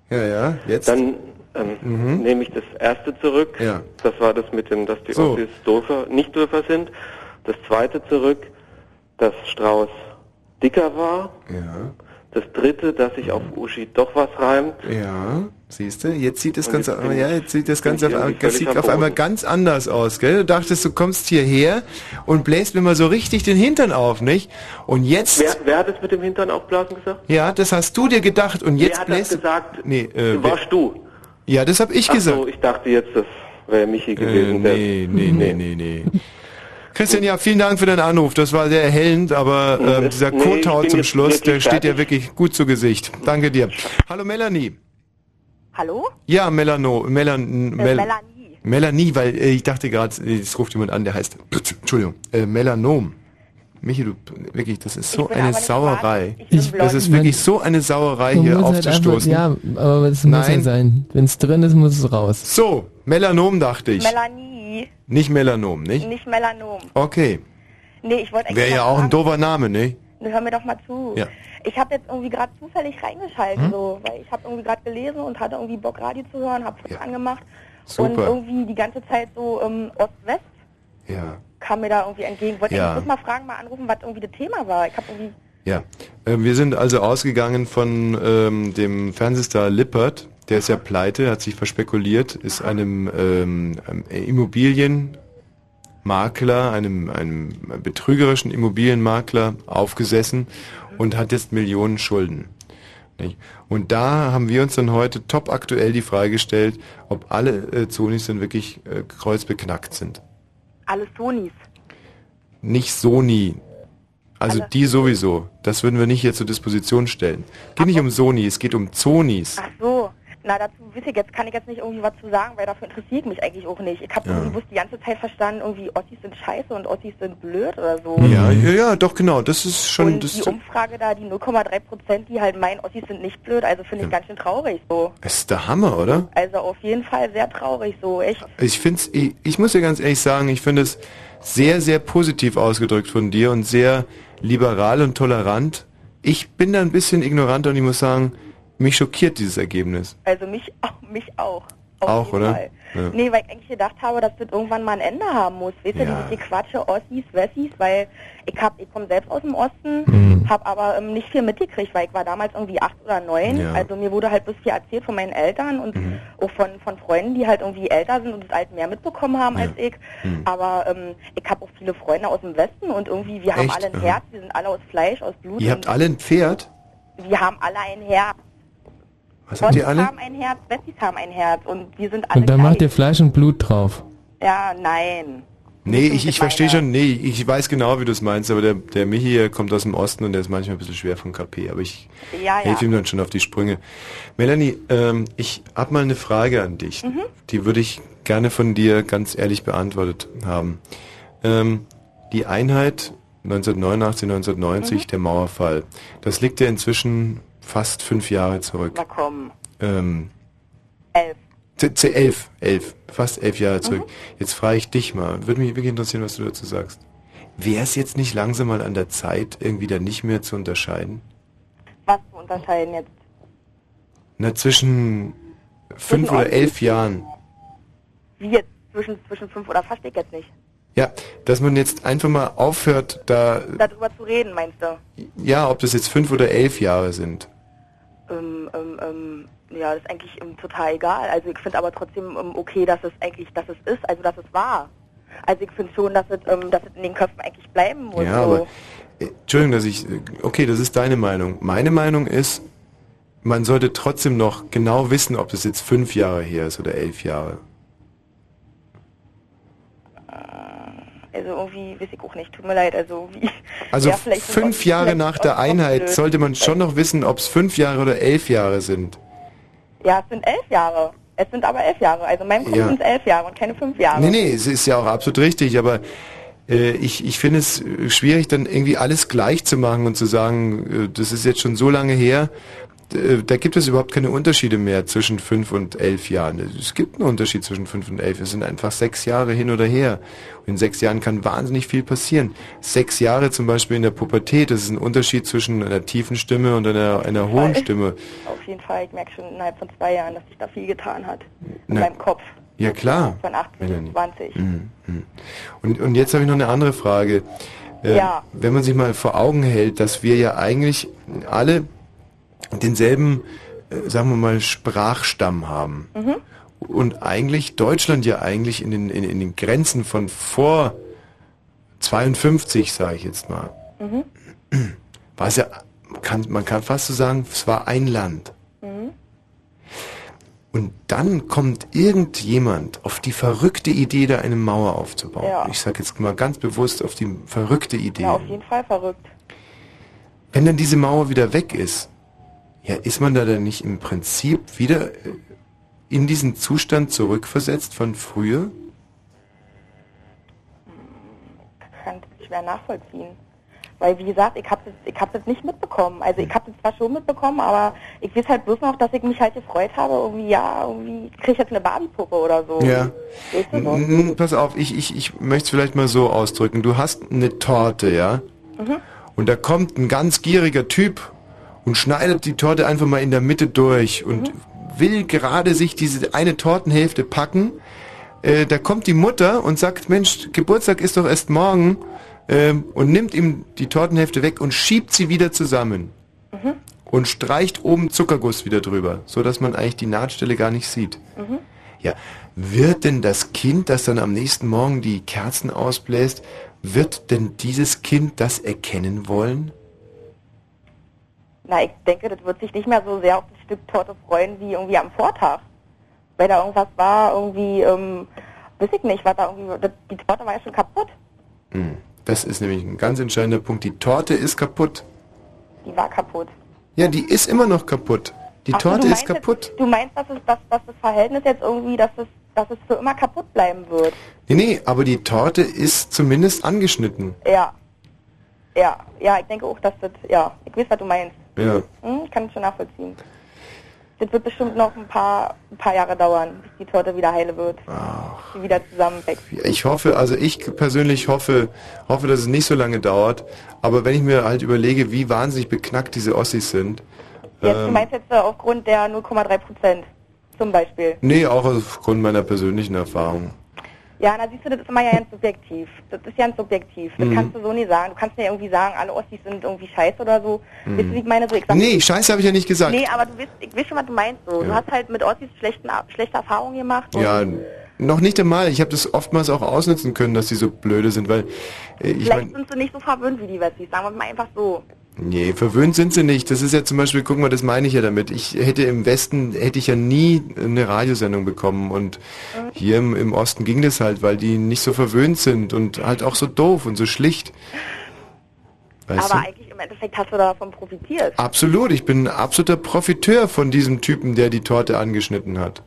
Ja, ja, jetzt. Dann ähm, nehme ich das erste zurück. Mhm. Ja. Das war das mit dem, dass die So. Ossis Dörfer, nicht Dörfer sind. Das zweite zurück, dass Strauß dicker war. Ja. Das dritte, dass sich auf Uschi doch was reimt. Ja, siehst du, jetzt sieht das Und Ganze, ja, jetzt sieht das Ganze auf, das sieht auf einmal ganz anders aus, gell? Du dachtest, du kommst hierher und bläst mir mal so richtig den Hintern auf, nicht? Und jetzt, Wer, wer hat es mit dem Hintern aufblasen gesagt? ja, das hast du dir gedacht und jetzt wer hat das bläst du, gesagt? nee, äh, wer, Warst du? Ja, das hab ich Ach gesagt. So, ich dachte jetzt, das wäre Michi Äh, gewesen. der- nee, nee, nee, nee, nee. Christian, ja, vielen Dank für deinen Anruf. Das war sehr erhellend, aber ähm, dieser Nee, Kotau zum Schluss, der steht ja wirklich gut zu Gesicht. Danke dir. Hallo Melanie. Hallo? Ja, Melano, Melan, Mel Melanie. Melanie, weil äh, ich dachte gerade, äh, es ruft jemand an, der heißt, Entschuldigung, äh, Melanom. Michi, du, wirklich, das ist so eine Sauerei. ich das ist wirklich so eine Sauerei hier halt aufzustoßen. Einfach, ja, aber es muss ja sein. Wenn es drin ist, muss es raus. So, Melanom dachte ich. Melanie, Nicht Melanom, nicht? nicht Melanom. Okay. Nee, ich wollte eigentlich Wäre ja auch ein fragen- doofer Name, ne? Hör mir doch mal zu. Ja. Ich habe jetzt irgendwie gerade zufällig reingeschaltet, Hm? so, weil ich habe irgendwie gerade gelesen und hatte irgendwie Bock Radio zu hören, habe Fritz angemacht Super. und irgendwie die ganze Zeit so ähm, Ost-West Ja. Kam mir da irgendwie entgegen. Wollte Ja. bloß mal fragen, mal anrufen, was irgendwie das Thema war. Ich habe irgendwie Ja, äh, wir sind also ausgegangen von ähm, dem Fernsehstar Lippert, der ist ja pleite, hat sich verspekuliert, ist einem, ähm, einem Immobilienmakler, einem, einem betrügerischen Immobilienmakler aufgesessen und hat jetzt Millionen Schulden. Nicht? Und da haben wir uns dann heute top aktuell die Frage gestellt, ob alle äh, Zonis dann wirklich äh, kreuzbeknackt sind. Alle Sonys. Nicht Sony. Also die sowieso. Das würden wir nicht hier zur Disposition stellen. Geht nicht um Sony, es geht um Zonis. Ach so. Na, dazu wisst ihr, jetzt kann ich jetzt nicht irgendwie was zu sagen, weil dafür interessiert mich eigentlich auch nicht. Ich habe Ja. irgendwie bloß die ganze Zeit verstanden, irgendwie Ossis sind scheiße und Ossis sind blöd oder so. Ja, ja, ja, doch genau. Das ist schon. und Das die Umfrage da, die 0,3 Prozent, die halt meinen, Ossis sind nicht blöd, also finde ich ganz schön traurig so. ist der Hammer, oder? Also auf jeden Fall sehr traurig so, echt. Ich finde ich, ich muss dir ganz ehrlich sagen, ich finde es sehr, sehr positiv ausgedrückt von dir und sehr liberal und tolerant. Ich bin da ein bisschen ignorant und ich muss sagen, mich schockiert dieses Ergebnis. Also mich, mich auch. Auf Auch, oder? Fall. Ja. Nee, weil ich eigentlich gedacht habe, dass das irgendwann mal ein Ende haben muss. Weißt du, Ja. dieses Gequatsche Ossis, Wessis, weil ich hab, ich komme selbst aus dem Osten, Mhm. habe aber ähm, nicht viel mitgekriegt, weil ich war damals irgendwie acht oder neun. Ja. Mhm. Also mir wurde halt bloß viel erzählt von meinen Eltern und auch von, von Freunden, die halt irgendwie älter sind und das halt mehr mitbekommen haben als ich. Mhm. Aber ähm, ich habe auch viele Freunde aus dem Westen und irgendwie, wir haben Echt? alle ein. Herz, wir sind alle aus Fleisch, aus Blut. Ihr habt alle ein Pferd? wir haben alle ein Herz. Was habt ihr alle? haben ein Herz, Wessis haben ein Herz und wir sind alle Und da gleich. macht ihr Fleisch und Blut drauf. Ja, nein. Nee, ich, ich verstehe schon, nee, ich weiß genau, wie du es meinst, aber der, der Michi hier kommt aus dem Osten und der ist manchmal ein bisschen schwer von KP, aber ich Ja, ja. helfe ihm dann schon auf die Sprünge. Melanie, ähm, ich hab mal eine Frage an dich. Mhm. Die würde ich gerne von dir ganz ehrlich beantwortet haben. Ähm, die Einheit 1989, 1990, Mhm. der Mauerfall, das liegt ja inzwischen fast fünf Jahre zurück. Na komm. Ähm, Elf. Z- elf, elf, fast elf Jahre zurück. Mhm. Jetzt frage ich dich mal, würde mich wirklich interessieren, was du dazu sagst. Wäre es jetzt nicht langsam mal an der Zeit, irgendwie da nicht mehr zu unterscheiden? Was zu unterscheiden jetzt? Na, zwischen fünf oder elf Jahren. Wie jetzt? Zwischen, zwischen fünf oder verstehe ich jetzt nicht. Ja, dass man jetzt einfach mal aufhört, da, Darüber zu reden, meinst du? ja, ob das jetzt fünf oder elf Jahre sind. Ähm, ähm, ähm, ja, das ist eigentlich ähm, total egal. Also ich finde aber trotzdem ähm, okay, dass es eigentlich, dass es ist, also dass es war. Also ich finde schon, dass es, ähm, dass es in den Köpfen eigentlich bleiben muss. Ja, so. aber, äh, Entschuldigung, dass ich, äh, okay, das ist deine Meinung. Meine Meinung ist, man sollte trotzdem noch genau wissen, ob das jetzt fünf Jahre her ist oder elf Jahre. Also irgendwie, weiß ich auch nicht, tut mir leid, also wie. Also ja, fünf Jahre nach der Einheit sollte man schon noch wissen, ob es fünf Jahre oder elf Jahre sind. Ja, es sind elf Jahre. Es sind aber elf Jahre. Also in meinem Kopf Ja. sind es elf Jahre und keine fünf Jahre. Nee, nee, es ist ja auch absolut richtig, aber äh, ich, ich finde es äh, schwierig, dann irgendwie alles gleich zu machen und zu sagen, äh, das ist jetzt schon so lange her, da gibt es überhaupt keine Unterschiede mehr zwischen fünf und elf Jahren. Es gibt einen Unterschied zwischen fünf und elf. Es sind einfach sechs Jahre hin oder her. Und in sechs Jahren kann wahnsinnig viel passieren. Sechs Jahre zum Beispiel in der Pubertät, das ist ein Unterschied zwischen einer tiefen Stimme und einer, einer hohen Stimme. Auf jeden Fall, ich merke schon innerhalb von zwei Jahren, dass sich da viel getan hat. In Na, meinem Kopf. Ja klar. Von 18 Melanie. bis 20. Mhm, mhm. Und, und jetzt habe ich noch eine andere Frage. Äh, Ja. Wenn man sich mal vor Augen hält, dass wir ja eigentlich alle denselben, äh, sagen wir mal, Sprachstamm haben. Mhm. Und eigentlich Deutschland ja eigentlich in den, in, in den Grenzen von vor 52, sage ich jetzt mal, Mhm. war es ja, kann, man kann fast so sagen, es war ein Land. Mhm. Und dann kommt irgendjemand auf die verrückte Idee, da eine Mauer aufzubauen. Ja. Ich sage jetzt mal ganz bewusst auf die verrückte Idee. Ja, auf jeden Fall verrückt. Wenn dann diese Mauer wieder weg ist, ja, ist man da dann nicht im Prinzip wieder äh, in diesen Zustand zurückversetzt von früher? Kann ich schwer nachvollziehen. Weil, wie gesagt, ich habe das, ich hab das nicht mitbekommen. Also, ich habe das zwar schon mitbekommen, aber ich weiß halt bloß noch, dass ich mich halt gefreut habe, irgendwie, ja, irgendwie kriege ich jetzt eine Barbie-Puppe oder so. Ja. Weißt du Pass auf, ich, ich, ich möchte es vielleicht mal so ausdrücken. Du hast eine Torte, ja? Mhm. Und da kommt ein ganz gieriger Typ und schneidet die Torte einfach mal in der Mitte durch und will gerade sich diese eine Tortenhälfte packen. Äh, da kommt die Mutter und sagt, Mensch, Geburtstag ist doch erst morgen ähm, und nimmt ihm die Tortenhälfte weg und schiebt sie wieder zusammen Mhm. und streicht oben Zuckerguss wieder drüber, so dass man eigentlich die Nahtstelle gar nicht sieht. Mhm. Ja, wird denn das Kind, das dann am nächsten Morgen die Kerzen ausbläst, wird denn dieses Kind das erkennen wollen? Na, ich denke, das wird sich nicht mehr so sehr auf das Stück Torte freuen wie irgendwie am Vortag. Weil da irgendwas war, irgendwie, ähm, weiß ich nicht, war da irgendwie, das, die Torte war ja schon kaputt. Hm, Das ist nämlich ein ganz entscheidender Punkt. Die Torte ist kaputt. Die war kaputt. Ja, die ist immer noch kaputt. Die Ach Torte ist kaputt. Jetzt, du meinst, dass, es, dass, dass das Verhältnis jetzt irgendwie, dass es, dass es für immer kaputt bleiben wird? Nee, nee, aber die Torte ist zumindest angeschnitten. Ja. Ja, ja, ich denke auch, dass das, ja, ich weiß, was du meinst. Ja. Hm, ich kann es schon nachvollziehen. Das wird bestimmt noch ein paar, ein paar Jahre dauern, bis die Torte wieder heile wird. Die wieder zusammenwächst. Ich hoffe, also ich persönlich hoffe, hoffe, dass es nicht so lange dauert. Aber wenn ich mir halt überlege, wie wahnsinnig beknackt diese Ossis sind. Jetzt, du ähm, meinst jetzt aufgrund der 0,3 Prozent zum Beispiel. nee, auch aufgrund meiner persönlichen Erfahrung. Ja, na siehst du, das ist immer ja ganz subjektiv. Das ist ganz subjektiv. Das Mhm. kannst du so nie sagen. Du kannst mir irgendwie sagen, alle Ossis sind irgendwie scheiße oder so. Mhm. Weißt du, wie ich meine? So, ich sag, Nee, Scheiße habe ich ja nicht gesagt. Nee, aber du weißt, ich weiß schon, was du meinst. So. Du Ja. hast halt mit Ossis schlechten, schlechte Erfahrungen gemacht. Ja, noch nicht einmal. Ich habe das oftmals auch ausnutzen können, dass sie so blöde sind, weil äh, ich Vielleicht meine, sind sie nicht so verwöhnt wie die Wessis. Sagen wir mal einfach so. Nee, verwöhnt sind sie nicht. Das ist ja zum Beispiel, guck mal, das meine ich ja damit. Ich hätte im Westen, hätte ich ja nie eine Radiosendung bekommen und hier im, im Osten ging das halt, weil die nicht so verwöhnt sind und halt auch so doof und so schlicht. Weißt aber du? eigentlich im Endeffekt hast du davon profitiert. Absolut, ich bin ein absoluter Profiteur von diesem Typen, der die Torte angeschnitten hat.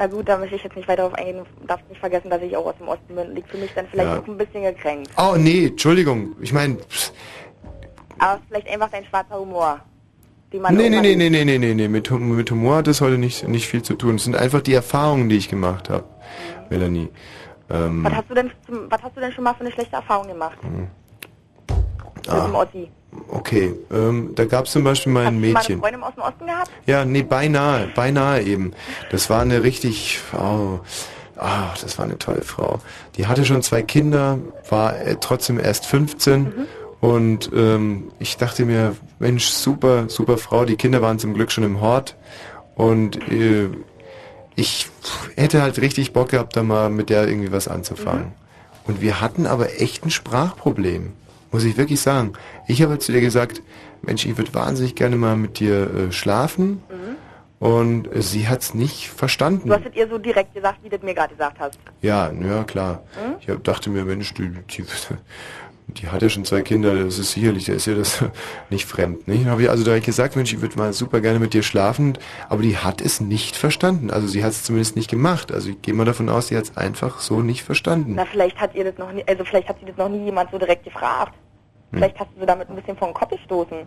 Na gut, da möchte ich jetzt nicht weiter darauf eingehen. Du darfst nicht vergessen, dass ich auch aus dem Osten bin. Liegt für mich dann vielleicht Ja. auch ein bisschen gekränkt. Oh nee, Entschuldigung. Ich meine, Aber vielleicht einfach dein schwarzer Humor. Den man nee, nee, nee, nee, nee, nee, nee, nee. Mit, mit Humor hat das heute nicht, nicht viel zu tun. Es sind einfach die Erfahrungen, die ich gemacht habe, Melanie. Ähm, Was hast du denn was hast du denn schon mal für eine schlechte Erfahrung gemacht? Dem ah, okay, ähm, da gab es zum Beispiel mal ein Hast du mal eine Mädchen. Freundin aus dem Osten gehabt? Ja, nee, beinahe, beinahe eben. Das war eine richtig, oh, ah, das war eine tolle Frau. Die hatte schon zwei Kinder, war äh, trotzdem erst 15 und ähm, ich dachte mir, Mensch, super, super Frau. Die Kinder waren zum Glück schon im Hort und äh, ich hätte halt richtig Bock gehabt, da mal mit der irgendwie was anzufangen. Und wir hatten aber echt ein Sprachproblem, muss ich wirklich sagen. Ich habe halt zu dir gesagt, Mensch, ich würde wahnsinnig gerne mal mit dir äh, schlafen. Und äh, sie hat's nicht verstanden. Du hast es ihr so direkt gesagt, wie du es mir gerade gesagt hast. Ja, ja klar. Hm? Ich hab, dachte mir, Mensch, die, die, die hat ja schon zwei Kinder, das ist sicherlich, da ist ja das nicht fremd. Nicht? Dann habe ich also direkt gesagt, Mensch, ich würde mal super gerne mit dir schlafen, aber die hat es nicht verstanden. Also sie hat es zumindest nicht gemacht. Also ich gehe mal davon aus, sie hat es einfach so nicht verstanden. Na, vielleicht hat ihr das noch nie, also vielleicht hat sie das noch nie jemand so direkt gefragt. Hm. Vielleicht hast du sie damit ein bisschen vor den Kopf gestoßen.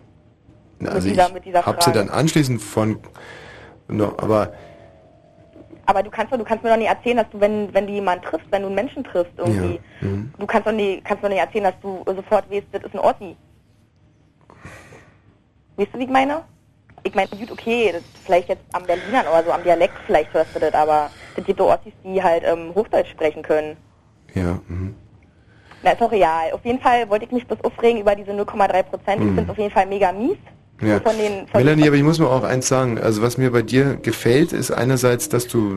Na, mit Also dieser- ich habe sie dann anschließend von, no, aber Aber du kannst doch, du kannst mir doch nicht erzählen, dass du, wenn, wenn du jemanden triffst, wenn du einen Menschen triffst irgendwie, ja, mhm. du kannst doch nie, kannst doch nicht erzählen, dass du sofort weißt, das ist ein Ossi. Weißt du, wie ich meine? Ich meine, gut, okay, das vielleicht jetzt am Berlinern oder so, am Dialekt vielleicht hörst du das, aber es gibt auch Ossis, die halt ähm, Hochdeutsch sprechen können. ja, mhm. Na, ist auch real. Auf jeden Fall wollte ich mich bloß aufregen über diese 0,3 Prozent. Ich Mhm. finde es auf jeden Fall mega mies. Ja. Von den, von Melanie, aber ich muss mal auch eins sagen. Also was mir bei dir gefällt, ist einerseits, dass du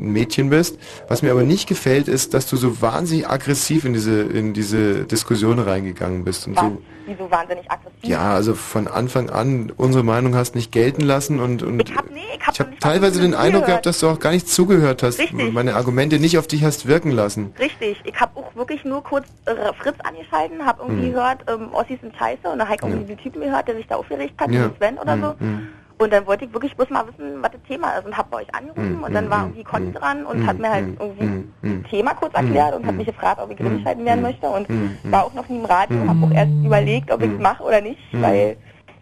ein Mädchen bist. Was mir aber nicht gefällt, ist, dass du so wahnsinnig aggressiv in diese, in diese Diskussion reingegangen bist und Was? so. Wieso wahnsinnig aggressiv? Ja, also von Anfang an unsere Meinung hast nicht gelten lassen und, und Ich hab, nee, ich hab, ich habe teilweise den Eindruck gehabt, dass du auch gar nicht zugehört hast, Richtig. meine Argumente nicht auf dich hast wirken lassen. Richtig, ich habe auch wirklich nur kurz äh, Fritz angeschalten, habe irgendwie Hm. gehört, ähm, Ossis sind scheiße und dann habe ich irgendwie diesen Typen gehört, der sich da aufgeregt hat, Ja. Sven oder Hm, so. hm. Und dann wollte ich wirklich bloß mal wissen, was das Thema ist und habe bei euch angerufen Hm, und dann hm, war hm, irgendwie Conny dran und hat mir halt irgendwie das Thema kurz erklärt und hat mich gefragt, ob ich rumgeschalten werden möchte und war auch noch nie im Radio, Hm. habe auch erst überlegt, ob ich es mache oder nicht, weil,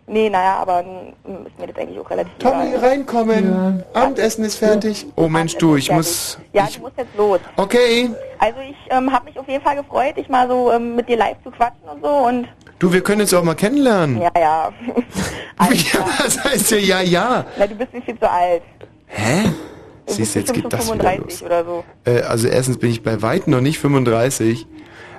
nee, naja, aber nun ist mir das eigentlich auch relativ Tommy, egal. reinkommen. Abendessen ist fertig. Oh Mensch, du, ich muss... Ja, du musst jetzt los. Okay. Also ich ähm, habe mich auf jeden Fall gefreut, dich mal so ähm, mit dir live zu quatschen und so und Du, wir können uns auch mal kennenlernen. ja, ja. Ja, das heißt ja, ja, ja. Na, du bist nicht viel zu alt. Hä? Du Siehst du, jetzt geht das wieder 35 los. oder so. Äh, also erstens bin ich bei weitem noch nicht 35.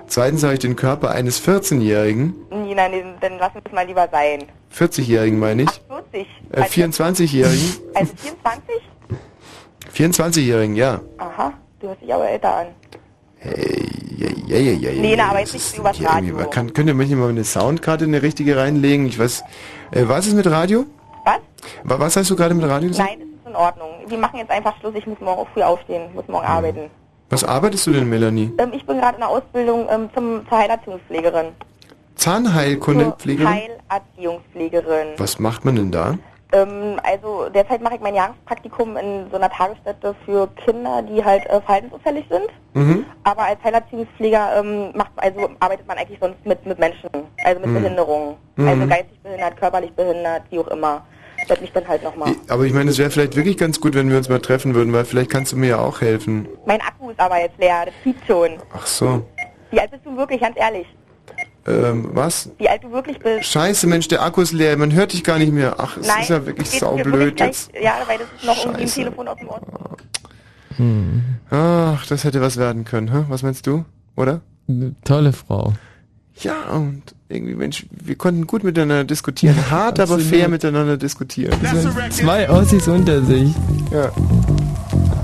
Zweitens habe ich den Körper eines 14-Jährigen. Nee, nein, nee, dann lass uns mal lieber sein. 40-Jährigen meine ich. 40. Äh, 24-Jährigen. Also 24? 24-Jährigen, ja. Aha, du hörst dich aber älter an. Ja, Nee, na, aber jetzt nicht übers Radio. Kann, könnt ihr mich mal eine Soundkarte, eine richtige reinlegen? Ich weiß. Äh, was ist mit Radio? Was? Wa- Was hast du gerade mit Radio gesagt? Nein, das ist in Ordnung. Wir machen jetzt einfach Schluss. Ich muss morgen früh aufstehen, muss morgen arbeiten. Was arbeitest du denn, Melanie? Ähm, ich bin gerade in der Ausbildung ähm, zum, zur Heilerziehungspflegerin. Zahnheilkundenpflegerin? Heilerziehungspflegerin. Was macht man denn da? Ähm, also derzeit mache ich mein Jahrespraktikum in so einer Tagesstätte für Kinder, die halt äh, verhaltensunfällig sind. Mhm. Aber als Heilerziehungspfleger ähm, macht, also arbeitet man eigentlich sonst mit, mit Menschen, also mit Mhm. Behinderungen. Mhm. Also geistig behindert, körperlich behindert, wie auch immer. Das mich dann halt nochmal. Aber ich meine, es wäre vielleicht wirklich ganz gut, wenn wir uns mal treffen würden, weil vielleicht kannst du mir ja auch helfen. Mein Akku ist aber jetzt leer, das piept schon. Ach so. Wie alt bist du wirklich, ganz ehrlich? Ähm, was? Wie alt du wirklich bist? Scheiße, Mensch, der Akku ist leer, man hört dich gar nicht mehr. Ach, es Nein, ist ja wirklich saublöd gleich- jetzt. Ja, weil das ist noch irgendwie ein Scheiße. Telefon aus dem Ort. Ach, das hätte was werden können, hä? Was meinst du? Oder? Eine tolle Frau. Ja, und irgendwie, Mensch, wir konnten gut miteinander diskutieren. Hart, aber fair miteinander diskutieren. Zwei Ossis unter sich. Ja.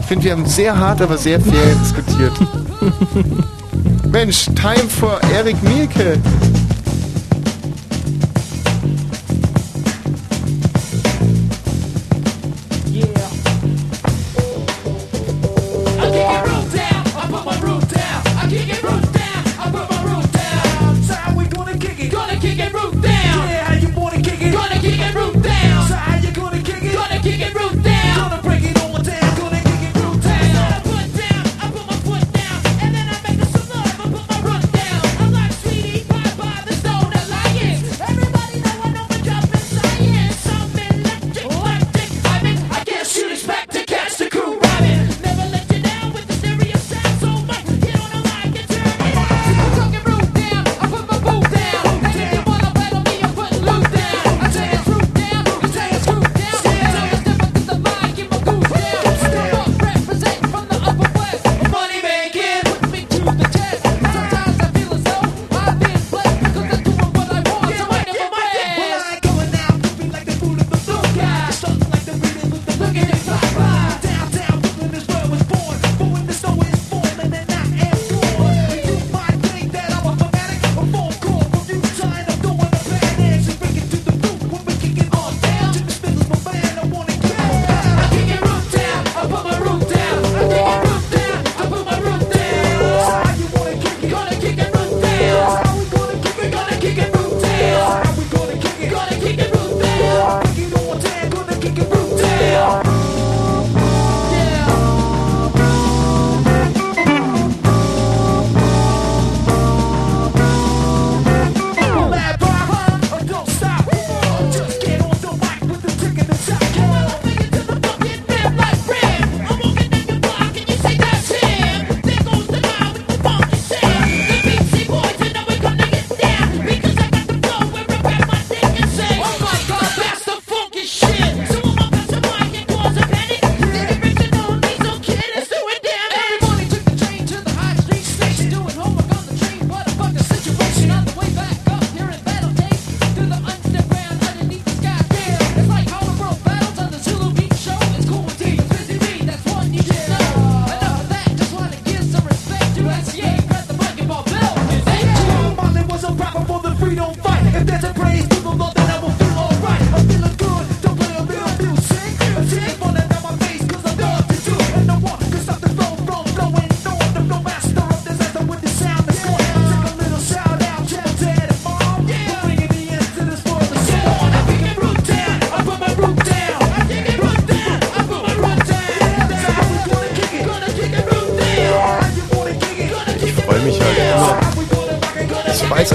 Ich finde, wir haben sehr hart, aber sehr fair diskutiert. Mensch, time for Erik Mielke.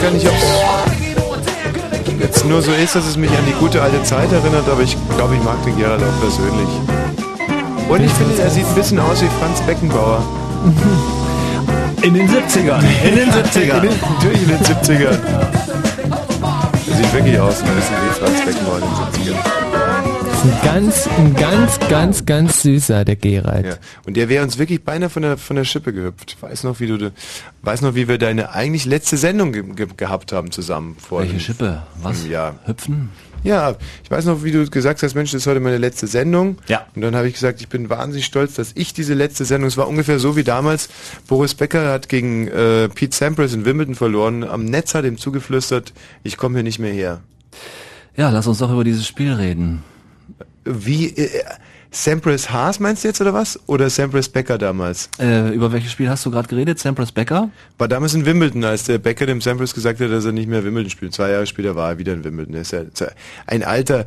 Weiß gar nicht, ob es jetzt nur so ist, dass es mich an die gute alte Zeit erinnert, aber ich glaube, ich mag den Gerald auch persönlich. Und ich finde, er sieht ein bisschen aus wie Franz Beckenbauer. In den 70ern. In den 70ern. In den, natürlich in den 70ern. Er sieht wirklich aus ein bisschen wie Franz Beckenbauer in den 70ern. Das ist ein ganz, ein ganz, ganz, ganz süßer, der Gerald. Ja. Und der wäre uns wirklich beinahe von der, von der Schippe gehüpft. Weiß noch, wie du, weiß noch, wie wir deine eigentlich letzte Sendung ge ge gehabt haben zusammen. Vor Welche Schippe? Was? Ja. Hüpfen? Ja, ich weiß noch, wie du gesagt hast, Mensch, das ist heute meine letzte Sendung. Ja. Und dann habe ich gesagt, ich bin wahnsinnig stolz, dass ich diese letzte Sendung, es war ungefähr so wie damals, Boris Becker hat gegen äh, Pete Sampras in Wimbledon verloren, am Netz hat ihm zugeflüstert, ich komme hier nicht mehr her. Ja, lass uns doch über dieses Spiel reden. Wie, äh, Sampras Haas meinst du jetzt oder was? Oder Sampras Becker damals? Äh, über welches Spiel hast du gerade geredet? Sampras Becker? War damals in Wimbledon, als der Becker dem Sampras gesagt hat, dass er nicht mehr Wimbledon spielt. Zwei Jahre später war er wieder in Wimbledon. Er ist ja ein alter.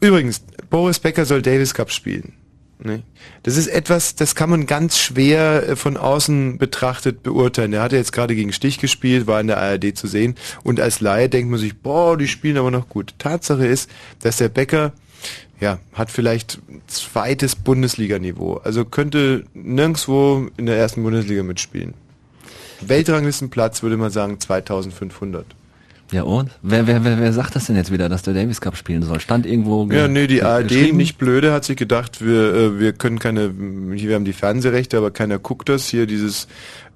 Übrigens, Boris Becker soll Davis Cup spielen. Ne? Das ist etwas, das kann man ganz schwer äh, von außen betrachtet beurteilen. Er hat ja jetzt gerade gegen Stich gespielt, war in der ARD zu sehen. Und als Laie denkt man sich, boah, die spielen aber noch gut. Tatsache ist, dass der Becker ja, hat vielleicht zweites Bundesliganiveau. Also könnte nirgendwo in der ersten Bundesliga mitspielen. Weltranglistenplatz würde man sagen 2500. Ja und? Wer, wer, wer, wer sagt das denn jetzt wieder, dass der Davis Cup spielen soll? Stand irgendwo ge- Ja, nee, die ARD, nicht blöde, hat sich gedacht, wir, äh, wir können keine, hier, wir haben die Fernsehrechte, aber keiner guckt das. Hier dieses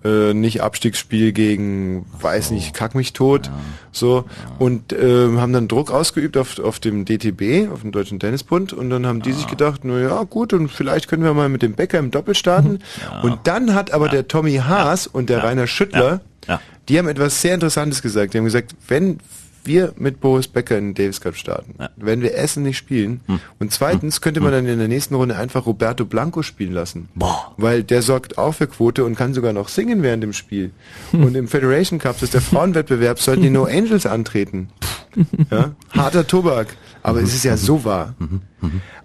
äh, nicht Abstiegsspiel gegen, weiß nicht, kack mich tot, so. Und äh, haben dann Druck ausgeübt auf, auf dem DTB, auf dem Deutschen Tennisbund, und dann haben die sich gedacht, na ja, gut, und vielleicht können wir mal mit dem Becker im Doppel starten. Und dann hat aber der Tommy Haas und der Rainer Schüttler, Ja. die haben etwas sehr Interessantes gesagt. Die haben gesagt, wenn wir mit Boris Becker in den Davis Cup starten, werden wir Essen nicht spielen. Hm. Und zweitens könnte man dann in der nächsten Runde einfach Roberto Blanco spielen lassen. Weil der sorgt auch für Quote und kann sogar noch singen während dem Spiel. Hm. Und im Federation Cup, das ist der Frauenwettbewerb, sollten die No Angels antreten. Ja? Harter Tobak. Aber es ist ja so wahr.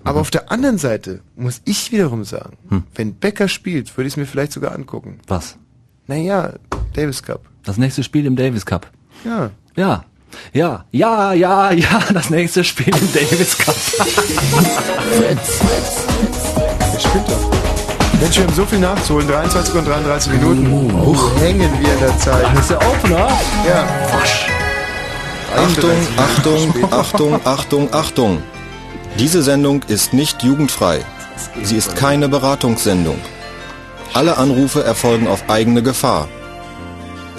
Aber auf der anderen Seite muss ich wiederum sagen, wenn Becker spielt, würde ich es mir vielleicht sogar angucken. Was? Naja, Davis Cup. Das nächste Spiel im Davis Cup. Ja. Ja. Ja, ja, ja, ja, das nächste Spiel im Davis Cup. Spielt. Mensch, wir haben so viel nachzuholen. 23 und 33 Minuten. Wo hängen wir in der Zeit? Das ist der Opener. Ja. Achtung, 31 Achtung, Minuten Achtung, Achtung, Achtung. Diese Sendung ist nicht jugendfrei. Sie ist keine Beratungssendung. Alle Anrufe erfolgen auf eigene Gefahr.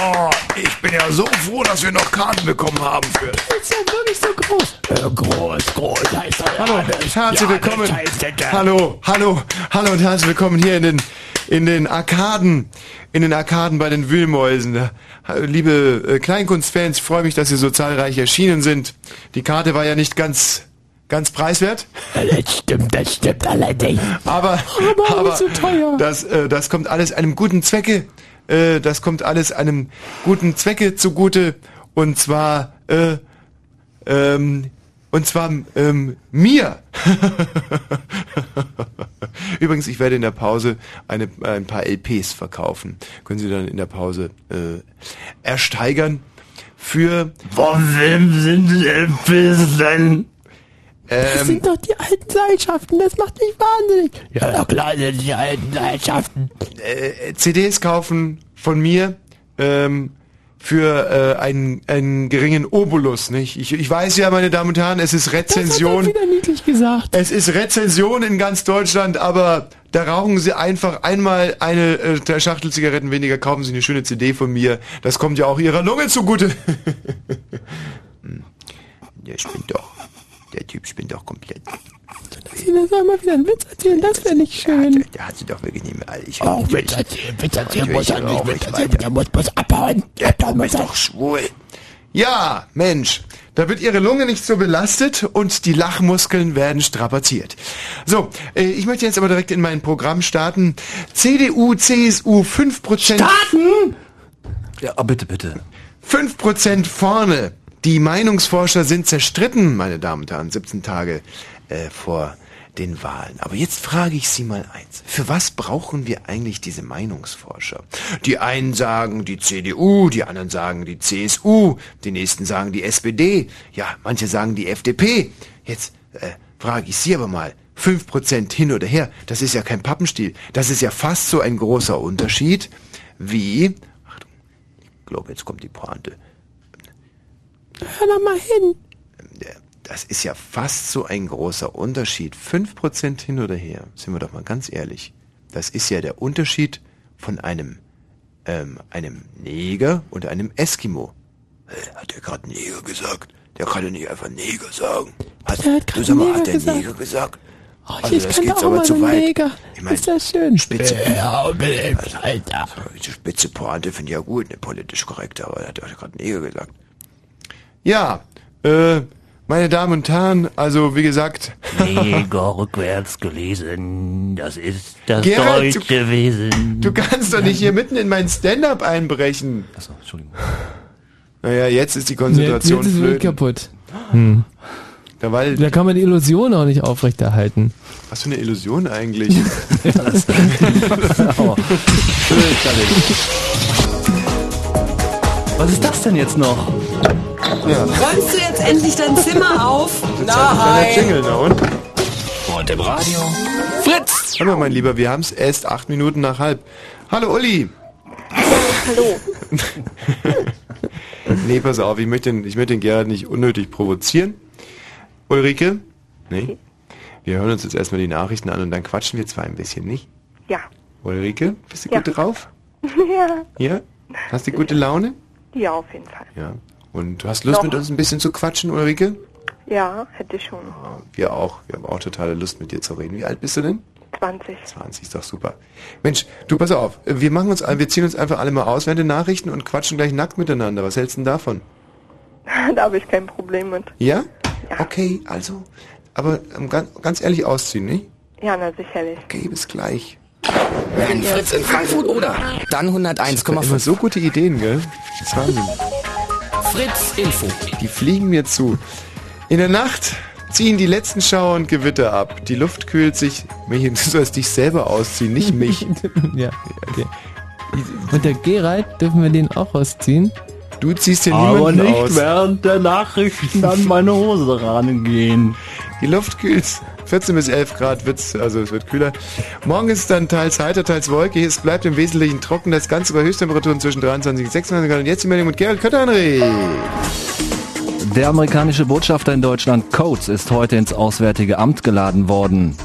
Oh, ich bin ja so froh, dass wir noch Karten bekommen haben für. Ist ja wirklich so groß. Äh, groß, groß heißt er. Hallo, herzlich willkommen. Hallo, hallo, hallo und herzlich willkommen hier in den in den Arkaden, in den Arkaden bei den Wühlmäusen. Da- Liebe äh, Kleinkunstfans, freue mich, dass Sie so zahlreich erschienen sind. Die Karte war ja nicht ganz ganz preiswert. Das stimmt, das stimmt allerdings. Aber, Aber aber so teuer. Das, äh, das kommt alles einem guten Zwecke. Äh, das kommt alles einem guten Zwecke zugute. Und zwar, äh, ähm, und zwar ähm, mir. Übrigens, ich werde in der Pause eine, ein paar LPs verkaufen. Können Sie dann in der Pause äh, ersteigern. Für wem sind die LPs denn? Das sind doch die alten Seilschaften, das macht mich wahnsinnig. Ja, na klar sind die alten Seilschaften. äh, CDs kaufen von mir. Ähm, für äh, einen, einen geringen Obolus, nicht? Ich, ich weiß ja, meine Damen und Herren, es ist Rezension. wieder niedlich gesagt. Es ist Rezension in ganz Deutschland, aber da rauchen Sie einfach einmal eine äh, Schachtel Zigaretten weniger, kaufen Sie eine schöne CD von mir. Das kommt ja auch Ihrer Lunge zugute. Der spinnt doch. Der Typ spinnt doch komplett. Das soll mal wieder einen Witz erzählen, das wäre nicht schön. Der hat sie doch wirklich nicht mehr all. Ich Auch ich- Witz erzählen, Witz erzählen muss er ich- nicht, auch Witz erzählen, der muss bloß abhauen. Der Tom ist doch schwul. Ja, Mensch, da wird Ihre Lunge nicht so belastet und die Lachmuskeln werden strapaziert. So, äh, ich möchte jetzt aber direkt in mein Programm starten. CDU, CSU, 5%. Starten? Ja, oh, bitte, bitte. 5% vorne. Die Meinungsforscher sind zerstritten, meine Damen und Herren, 17 Tage äh, vor den Wahlen. Aber jetzt frage ich Sie mal eins. Für was brauchen wir eigentlich diese Meinungsforscher? Die einen sagen die CDU, die anderen sagen die CSU, die nächsten sagen die SPD, ja, manche sagen die FDP. Jetzt äh, frage ich Sie aber mal, 5% hin oder her, das ist ja kein Pappenstiel. Das ist ja fast so ein großer Unterschied wie... Achtung, ich glaube, jetzt kommt die Pointe. Hör doch mal hin. Das ist ja fast so ein großer Unterschied. 5% hin oder her, sind wir doch mal ganz ehrlich. Das ist ja der Unterschied von einem, ähm, einem Neger und einem Eskimo. Hat der gerade Neger gesagt? Der kann ja nicht einfach Neger sagen. Hat, Der hat du sag mal, Neger hat der gesagt. Neger gesagt? Oh, Also ich das kann geht's auch aber zu weit. Neger. Ich mein, ist das schön. Spitze. Ja, Alter. Diese spitze Pointe finde ich ja gut, ne, politisch korrekt, aber er hat ja gerade Neger gesagt. Ja, äh, meine Damen und Herren, also wie gesagt, Neger rückwärts gelesen, das ist das Gerald, du- deutsche Wesen. Du kannst doch nicht hier mitten in mein Stand-up einbrechen. Achso, Entschuldigung. Naja, jetzt ist die Jetzt, Konzentration jetzt ist es wirklich flöten. kaputt. Hm. Weil, Da kann man die Illusion auch nicht aufrechterhalten. was für eine Illusion eigentlich. Was ist das denn jetzt noch? Ja. Räumst du jetzt endlich dein Zimmer auf? Jetzt hat ein Jingle, na und? Im Radio. Fritz! Mal, mein Lieber, wir haben es erst acht Minuten nach halb. Hallo, Uli! Hallo. nee, pass auf, ich möchte, den, ich möchte den Gerhard nicht unnötig provozieren. Ulrike? Nee? Wir hören uns jetzt erstmal die Nachrichten an und dann quatschen wir zwar ein bisschen, nicht? Ja. Ulrike, bist du Ja. gut drauf? ja. Ja? Hast du gute Laune? Ja, auf jeden Fall. Ja. Und du hast Lust, Doch. mit uns ein bisschen zu quatschen, Ulrike? Ja, hätte ich schon. Wir auch. Wir haben auch totale Lust, mit dir zu reden. Wie alt bist du denn? 20. 20, ist doch super. Mensch, du pass auf. Wir machen uns, wir ziehen uns einfach alle mal aus während den Nachrichten und quatschen gleich nackt miteinander. Was hältst du denn davon? da habe ich kein Problem mit. Ja? Okay, also. Aber ähm, ganz, ganz ehrlich ausziehen, nicht? Ja, na sicherlich. Okay, bis gleich. Wenn Fritz in Frankfurt oder dann 101,5. Immer so gute Ideen, gell? Das ist Wahnsinn. Fritz Info. Die fliegen mir zu. In der Nacht ziehen die letzten Schauer und Gewitter ab. Die Luft kühlt sich. Du sollst dich selber ausziehen, nicht mich. ja, okay. Und der Gerald, dürfen wir den auch ausziehen? Du ziehst Aber niemanden nicht aus. während der Nachrichten an meine Hose rangehen. Die Luft kühlt. 14 bis 11 Grad wird's, also es wird kühler. Morgen ist dann teils heiter, teils wolkig. Es bleibt im Wesentlichen trocken. Das Ganze bei Höchsttemperaturen zwischen 23 und 26 Grad. Und jetzt die Meldung mit Gerald Kötterhenry. Der amerikanische Botschafter in Deutschland, Coates, ist heute ins Auswärtige Amt geladen worden.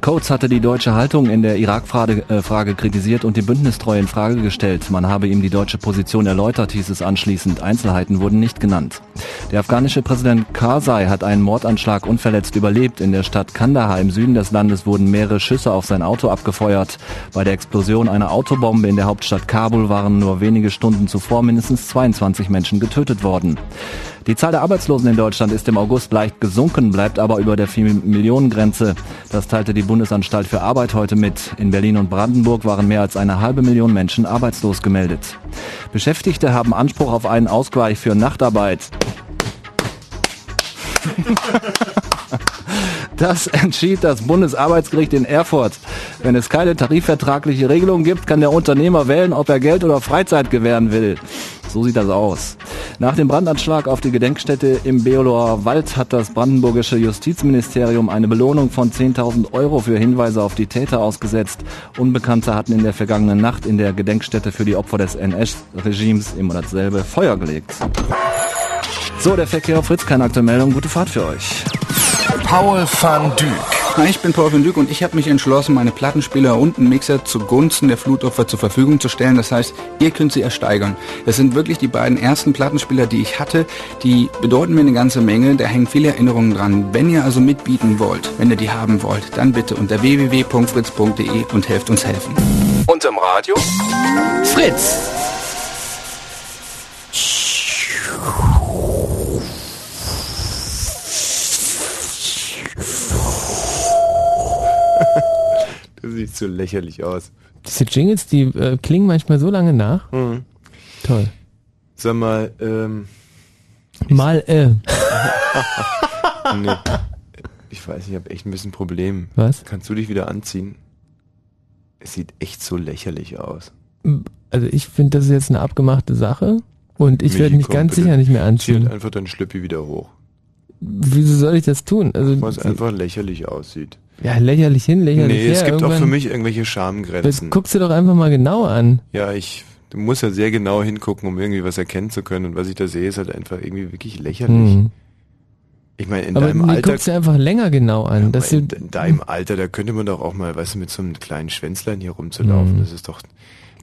Coates hatte die deutsche Haltung in der Irak-Frage äh, kritisiert und die Bündnistreue in Frage gestellt. Man habe ihm die deutsche Position erläutert, hieß es anschließend. Einzelheiten wurden nicht genannt. Der afghanische Präsident Karzai hat einen Mordanschlag unverletzt überlebt. In der Stadt Kandahar im Süden des Landes wurden mehrere Schüsse auf sein Auto abgefeuert. Bei der Explosion einer Autobombe in der Hauptstadt Kabul waren nur wenige Stunden zuvor mindestens 22 Menschen getötet worden. Die Zahl der Arbeitslosen in Deutschland ist im August leicht gesunken, bleibt aber über der 4-Millionen-Grenze. Das teilte die Bundesanstalt für Arbeit heute mit. In Berlin und Brandenburg waren mehr als eine halbe Million Menschen arbeitslos gemeldet. Beschäftigte haben Anspruch auf einen Ausgleich für Nachtarbeit. Das entschied das Bundesarbeitsgericht in Erfurt. Wenn es keine tarifvertragliche Regelung gibt, kann der Unternehmer wählen, ob er Geld oder Freizeit gewähren will. So sieht das aus. Nach dem Brandanschlag auf die Gedenkstätte im Beoloer Wald hat das brandenburgische Justizministerium eine Belohnung von 10.000 Euro für Hinweise auf die Täter ausgesetzt. Unbekannte hatten in der vergangenen Nacht in der Gedenkstätte für die Opfer des NS-Regimes im Monat selbe Feuer gelegt. So, der Verkehr auf Fritz, keine aktuelle Meldung. Gute Fahrt für euch. Paul van Dyk. Hi, ich bin Paul van Dyk und ich habe mich entschlossen, meine Plattenspieler und einen Mixer zugunsten der Flutopfer zur Verfügung zu stellen. Das heißt, ihr könnt sie ersteigern. Das sind wirklich die beiden ersten Plattenspieler, die ich hatte. Die bedeuten mir eine ganze Menge. Da hängen viele Erinnerungen dran. Wenn ihr also mitbieten wollt, wenn ihr die haben wollt, dann bitte unter www.fritz.de und helft uns helfen. Und im Radio? Fritz! Das sieht so lächerlich aus. Diese Jingles, die äh, klingen manchmal so lange nach. Mhm. Toll. Sag mal, ähm. Mal, äh. nee. Ich weiß, ich habe echt ein bisschen Problem. Was? Kannst du dich wieder anziehen? Es sieht echt so lächerlich aus. Also ich finde, das ist jetzt eine abgemachte Sache und ich werde mich komm, ganz sicher nicht mehr Zieh anziehen. halt einfach deinen Schlüppi wieder hoch. Wieso soll ich das tun? Also Weil es einfach lächerlich aussieht. Ja, lächerlich hin, lächerlich nee, her. es gibt auch für mich irgendwelche Das Schamgrenzen. guckst du doch einfach mal genau an. Ja, ich du musst ja sehr genau hingucken, um irgendwie was erkennen zu können. Und was ich da sehe, ist halt einfach irgendwie wirklich lächerlich. Hm. Ich meine, in Aber deinem mir Alter, guckst du einfach länger genau an. dass du, in, in deinem Alter, da könnte man doch auch mal, weißt du, mit so einem kleinen Schwänzlein hier rumzulaufen. Hm. Das ist doch.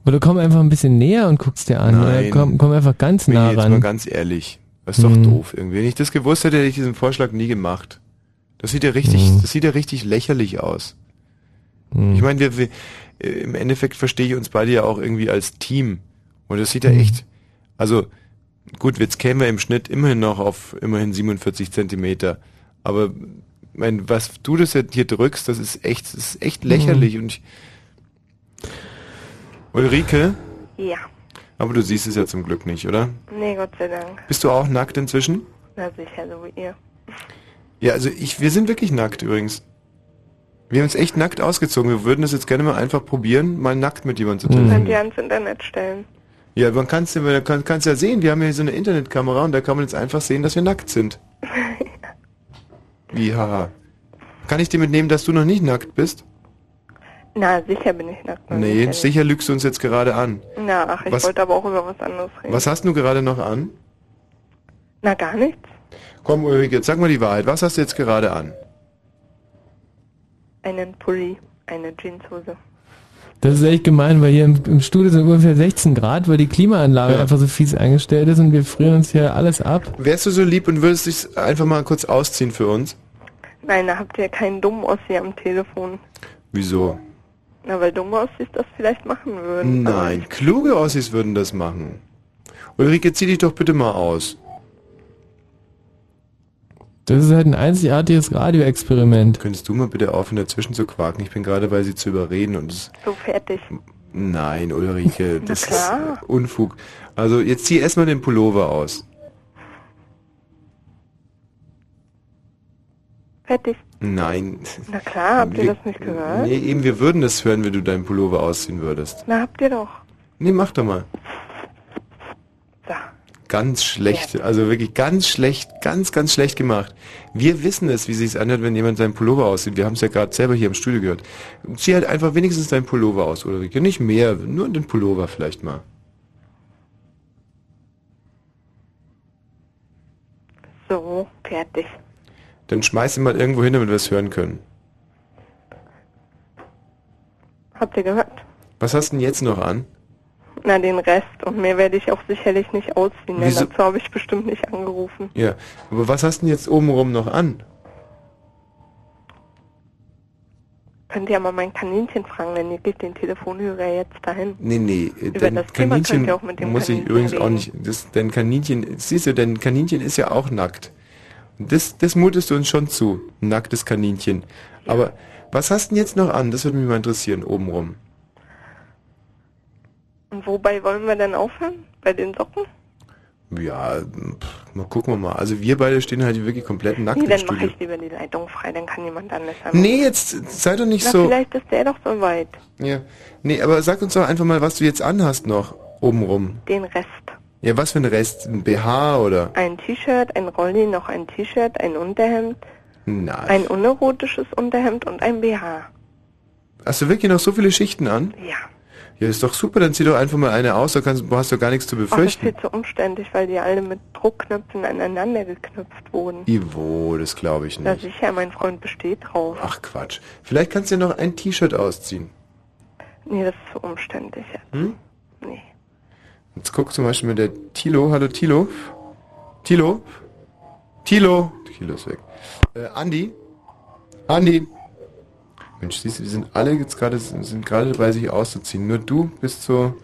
oder komm einfach ein bisschen näher und guckst dir an. Nein. Oder komm, komm einfach ganz Michi, nah jetzt mal ran. ganz ehrlich. Das ist doch Hm. doof irgendwie. Wenn ich das gewusst hätte, hätte ich diesen Vorschlag nie gemacht. Das sieht ja richtig, Hm. das sieht ja richtig lächerlich aus. Hm. Ich meine, wir, wir äh, im Endeffekt verstehe ich uns beide ja auch irgendwie als Team. Und das sieht ja Hm. echt, also gut, jetzt kämen wir im Schnitt immerhin noch auf immerhin 47 Zentimeter. Aber mein, was du das jetzt hier drückst, das ist echt, das ist echt lächerlich. Hm. Und ich, Ulrike, Ja. aber du siehst es ja zum Glück nicht, oder? Nee, Gott sei Dank. Bist du auch nackt inzwischen? Na sicher, so wie ihr. Ja, also ich, wir sind wirklich nackt übrigens. Wir haben uns echt nackt ausgezogen. Wir würden das jetzt gerne mal einfach probieren, mal nackt mit jemandem zu Mhm. Könnt telefonieren. ihr ans Internet stellen. Ja, man kann's ja, man kann, kann's ja sehen. Wir haben ja hier so eine Internetkamera und da kann man jetzt einfach sehen, dass wir nackt sind. Wie, haha. Kann ich dir mitnehmen, dass du noch nicht nackt bist? Na, sicher bin ich nackt. na, nee, sicher sicher lügst du uns jetzt gerade an. Na, ach, ich Was- wollte aber auch über was anderes reden. Was hast du gerade noch an? Na, gar nichts. Komm, Ulrike, jetzt sag mal die Wahrheit. Was hast du jetzt gerade an? Einen Pulli, eine Jeanshose. Das ist echt gemein, weil hier im, im Studio sind ungefähr 16 Grad, weil die Klimaanlage Ja. einfach so fies eingestellt ist und wir frieren uns hier alles ab. Wärst du so lieb und würdest dich einfach mal kurz ausziehen für uns? Nein, da habt ihr keinen dummen Ossi am Telefon. Wieso? Na, weil dumme Ossis das vielleicht machen würden. Nein, kluge Ossis würden das machen. Ulrike, zieh dich doch bitte mal aus. Das ist halt ein einzigartiges Radioexperiment. Könntest du mal bitte aufhören, dazwischen zu quaken? Ich bin gerade bei sie zu überreden und es... So fertig. Nein, Ulrike, das ist Unfug. Also jetzt zieh erstmal den Pullover aus. Fertig. Nein. Na klar, habt ihr Wir- das nicht gehört? Nee, eben, wir würden das hören, wenn du deinen Pullover ausziehen würdest. Na, habt ihr doch. Nee, mach doch mal. Ganz schlecht, also wirklich ganz schlecht, ganz, ganz schlecht gemacht. Wir wissen es, wie sich's anhört, wenn jemand seinen Pullover aussieht. Wir haben es ja gerade selber hier im Studio gehört. Zieh halt einfach wenigstens deinen Pullover aus, Ulrike. Nicht mehr, nur den Pullover vielleicht mal. So, fertig. Dann schmeiß ihn mal irgendwo hin, damit wir es hören können. Habt ihr gehört? Was hast du denn jetzt noch an? Na, den Rest. Und mehr werde ich auch sicherlich nicht ausziehen, denn Wieso? dazu habe ich bestimmt nicht angerufen. Ja, aber was hast du denn jetzt obenrum noch an? Könnt ihr ja mal mein Kaninchen fragen, denn ihr gebt den Telefonhörer jetzt dahin. Nee, nee, äh, Über dein das Thema Kaninchen ihr auch mit dem muss ich Kaninchen übrigens auch reden. nicht, das, dein Kaninchen, siehst du, dein Kaninchen ist ja auch nackt. Das, das mutest du uns schon zu, ein nacktes Kaninchen. Aber was hast du denn jetzt noch an? Das würde mich mal interessieren, obenrum. Und wobei wollen wir denn aufhören? Bei den Socken? Ja, pff, mal gucken wir mal. Also wir beide stehen halt wirklich komplett nackt nee, im dann mache Studio. ich lieber die Leitung frei, dann kann jemand anders anrufen. Nee, jetzt sei doch nicht Na, so. vielleicht ist der doch so weit. Ja. Nee, aber sag uns doch einfach mal, was du jetzt anhast noch obenrum. Den Rest. Ja, was für ein Rest? Ein BH oder? Ein T-Shirt, ein Rolli, noch ein T-Shirt, ein Unterhemd, Nein. ein unerotisches Unterhemd und ein BH. Hast du wirklich noch so viele Schichten an? Ja. Ja, ist doch super, dann zieh doch einfach mal eine aus, da kannst, du hast doch gar nichts zu Ach, das ist befürchten. viel zu umständlich, weil die alle mit Druckknöpfen aneinander geknüpft wurden. Ivo, das glaube ich Ja, nicht. sicher, mein Freund besteht drauf. Ach Quatsch. Vielleicht kannst du dir noch ein T-Shirt ausziehen. Nee, das ist zu umständlich. Hm? Nee. Jetzt guck zum Beispiel mit der Tilo. Hallo Tilo. Tilo. Tilo. Tilo ist weg. Äh, Andi. Andi. Mensch, siehst du, die sind alle jetzt gerade sind gerade dabei, sich auszuziehen. Nur du bist so.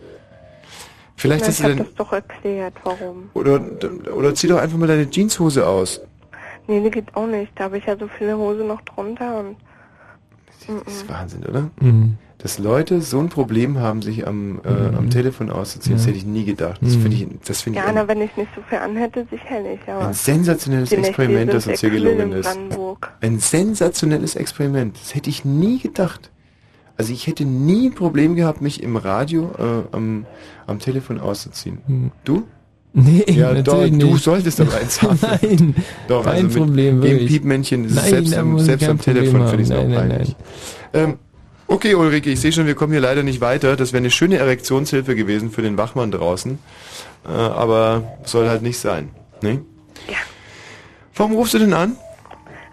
Vielleicht hast ich das doch erklärt, warum. Oder, oder zieh doch einfach mal deine Jeanshose aus. Nee, die geht auch nicht. Da habe ich ja so viele Hose noch drunter und... Das ist Wahnsinn, oder? Mhm. Dass Leute so ein Problem haben, sich am, äh, am Telefon auszuziehen, das hätte ich nie gedacht. Das Mhm. finde ich, das finde ich Ja, wenn ich nicht so viel anhätte, sicherlich. Aber ein sensationelles Experiment, das uns hier gelungen ist. Ein sensationelles Experiment. Das hätte ich nie gedacht. Also ich hätte nie ein Problem gehabt, mich im Radio äh, am, am Telefon auszuziehen. Hm. Du? Nee, Ja, doch, natürlich du nicht. solltest aber eins haben. Nein, Doch, kein also mit Problem, dem wirklich. Piepmännchen es Nein, selbst am, selbst am Telefon finde ich es noch Nein, peinlich. Ähm, okay, Ulrike, ich sehe schon, wir kommen hier leider nicht weiter. Das wäre eine schöne Erektionshilfe gewesen für den Wachmann draußen. Äh, aber soll halt nicht sein. Ne? Ja. Warum rufst du denn an?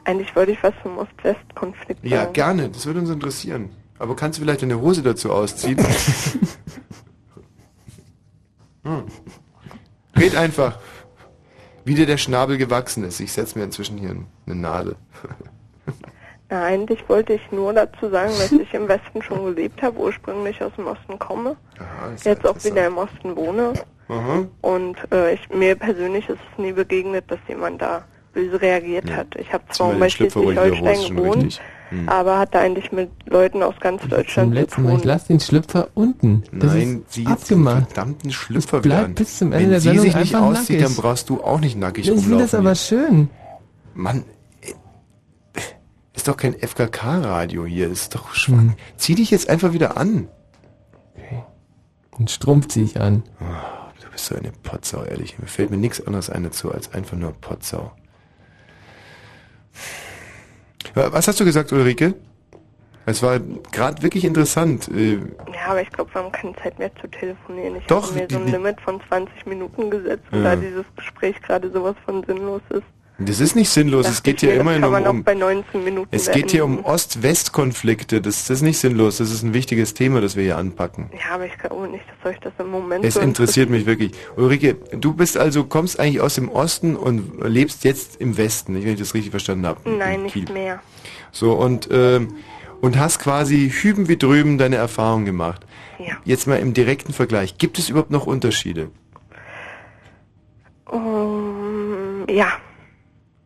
Eigentlich wollte ich was zum Ost-West-Konflikt Ja, sagen. gerne. Das würde uns interessieren. Aber kannst du vielleicht deine Hose dazu ausziehen? hm. Red einfach. Wie dir der Schnabel gewachsen ist. Ich setze mir inzwischen hier eine Nadel. Na, eigentlich wollte ich nur dazu sagen, dass ich im Westen schon gelebt habe, ursprünglich aus dem Osten komme, ja jetzt auch wieder im Osten wohne. Aha. Und äh, ich, mir persönlich ist es nie begegnet, dass jemand da böse reagiert Ja. hat. Ich habe zwar mal bei Schleswig-Holstein raus, schon gewohnt. Hm. aber hatte eigentlich mit Leuten aus ganz Zum Deutschland zu letzten Mal, ich tun. lass den Schlüpfer unten. Das Nein, ist sie jetzt den abgemacht. verdammten Schlüpfer Das bleibt bis zum Ende Wenn der sie Sendung sich nicht einfach auszieht, nackig. dann brauchst du auch nicht nackig Ich finde das rumlaufen. aber schön. Mann, ist doch kein FKK-Radio hier, ist doch schwach. Zieh dich jetzt einfach wieder an. Und Strumpf ziehe ich an. Oh, du bist so eine Potsau, ehrlich. Mir fällt mir nichts anderes ein dazu, als einfach nur Potsau. Was hast du gesagt, Ulrike? Es war gerade wirklich interessant. äh, Ja, aber ich glaube, wir haben keine Zeit mehr zu telefonieren. Ich Doch, habe mir so ein Limit von 20 Minuten gesetzt, Ja. und da dieses Gespräch gerade sowas von sinnlos ist. Das ist nicht sinnlos, es dachte geht hier das immerhin um, um bei 19 Minuten es geht hier um. Ost-West-Konflikte. Das, das ist nicht sinnlos, das ist ein wichtiges Thema, das wir hier anpacken. Ja, aber ich glaube nicht, dass euch das im Moment Es so interessiert mich wirklich. Ulrike, du bist also, kommst eigentlich aus dem Osten und lebst jetzt im Westen, wenn ich das richtig verstanden habe. Nein, nicht mehr. So, und, ähm, und hast quasi hüben wie drüben deine Erfahrung gemacht. Ja. Jetzt mal im direkten Vergleich. Gibt es überhaupt noch Unterschiede? Um, ja,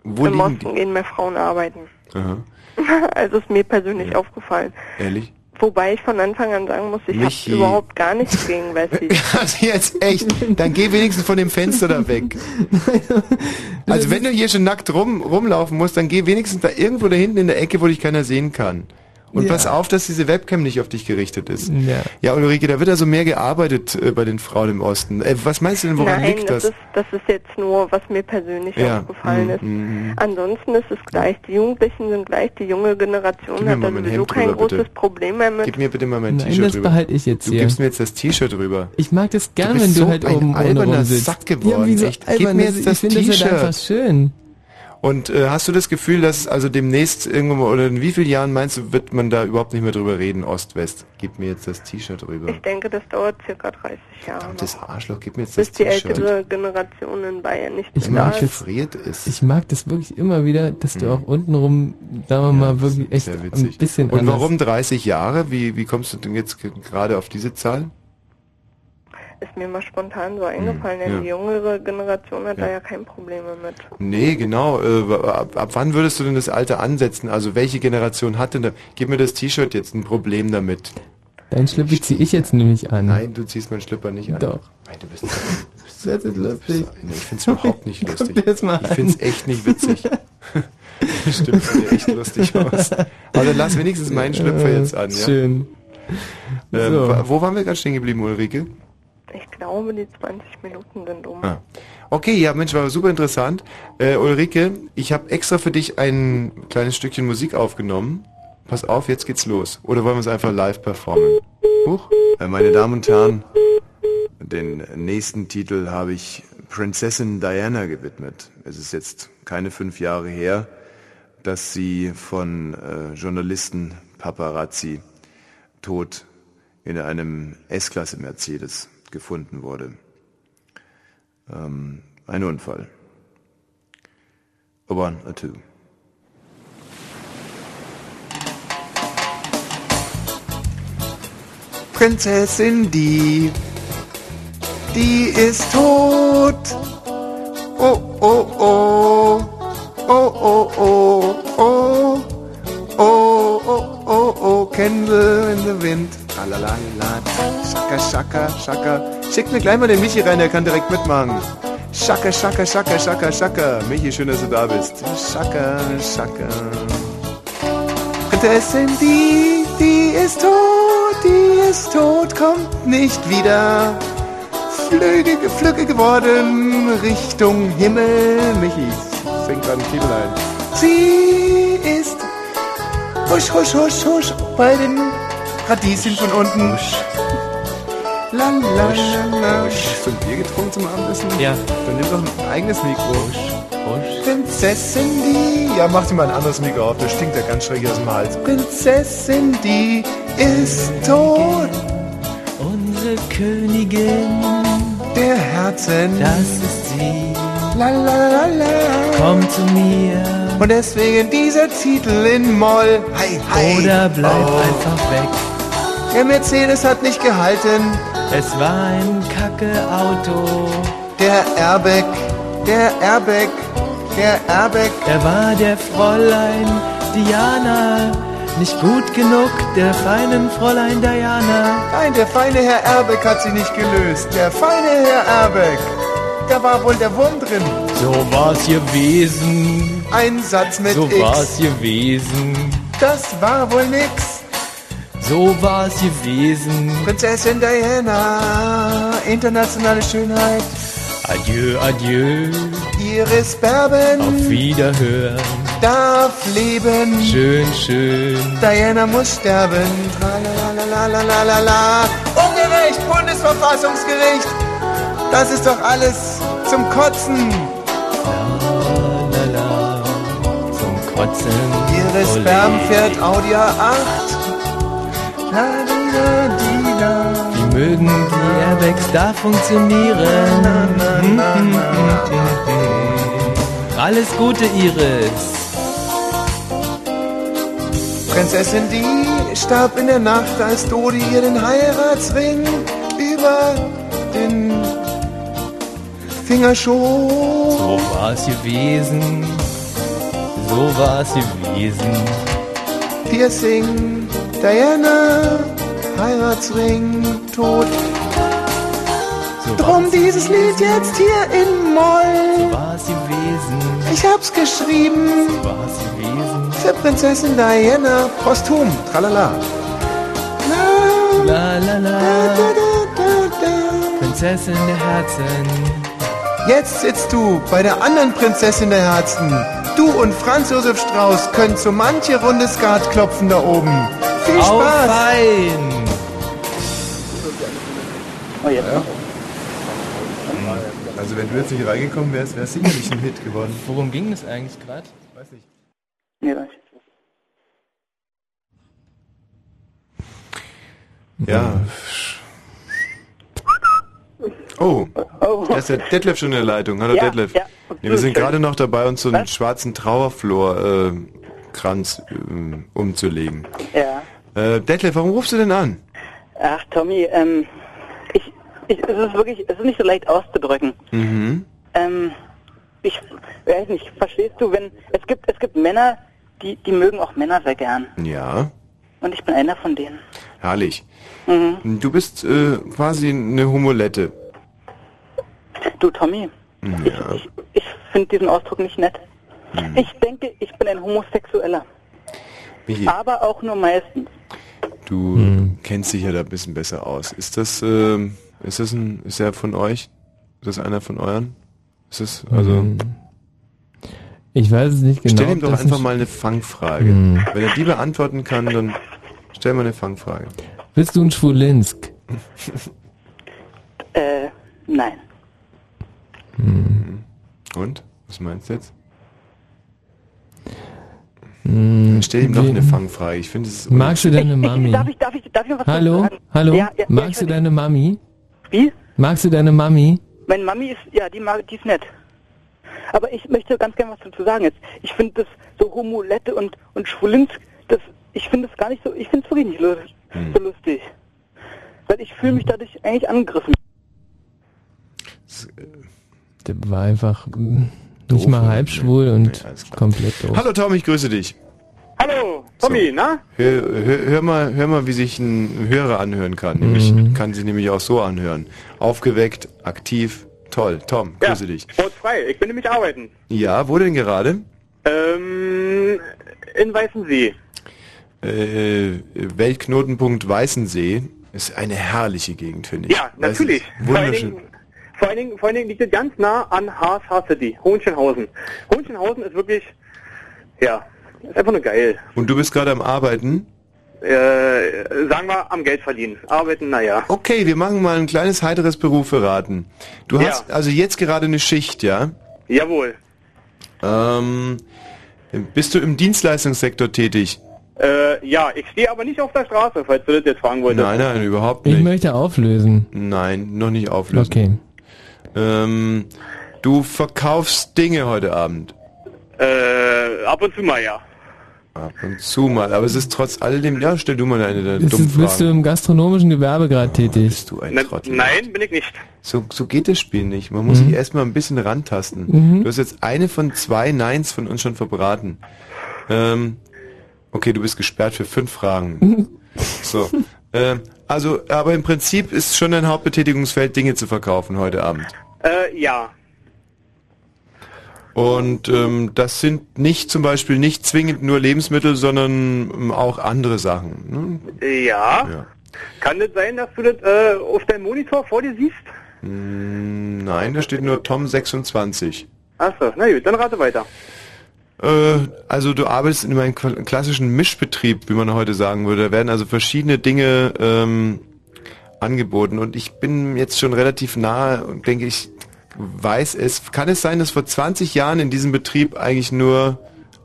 Wo im Osten gehen mehr Frauen arbeiten. Aha. also ist mir persönlich aufgefallen. Ehrlich? Wobei ich von Anfang an sagen muss, ich habe überhaupt gar nichts gegen Wessis. Also jetzt echt, dann geh wenigstens von dem Fenster da weg. Also wenn du hier schon nackt rum, rumlaufen musst, dann geh wenigstens da irgendwo da hinten in der Ecke, wo dich keiner sehen kann. Und Ja. pass auf, dass diese Webcam nicht auf dich gerichtet ist. Ja. Ja, Ulrike, da wird also mehr gearbeitet äh, bei den Frauen im Osten. Äh, was meinst du denn, woran Nein, liegt das das? ist, das ist jetzt nur, was mir persönlich Ja, aufgefallen mm, ist. mm, mm. Ansonsten ist es gleich, die Jugendlichen sind gleich, die junge Generation Gib hat da mein sowieso Hemd kein drüber, großes bitte. Problem mehr mit. Gib mir bitte mal mein T-Shirt das rüber. behalte ich jetzt du hier. gibst mir jetzt das T-Shirt rüber. Ich mag das gern, wenn du so halt ein oben ohne alberner rumsitzt. Sack geworden, Ja, wieso echt. Gib mir Das- jetzt das ich finde das halt T-Shirt. einfach schön. Und äh, hast du das Gefühl, dass also demnächst irgendwann mal, oder in wie vielen Jahren meinst du, wird man da überhaupt nicht mehr drüber reden, Ost-West? Gib mir jetzt das T-Shirt rüber. Ich denke, das dauert circa 30 Jahre. Das Arschloch, gib mir jetzt bis das die T-Shirt. ältere Generation in Bayern nicht Ich mehr da mag ist. das, Friert ist. ich mag das wirklich immer wieder, dass du auch untenrum, sagen wir mal, wirklich echt Sehr ein witzig. bisschen Und anders. warum 30 Jahre? Wie, wie kommst du denn jetzt ge- gerade auf diese Zahl? Ist mir mal spontan so eingefallen, denn Hm, ja. die jüngere Generation hat Ja. da ja kein Problem mit. Nee, genau. Äh, ab, ab wann würdest du denn das Alter ansetzen? Also welche Generation hat denn da? Gib mir das T-Shirt jetzt ein Problem damit. Dein Schlüppi ziehe ich jetzt nämlich an. Nein, du ziehst meinen Schlüpper nicht an. Doch. Nein, du bist, Das ist lustig. Nee, ich find's überhaupt nicht Guck lustig. dir das mal ich an. find's echt nicht witzig. Stimmt, sieht echt lustig aus. Aber dann lass wenigstens meinen Schlüpfer jetzt an, ja? Schön. Ähm, So. Wo waren wir gerade stehen geblieben, Ulrike? Ich glaube, die 20 Minuten sind um. Ah. Okay, ja, Mensch, war super interessant. Äh, Ulrike, ich habe extra für dich ein kleines Stückchen Musik aufgenommen. Pass auf, jetzt geht's los. Oder wollen wir es einfach live performen? Huch. Äh, meine Damen und Herren, den nächsten Titel habe ich Prinzessin Diana gewidmet. Es ist jetzt keine fünf Jahre her, dass sie von äh, Journalisten Paparazzi tot in einem S-Klasse Mercedes gefunden wurde. Ähm, ein Unfall. A one, a two. Prinzessin die, die ist tot. Oh, oh, oh, oh, oh, oh, oh, oh, oh, oh, oh, Candle in the Wind. Lalalala, schaka, schaka, schaka. Schickt mir gleich mal den Michi rein, der kann direkt mitmachen. Schaka, schaka, schaka, schaka, schaka. Michi, schön, dass du da bist. Schaka, schaka. Prinzessin, die, die ist tot, die ist tot, kommt nicht wieder. Flüge, Flüge geworden Richtung Himmel. Michi, singt gerade einen Titel ein. Sie ist husch, husch, husch, husch bei den Radieschen von unten. Husch. La, la, la, la. Hast du ein Bier getrunken zum Abendessen? Ja. Dann nimm doch ein eigenes Mikro. Prinzessin die. Ja, mach dir mal ein anderes Mikro auf, das stinkt ja ganz schräg aus dem Hals. Prinzessin die ist tot. Unsere Königin, Der Herzen. das ist sie. La la la la. Komm zu mir. Und deswegen dieser Titel in Moll. Hi, hi. Oder bleib Oh. einfach weg. Der Mercedes hat nicht gehalten. Es war ein Kacke-Auto. Der Airbag, der Airbag, der Airbag. Er war der Fräulein Diana. Nicht gut genug, der feinen Fräulein Diana. Nein, der feine Herr Airbag hat sich nicht gelöst. Der feine Herr Airbag. Da war wohl der Wurm drin. So war's gewesen. Ein Satz mit So X. war's gewesen. Das war wohl nix. So war's gewesen. Prinzessin Diana, internationale Schönheit. Adieu, adieu. Iris Berben Auf Wiederhören. darf leben. Schön, schön. Diana muss sterben. Tralalalalala. Ungerecht, Bundesverfassungsgericht. Das ist doch alles zum Kotzen. Zum Kotzen. Ole. Sperm fährt Audi A8. La, di, la, di, la. Wie mögen die Airbags da funktionieren? Alles Gute, Iris. Prinzessin die starb in der Nacht, als Dodi ihr den Heiratsring über den Finger schob. So war's gewesen. So war's gewesen. Piercing, Diana, Heiratsring, tot. So Drum dieses Lied jetzt hier in Moll. war's gewesen. Ich hab's geschrieben So war's gewesen. für Prinzessin Diana, posthum, tralala. La, La la da, da, da. Prinzessin der Herzen. Jetzt sitzt du bei der anderen Prinzessin der Herzen. Du und Franz Josef Strauß können so manche Runde Skat klopfen da oben. Viel Auf Spaß! fein. Oh, jetzt. Also wenn du jetzt nicht reingekommen wärst, wär's sicherlich ein Hit geworden. Worum ging es eigentlich gerade? Weiß nicht. Nee, weiß ich. Ja. Oh, da ist der Detlef schon in der Leitung. Hallo Ja, Detlef. ja. Nee, wir sind gerade noch dabei, uns so einen Was? schwarzen Trauerflor-Kranz äh, umzulegen. Ja. Äh, Detlef, warum rufst du denn an? Ach, Tommy, ähm, ich, ich, es ist wirklich, es ist nicht so leicht auszudrücken. Mhm. Ähm, ich weiß nicht, verstehst du, wenn, es gibt, es gibt Männer, die, die mögen auch Männer sehr gern. Ja, Und ich bin einer von denen. herrlich. Mhm. Du bist äh, quasi eine Humolette. Du, Tommy, Ja. ich finde diesen Ausdruck nicht nett. Hm. Ich denke, ich bin ein Homosexueller. Michi, Aber auch nur meistens. Du kennst dich ja da ein bisschen besser aus. Ist das, ähm, Ist das ein, ist er von euch? Ist das einer von euren? Ist das, also, Hm. Ich weiß es nicht genau. stell ihm doch einfach ein- mal eine Fangfrage. Hm. Wenn er die beantworten kann, dann stell mal eine Fangfrage. Bist du ein Schwulinsk? Äh, nein. Und? Was meinst du jetzt? Hm, Stell ihm noch eine Fangfrage. Ich finde es. Magst du deine Mami? Darf ich, darf ich, darf ich noch was Hallo? sagen? Hallo? Ja, ja, Magst ja, du deine Mami? Wie? Magst du deine Mami? Meine Mami ist, ja, die, mag, die ist nett. Aber ich möchte ganz gerne was dazu sagen jetzt. Ich finde das so Homolette und, und Schwulinsk, das, ich finde das gar nicht so, ich finde es wirklich nicht lu- Hm. so lustig. Weil ich fühle mich dadurch eigentlich angegriffen. Der war einfach nicht mal halb schwul und komplett doof. Hallo Tom, ich grüße dich. Hallo, Tommy, na? Hör, hör, hör mal, hör mal, wie sich ein Hörer anhören kann. Nämlich Mhm. kann sich nämlich auch so anhören. Aufgeweckt, aktiv, toll. Tom, grüße dich. Sportfrei, ich bin nämlich arbeiten. Ja, wo denn gerade? Ähm, in Weißensee. Äh, Weltknotenpunkt Weißensee ist eine herrliche Gegend, finde ich. Ja, natürlich. Wunderschön. Vor, allen Dingen, vor allen Dingen liegt es ganz nah an HSH City, Hohenschönhausen. Hohenschönhausen ist wirklich, ja, ist einfach nur geil. Und du bist gerade am Arbeiten? Äh, sagen wir, am Geld verdienen. Arbeiten, naja. Okay, wir machen mal ein kleines heiteres Beruferaten. Du Ja. hast also jetzt gerade eine Schicht, ja? Jawohl. Ähm, bist du im Dienstleistungssektor tätig? Äh, ja, ich stehe aber nicht auf der Straße, falls du das jetzt fragen wolltest. Nein, nein, überhaupt Ich nicht. möchte auflösen. Nein, noch nicht auflösen. Okay. Ähm, du verkaufst Dinge heute Abend. Äh, ab und zu mal, ja. Ab und zu mal, aber es ist trotz alledem, ja, stell du mal eine deiner Bist, dummen du- bist du Fragen. im gastronomischen Gewerbe gerade tätig? Bist du ein Trottel. nein, bin ich nicht. So, so geht das Spiel nicht. Man muss Mhm. sich erstmal ein bisschen rantasten. Mhm. Du hast jetzt eine von zwei Neins von uns schon verbraten. Ähm, okay, du bist gesperrt für fünf Fragen. So. Ähm, also, aber im Prinzip ist schon dein Hauptbetätigungsfeld, Dinge zu verkaufen heute Abend. Äh, ja. Und ähm, das sind nicht zum Beispiel nicht zwingend nur Lebensmittel, sondern ähm, auch andere Sachen. Ne? Ja. Ja. Kann das sein, dass du das äh, auf deinem Monitor vor dir siehst? Mm, Nein, da steht nur Tom 26. Achso, na gut, dann rate weiter. Äh, also du arbeitest in einem kla- klassischen Mischbetrieb, wie man heute sagen würde. Da werden also verschiedene Dinge ähm, angeboten und ich bin jetzt schon relativ nahe und denke, ich weiß es. Kann es sein, dass vor 20 Jahren in diesem Betrieb eigentlich nur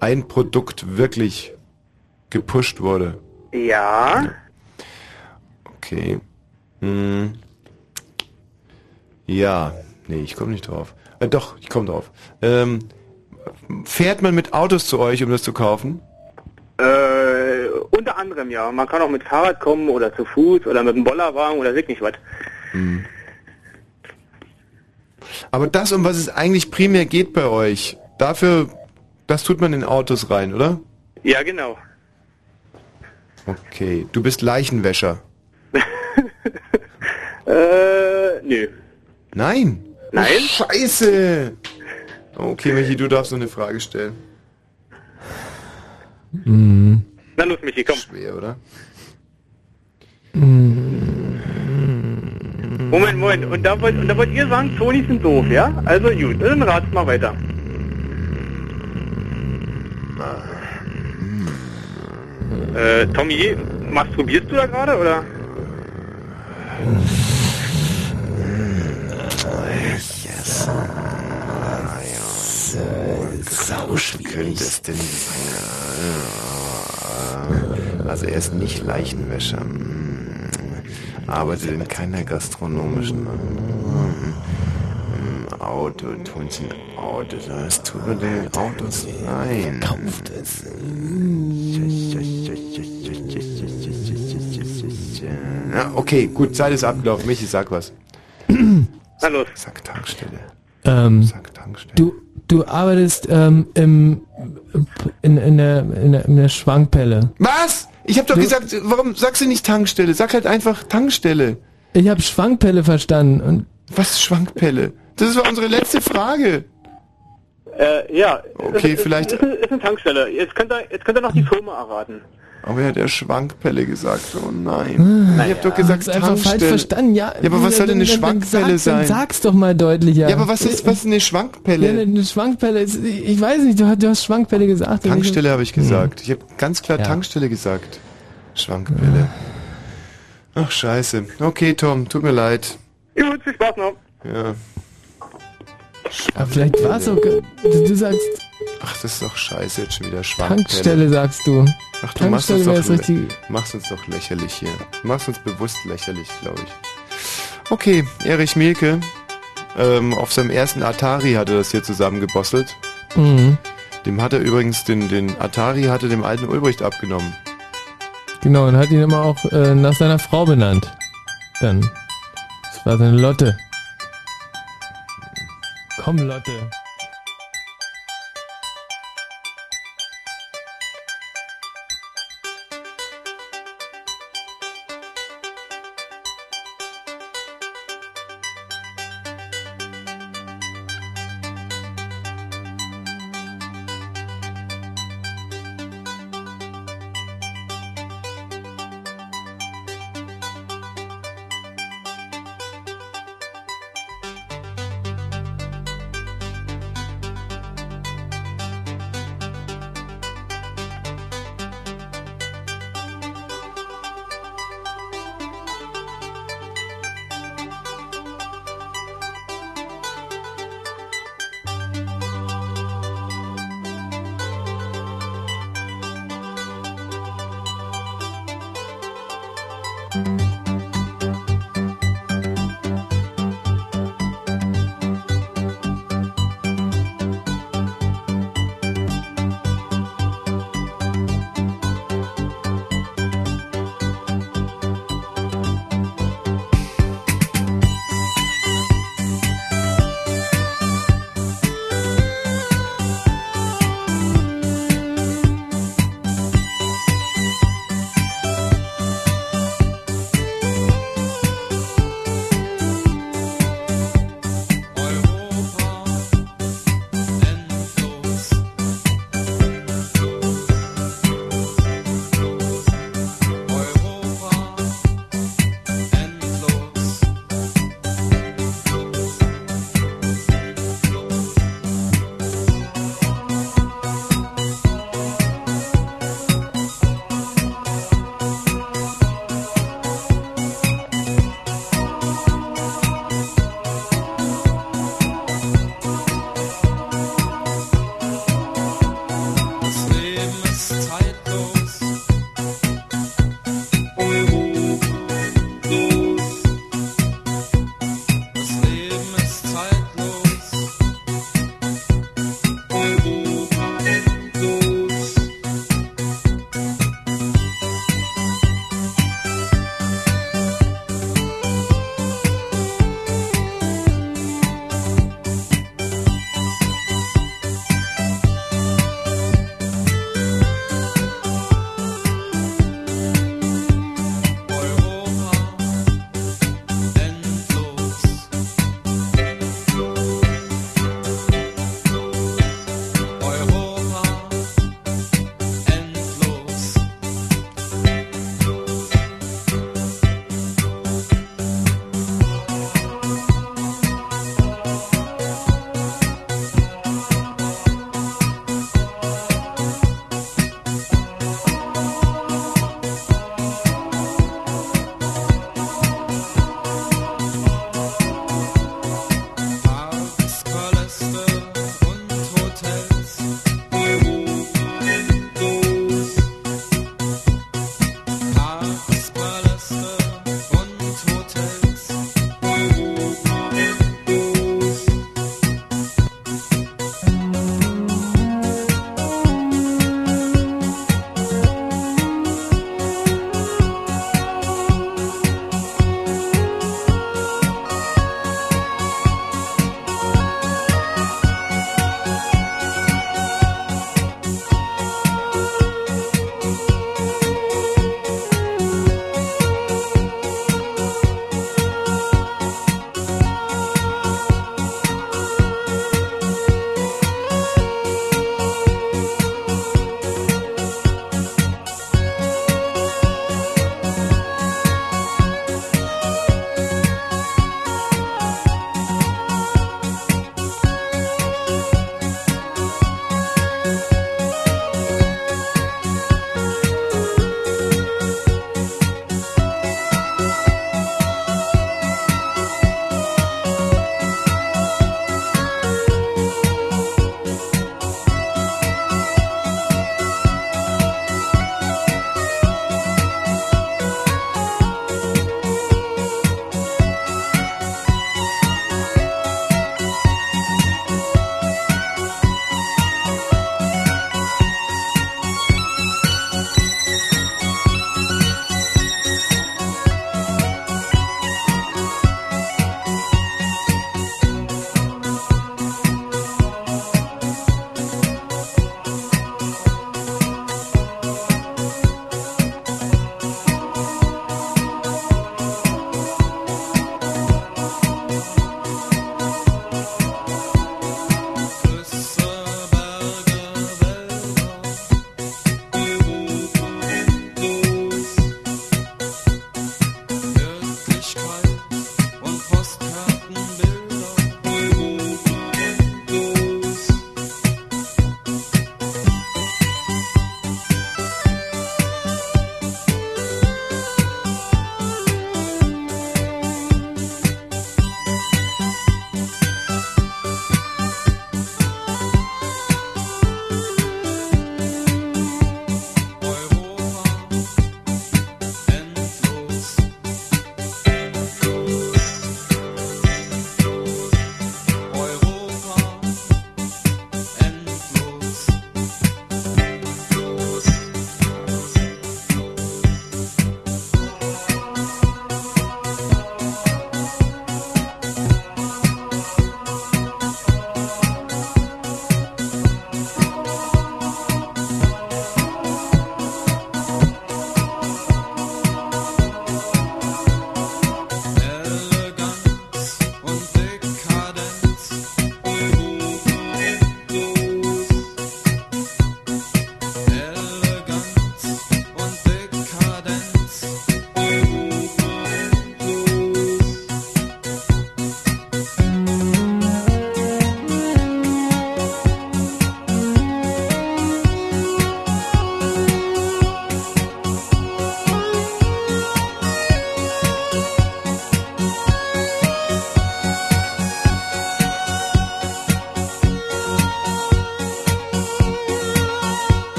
ein Produkt wirklich gepusht wurde? Ja. Okay. Hm. Ja, nee, ich komme nicht drauf. Äh, doch, ich komme drauf. Ähm, fährt man mit Autos zu euch, um das zu kaufen? Äh, unter anderem ja. Man kann auch mit Fahrrad kommen oder zu Fuß oder mit dem Bollerwagen oder weiß nicht was. Hm. Aber das, um was es eigentlich primär geht bei euch, dafür, das tut man in Autos rein, oder? Ja, genau. Okay, du bist Leichenwäscher. Äh, nö. Nein. Nein? Oh, Scheiße. Okay, Michi, du darfst noch eine Frage stellen. Mhm. Na los, Michi, komm. Schwer, oder? Moment, Moment. Und da wollt, und da wollt ihr sagen, Tonys sind doof, ja? Also gut, dann ratet mal weiter. Äh, Tommy, masturbierst du da gerade, oder? Sau schwierig. das denn Also er ist nicht Leichenwäscher. Hm. Arbeitet in keiner gastronomischen hm, Auto, tun sie ein Auto. Was tut denn in Autos? Nein. Kauft es. Ja, okay, gut, Zeit ist abgelaufen. Michi, sag was. Los. Sag Tankstelle. Ähm, du, du arbeitest ähm, im, in, in, der, in, der, in der Schwankpelle. Was? Ich hab doch gesagt, warum sagst du nicht Tankstelle? Sag halt einfach Tankstelle. Ich habe Schwankpelle verstanden. Und Was Schwankpelle? Das war unsere letzte Frage. Äh, ja. Okay, ist, vielleicht- Ist, ist, ist eine Tankstelle. Jetzt könnt ihr, jetzt könnt ihr noch die Firma erraten. Aber er hat ja Schwankpelle gesagt. Oh nein. Naja, ich hab doch gesagt einfach falsch Tankstelle. verstanden. Ja, ja, aber was soll denn eine dann- dann Schwankpelle sag, Dann sein? sag's doch mal deutlicher. Ja, aber was ist, was ist eine Schwankpelle? Ja, eine, Schwankpelle ist, ich weiß nicht, du, hast- du hast Schwankpelle gesagt. Tankstelle habe ich gesagt. Ich habe ganz klar Ja. Tankstelle gesagt. Schwankpelle. Ach, scheiße. Okay, Tom, tut mir leid. Gut, viel Spaß noch. Ja. Aber vielleicht war es auch, du, sagst Ach, das ist doch scheiße, jetzt schon wieder Schwankpelle. Tankstelle, sagst du. Ach, du machst uns, doch, richtig. machst uns doch lächerlich hier. Du machst uns bewusst lächerlich, glaube ich. Okay, Erich Mielke. Ähm, auf seinem ersten Atari hat er das hier zusammengebosselt. Mhm. Dem hat er übrigens den, den Atari hatte dem alten Ulbricht abgenommen. Genau, und hat ihn immer auch äh, nach seiner Frau benannt. Dann. Das war seine Lotte. Komm, Lotte.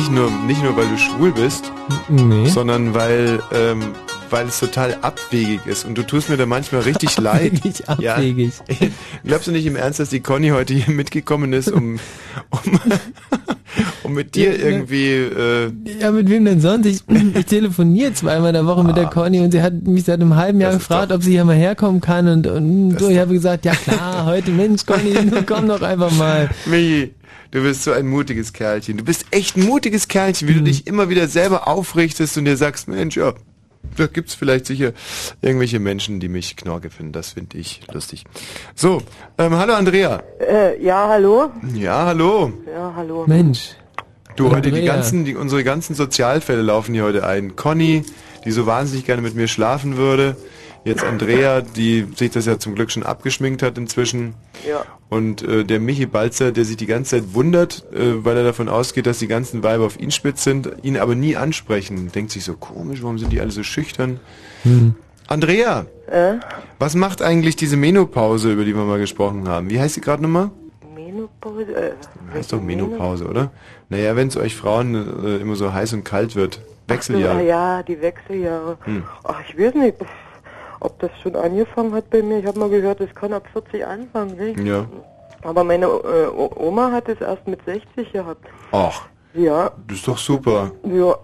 Nicht, nicht, nur, nicht nur, weil du schwul bist, Nee. sondern weil, ähm, weil es total abwegig ist. Und du tust mir da manchmal richtig leid. Abwegig, abwegig. Ja. Glaubst du nicht im Ernst, dass die Conny heute hier mitgekommen ist, um, um, um mit dir Ja, ja. irgendwie... Äh, Ja, mit wem denn sonst? Ich, ich telefoniere zweimal in der Woche mit der Conny und sie hat mich seit einem halben Jahr gefragt, ob sie hier mal herkommen kann und, und so, ich habe gesagt, ja klar, heute Mensch, Conny, komm doch einfach mal. Michi, du bist so ein mutiges Kerlchen. Du bist echt ein mutiges Kerlchen, wie du dich immer wieder selber aufrichtest und dir sagst, Mensch, ja, da gibt's vielleicht sicher irgendwelche Menschen, die mich Knorke finden. Das finde ich lustig. So, ähm, hallo Andrea. Äh, ja, hallo? Ja, hallo. Ja, hallo. Mensch. Du, heute die Andrea. ganzen, die, unsere ganzen Sozialfälle laufen hier heute ein. Conny, die so wahnsinnig gerne mit mir schlafen würde. Jetzt Andrea, die sich das ja zum Glück schon abgeschminkt hat inzwischen. Ja. Und äh, der Michi Balzer, der sich die ganze Zeit wundert, äh, weil er davon ausgeht, dass die ganzen Weiber auf ihn spitz sind, ihn aber nie ansprechen. Denkt sich so komisch, warum sind die alle so schüchtern? Hm. Andrea, Äh? was macht eigentlich diese Menopause, über die wir mal gesprochen haben? Wie heißt sie gerade nochmal? Menopause? Äh, Heißt doch Menopause, oder? Naja, wenn es euch Frauen äh, immer so heiß und kalt wird. Ja, Wechseljahre. ja, die Wechseljahre. Hm. Ach, ich weiß nicht, ob das schon angefangen hat bei mir. Ich habe mal gehört, es kann ab 40 anfangen, nicht? Ja. Aber meine äh, Oma hat es erst mit 60 gehabt. Ach, Ja, das ist doch super. ja.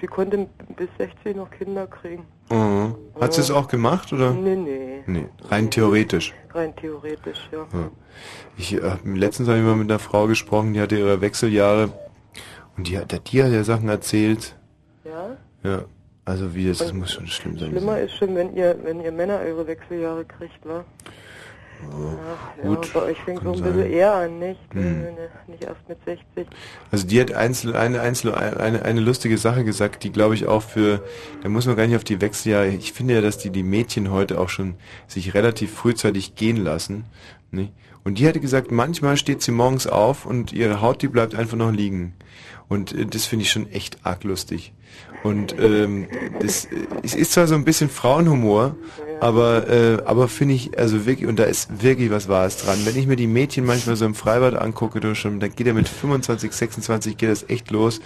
Die konnte bis 60 noch Kinder kriegen. Mhm. Hat sie es auch gemacht, oder? Nee, nee. Nee, rein theoretisch. Rein theoretisch, ja. Ja. Ich äh, letztens habe ich mal mit einer Frau gesprochen, die hatte ihre Wechseljahre und die hat, hat ja Sachen erzählt. Ja? Ja. Also wie das, das muss schon schlimm sein. Schlimmer ist schon, wenn ihr, wenn ihr Männer eure Wechseljahre kriegt, wa? Ach, ja, gut, bei euch fängt so ein bisschen sein. eher an, nicht? Hm. Wenn- Nicht erst mit 60. Also die hat einzel, eine, einzel, eine, eine lustige Sache gesagt, die glaube ich auch für, da muss man gar nicht auf die Wechseljahre, ich finde ja, dass die, die Mädchen heute auch schon sich relativ frühzeitig gehen lassen. Ne? Und die hatte gesagt, manchmal steht sie morgens auf und ihre Haut, die bleibt einfach noch liegen. Und äh, das finde ich schon echt arg lustig. Und ähm, das äh, es ist zwar so ein bisschen Frauenhumor, aber äh, aber finde ich also wirklich und da ist wirklich was Wahres dran. Wenn ich mir die Mädchen manchmal so im Freibad angucke, du schon, dann geht er mit 25, 26 geht das echt los,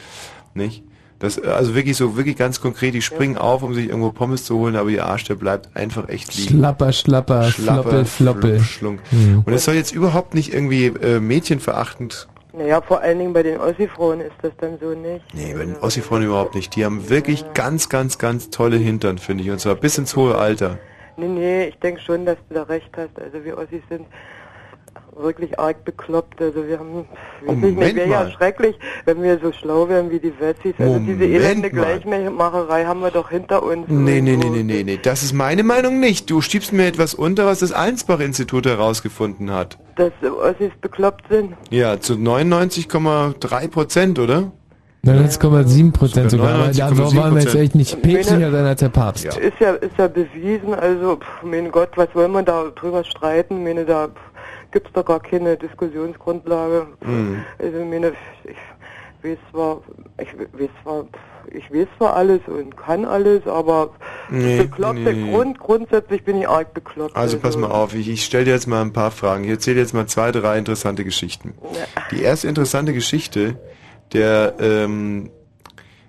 nicht? Das äh, also wirklich so wirklich ganz konkret, die springen auf, um sich irgendwo Pommes zu holen, aber ihr Arsch der bleibt einfach echt liegen. Schlapper, schlapper, floppel, floppel. Schlunk. Hm. Und es soll jetzt überhaupt nicht irgendwie äh, mädchenverachtend Naja, vor allen Dingen bei den Ossi-Frauen ist das dann so nicht. Nee, bei den Ossi-Frauen überhaupt nicht. Die haben wirklich ganz, ganz, ganz tolle Hintern, finde ich. Und zwar bis ins hohe Alter. Nee, nee, ich denke schon, dass du da recht hast. Also wir Ossis sind wirklich arg bekloppt. Also wir haben, Oh, Moment wäre ja schrecklich, wenn wir so schlau wären wie die Wessis. Also Moment diese elende mal. Gleichmacherei haben wir doch hinter uns. Nee, nee, nee, nee, nee, nee. Das ist meine Meinung nicht. Du schiebst mir etwas unter, was das Allensbach-Institut herausgefunden hat. Dass Ossis bekloppt sind. Ja, zu 99,3 Prozent, oder? 99,7 Prozent sogar. Aber 99,7%. da wollen wir jetzt echt nicht päpstlicher sein als der Papst. Ist ja, ist ja bewiesen, also, pff, mein Gott, was wollen wir da drüber streiten? Meine, da pff, gibt's doch gar keine Diskussionsgrundlage. Mhm. Also, meine, ich weiß zwar, ich weiß zwar, pff, ich weiß zwar alles und kann alles, aber Nee, bekloppte nee. Grund, grundsätzlich bin ich arg bekloppt. Also pass mal auf, ich, ich stelle dir jetzt mal ein paar Fragen. Ich erzähle jetzt mal zwei, drei interessante Geschichten. Die erste interessante Geschichte, der ähm,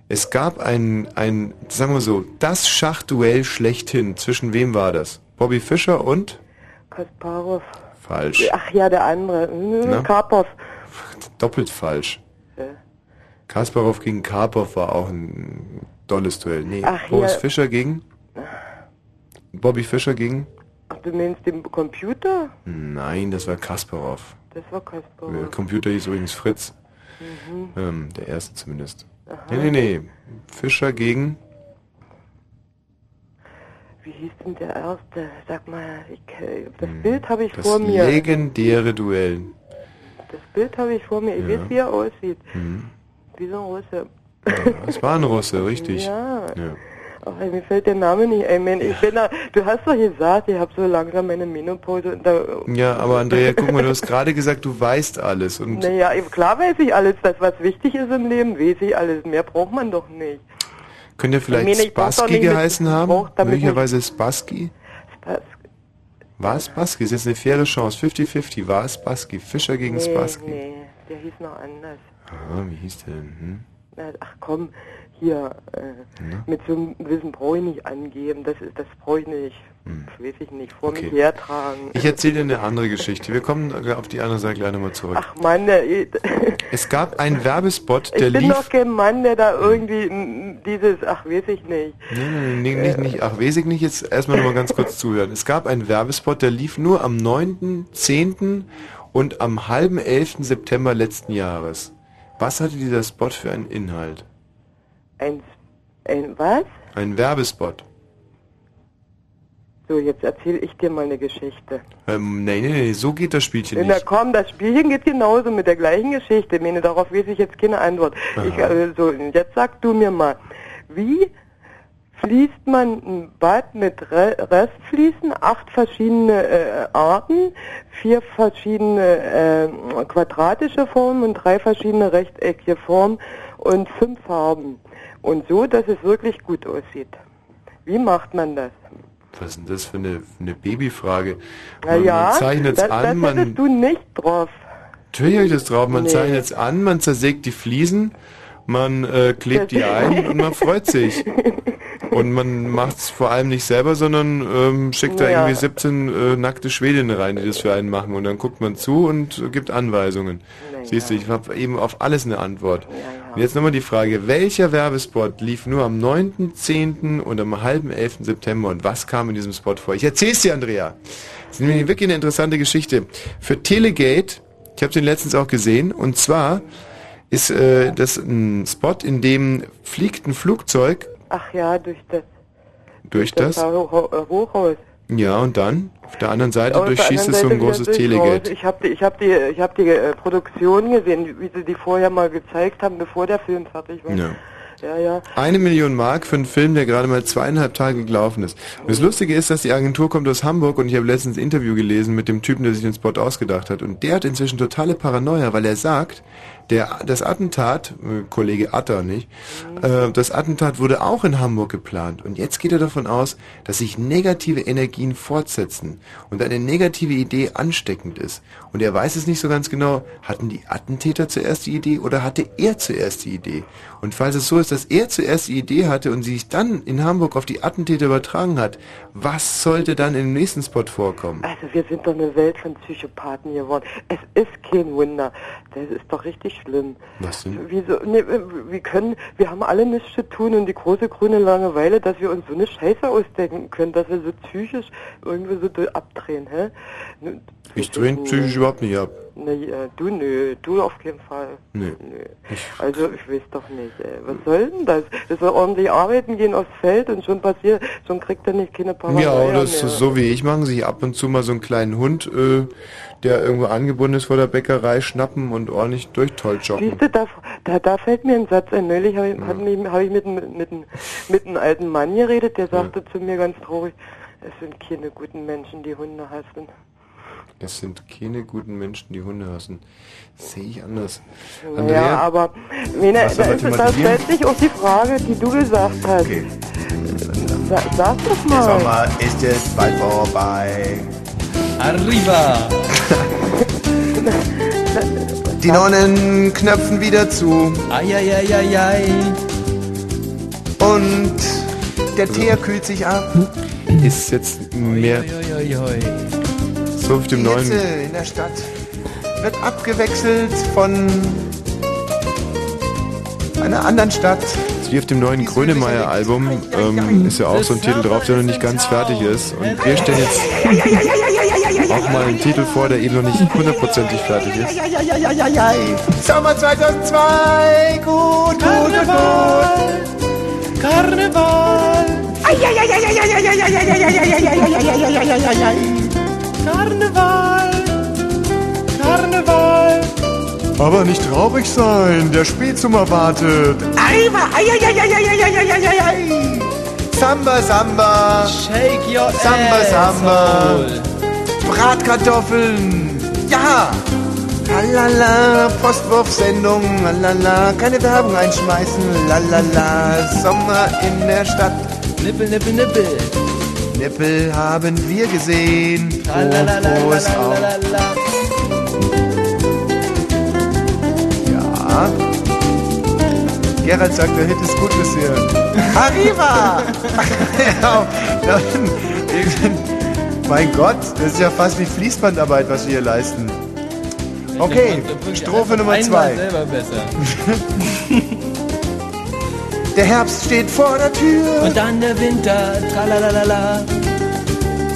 es gab ein, ein, sagen wir so, das Schachduell schlechthin. Zwischen wem war das? Bobby Fischer und? Kasparov. Falsch. Ach ja, der andere, hm? Karpov. Doppelt falsch. Ja. Kasparov gegen Karpov war auch ein dolles Duell. Nee, Ach, Boris hier. Fischer gegen? Bobby Fischer gegen? Ach, du meinst den Computer? Nein, das war Kasparov. Das war Kasparov. Der Computer hieß übrigens Fritz. Mhm. Ähm, der erste zumindest. Nee, nee, nee. Fischer gegen. Wie hieß denn der erste? Sag mal, ich, das Bild habe ich Das vor mir. legendäre Duell. Das Bild habe ich vor mir. Ich Ja. weiß, wie er aussieht. Mhm. Wie so ein Russe. Es war ein Russe, richtig. Ja. Ja. Ach, mir fällt der Name nicht ein. Mensch, Ich bin da, du hast doch gesagt, ich habe so langsam meine Menopause. Ja, aber Andrea, guck mal, du hast gerade gesagt, du weißt alles. Und naja, klar weiß ich alles. Das, was wichtig ist im Leben, weiß ich alles. Mehr braucht man doch nicht. könnte er Ich vielleicht meine, ich Spassky mit- geheißen ich haben? brauch Möglicherweise Spassky? Spas- War es Spassky? Ist jetzt eine faire Chance. 50-50. War es Spassky? Fischer gegen Nee, Spassky? nee. der hieß noch anders. Ah, wie hieß der denn? Hm? Ach komm, hier, äh, mit so einem Wissen brauche ich nicht angeben, das, ist- das brauche ich nicht, weiß ich nicht, vor Okay. mich hertragen. Ich erzähle dir eine andere Geschichte. Wir kommen auf die andere Seite gleich nochmal zurück. Ach Mann, der, ich Es gab einen Werbespot, der bin lief... doch kein Mann, der da irgendwie mm, dieses, ach weiß ich nicht. Nee, nee, nee, nicht, nicht, ach, weiß ich nicht, jetzt erstmal nochmal ganz kurz zuhören. Es gab einen Werbespot, der lief nur am 9., 10. und am halben 11. September letzten Jahres. Was hatte dieser Spot für einen Inhalt? Ein, ein was? Ein Werbespot. So, jetzt erzähle ich dir mal eine Geschichte. Ähm, nee, nee, nee, so geht das Spielchen Na nicht. komm, das Spielchen geht genauso mit der gleichen Geschichte. Ich meine, darauf weiß ich jetzt keine Antwort. Ich, Aha. äh, so, jetzt sag du mir mal, wie fließt man ein Bad mit Re Restfließen, acht verschiedene äh, Arten, vier verschiedene äh, quadratische Formen und drei verschiedene rechteckige Formen und fünf Farben. Und so, dass es wirklich gut aussieht. Wie macht man das? Was ist denn das für eine, eine Babyfrage? Na Man, zeichnet es das, das an, man... du nicht drauf. Natürlich habe ich das drauf. Man Nee. zeichnet es an, man zersägt die Fliesen, man äh, klebt die ein und man freut sich. Und man macht es vor allem nicht selber, sondern ähm, schickt da Ja. irgendwie 17 äh, nackte Schwedinnen rein, die das für einen machen. Und dann guckt man zu und gibt Anweisungen. Siehst du, ich habe eben auf alles eine Antwort. Und jetzt nochmal die Frage, welcher Werbespot lief nur am 9., 10. und am halben 11. September und was kam in diesem Spot vor? Ich erzähl's dir, Andrea. Das ist nämlich wirklich eine interessante Geschichte. Für Telegate, ich habe den letztens auch gesehen, und zwar ist äh, das ein Spot, in dem fliegt ein Flugzeug Ach ja, durch das, durch das. Äh, Hochhaus. Ja, und dann auf der anderen Seite durchschießt es so ein großes Telegate. Haus. Ich habe die, ich habe die, ich habe die äh, Produktion gesehen, wie sie die vorher mal gezeigt haben, bevor der Film fertig war. Ja. Ja, ja. Eine Million Mark für einen Film, der gerade mal zweieinhalb Tage gelaufen ist. Und das Lustige ist, dass die Agentur kommt aus Hamburg und ich habe letztens ein Interview gelesen mit dem Typen, der sich den Spot ausgedacht hat. Und der hat inzwischen totale Paranoia, weil er sagt, der, das Attentat, äh, Kollege Atter nicht, äh, das Attentat wurde auch in Hamburg geplant. Und jetzt geht er davon aus, dass sich negative Energien fortsetzen und eine negative Idee ansteckend ist. Und er weiß es nicht so ganz genau, hatten die Attentäter zuerst die Idee oder hatte er zuerst die Idee? Und falls es so ist, dass er zuerst die Idee hatte und sie sich dann in Hamburg auf die Attentäter übertragen hat, was sollte dann im nächsten Spot vorkommen? Also wir sind doch eine Welt von Psychopathen geworden. Es ist kein Wunder. Das ist doch richtig schlimm. Was denn? Wieso, ne, wir können, wir haben alle nichts zu tun und die große grüne Langeweile, dass wir uns so eine Scheiße ausdenken können, dass wir so psychisch irgendwie so abdrehen, hä? Ich drehe psychisch überhaupt nicht ab. Ne, äh, du nö, du auf keinen Fall. Nee. Also ich weiß doch nicht, ey. was soll denn das? Das soll ordentlich arbeiten gehen aufs Feld und schon passiert, schon kriegt er nicht keine Paranoia Ja, oder das mehr. ist so wie ich machen sich ab und zu mal so einen kleinen Hund, äh, der irgendwo angebunden ist vor der Bäckerei, schnappen und ordentlich durchtolljocken. Siehst du, da, da, da fällt mir ein Satz ein. Neulich habe ich, hat mich- hab ich mit, einem- mit, einem- mit einem alten Mann geredet, der sagte zu mir ganz traurig, es sind keine guten Menschen, die Hunde hassen. Es sind keine guten Menschen, die Hunde hassen. Sehe ich anders. Ja, Andrea? aber meine, Was soll da, ist, da stellt sich auch die Frage, die du gesagt hast. Sa, sag doch Der mal. Sommer ist jetzt bald vorbei. Arriba! Die Nonnen knöpfen wieder zu. Eieieiei. Und der Teer kühlt sich ab. Ist jetzt mehr so auf dem Die neuen. In der Stadt wird abgewechselt von einer anderen Stadt. Wie auf dem neuen Grönemeyer-Album ähm, ist ja auch so ein Titel drauf, der noch nicht ganz fertig ist. Und wir stellen jetzt auch mal einen Titel vor, der eben noch nicht hundertprozentig fertig ist. Sommer 2002, gut, gut, gut, gut. Karneval. Karneval. Karneval. Aber nicht traurig sein, der Spätsommer wartet. Arriva. Samba, Samba. Shake your Samba, Samba. Bratkartoffeln. Ja. Lalala, Postwurfsendung, lalala, keine Werbung einschmeißen, lalala, Sommer in der Stadt. Nippel, nippel, nippel. Nippel haben wir gesehen. Frohes auf. Ja. Gerald sagt, der Hit ist gut bisher. Arriva! ja, mein Gott, das ist ja fast wie Fließbandarbeit, was wir hier leisten. Okay, Strophe Nummer zwei. selber besser. Der Herbst steht vor der Tür. Und dann der Winter, tralalala.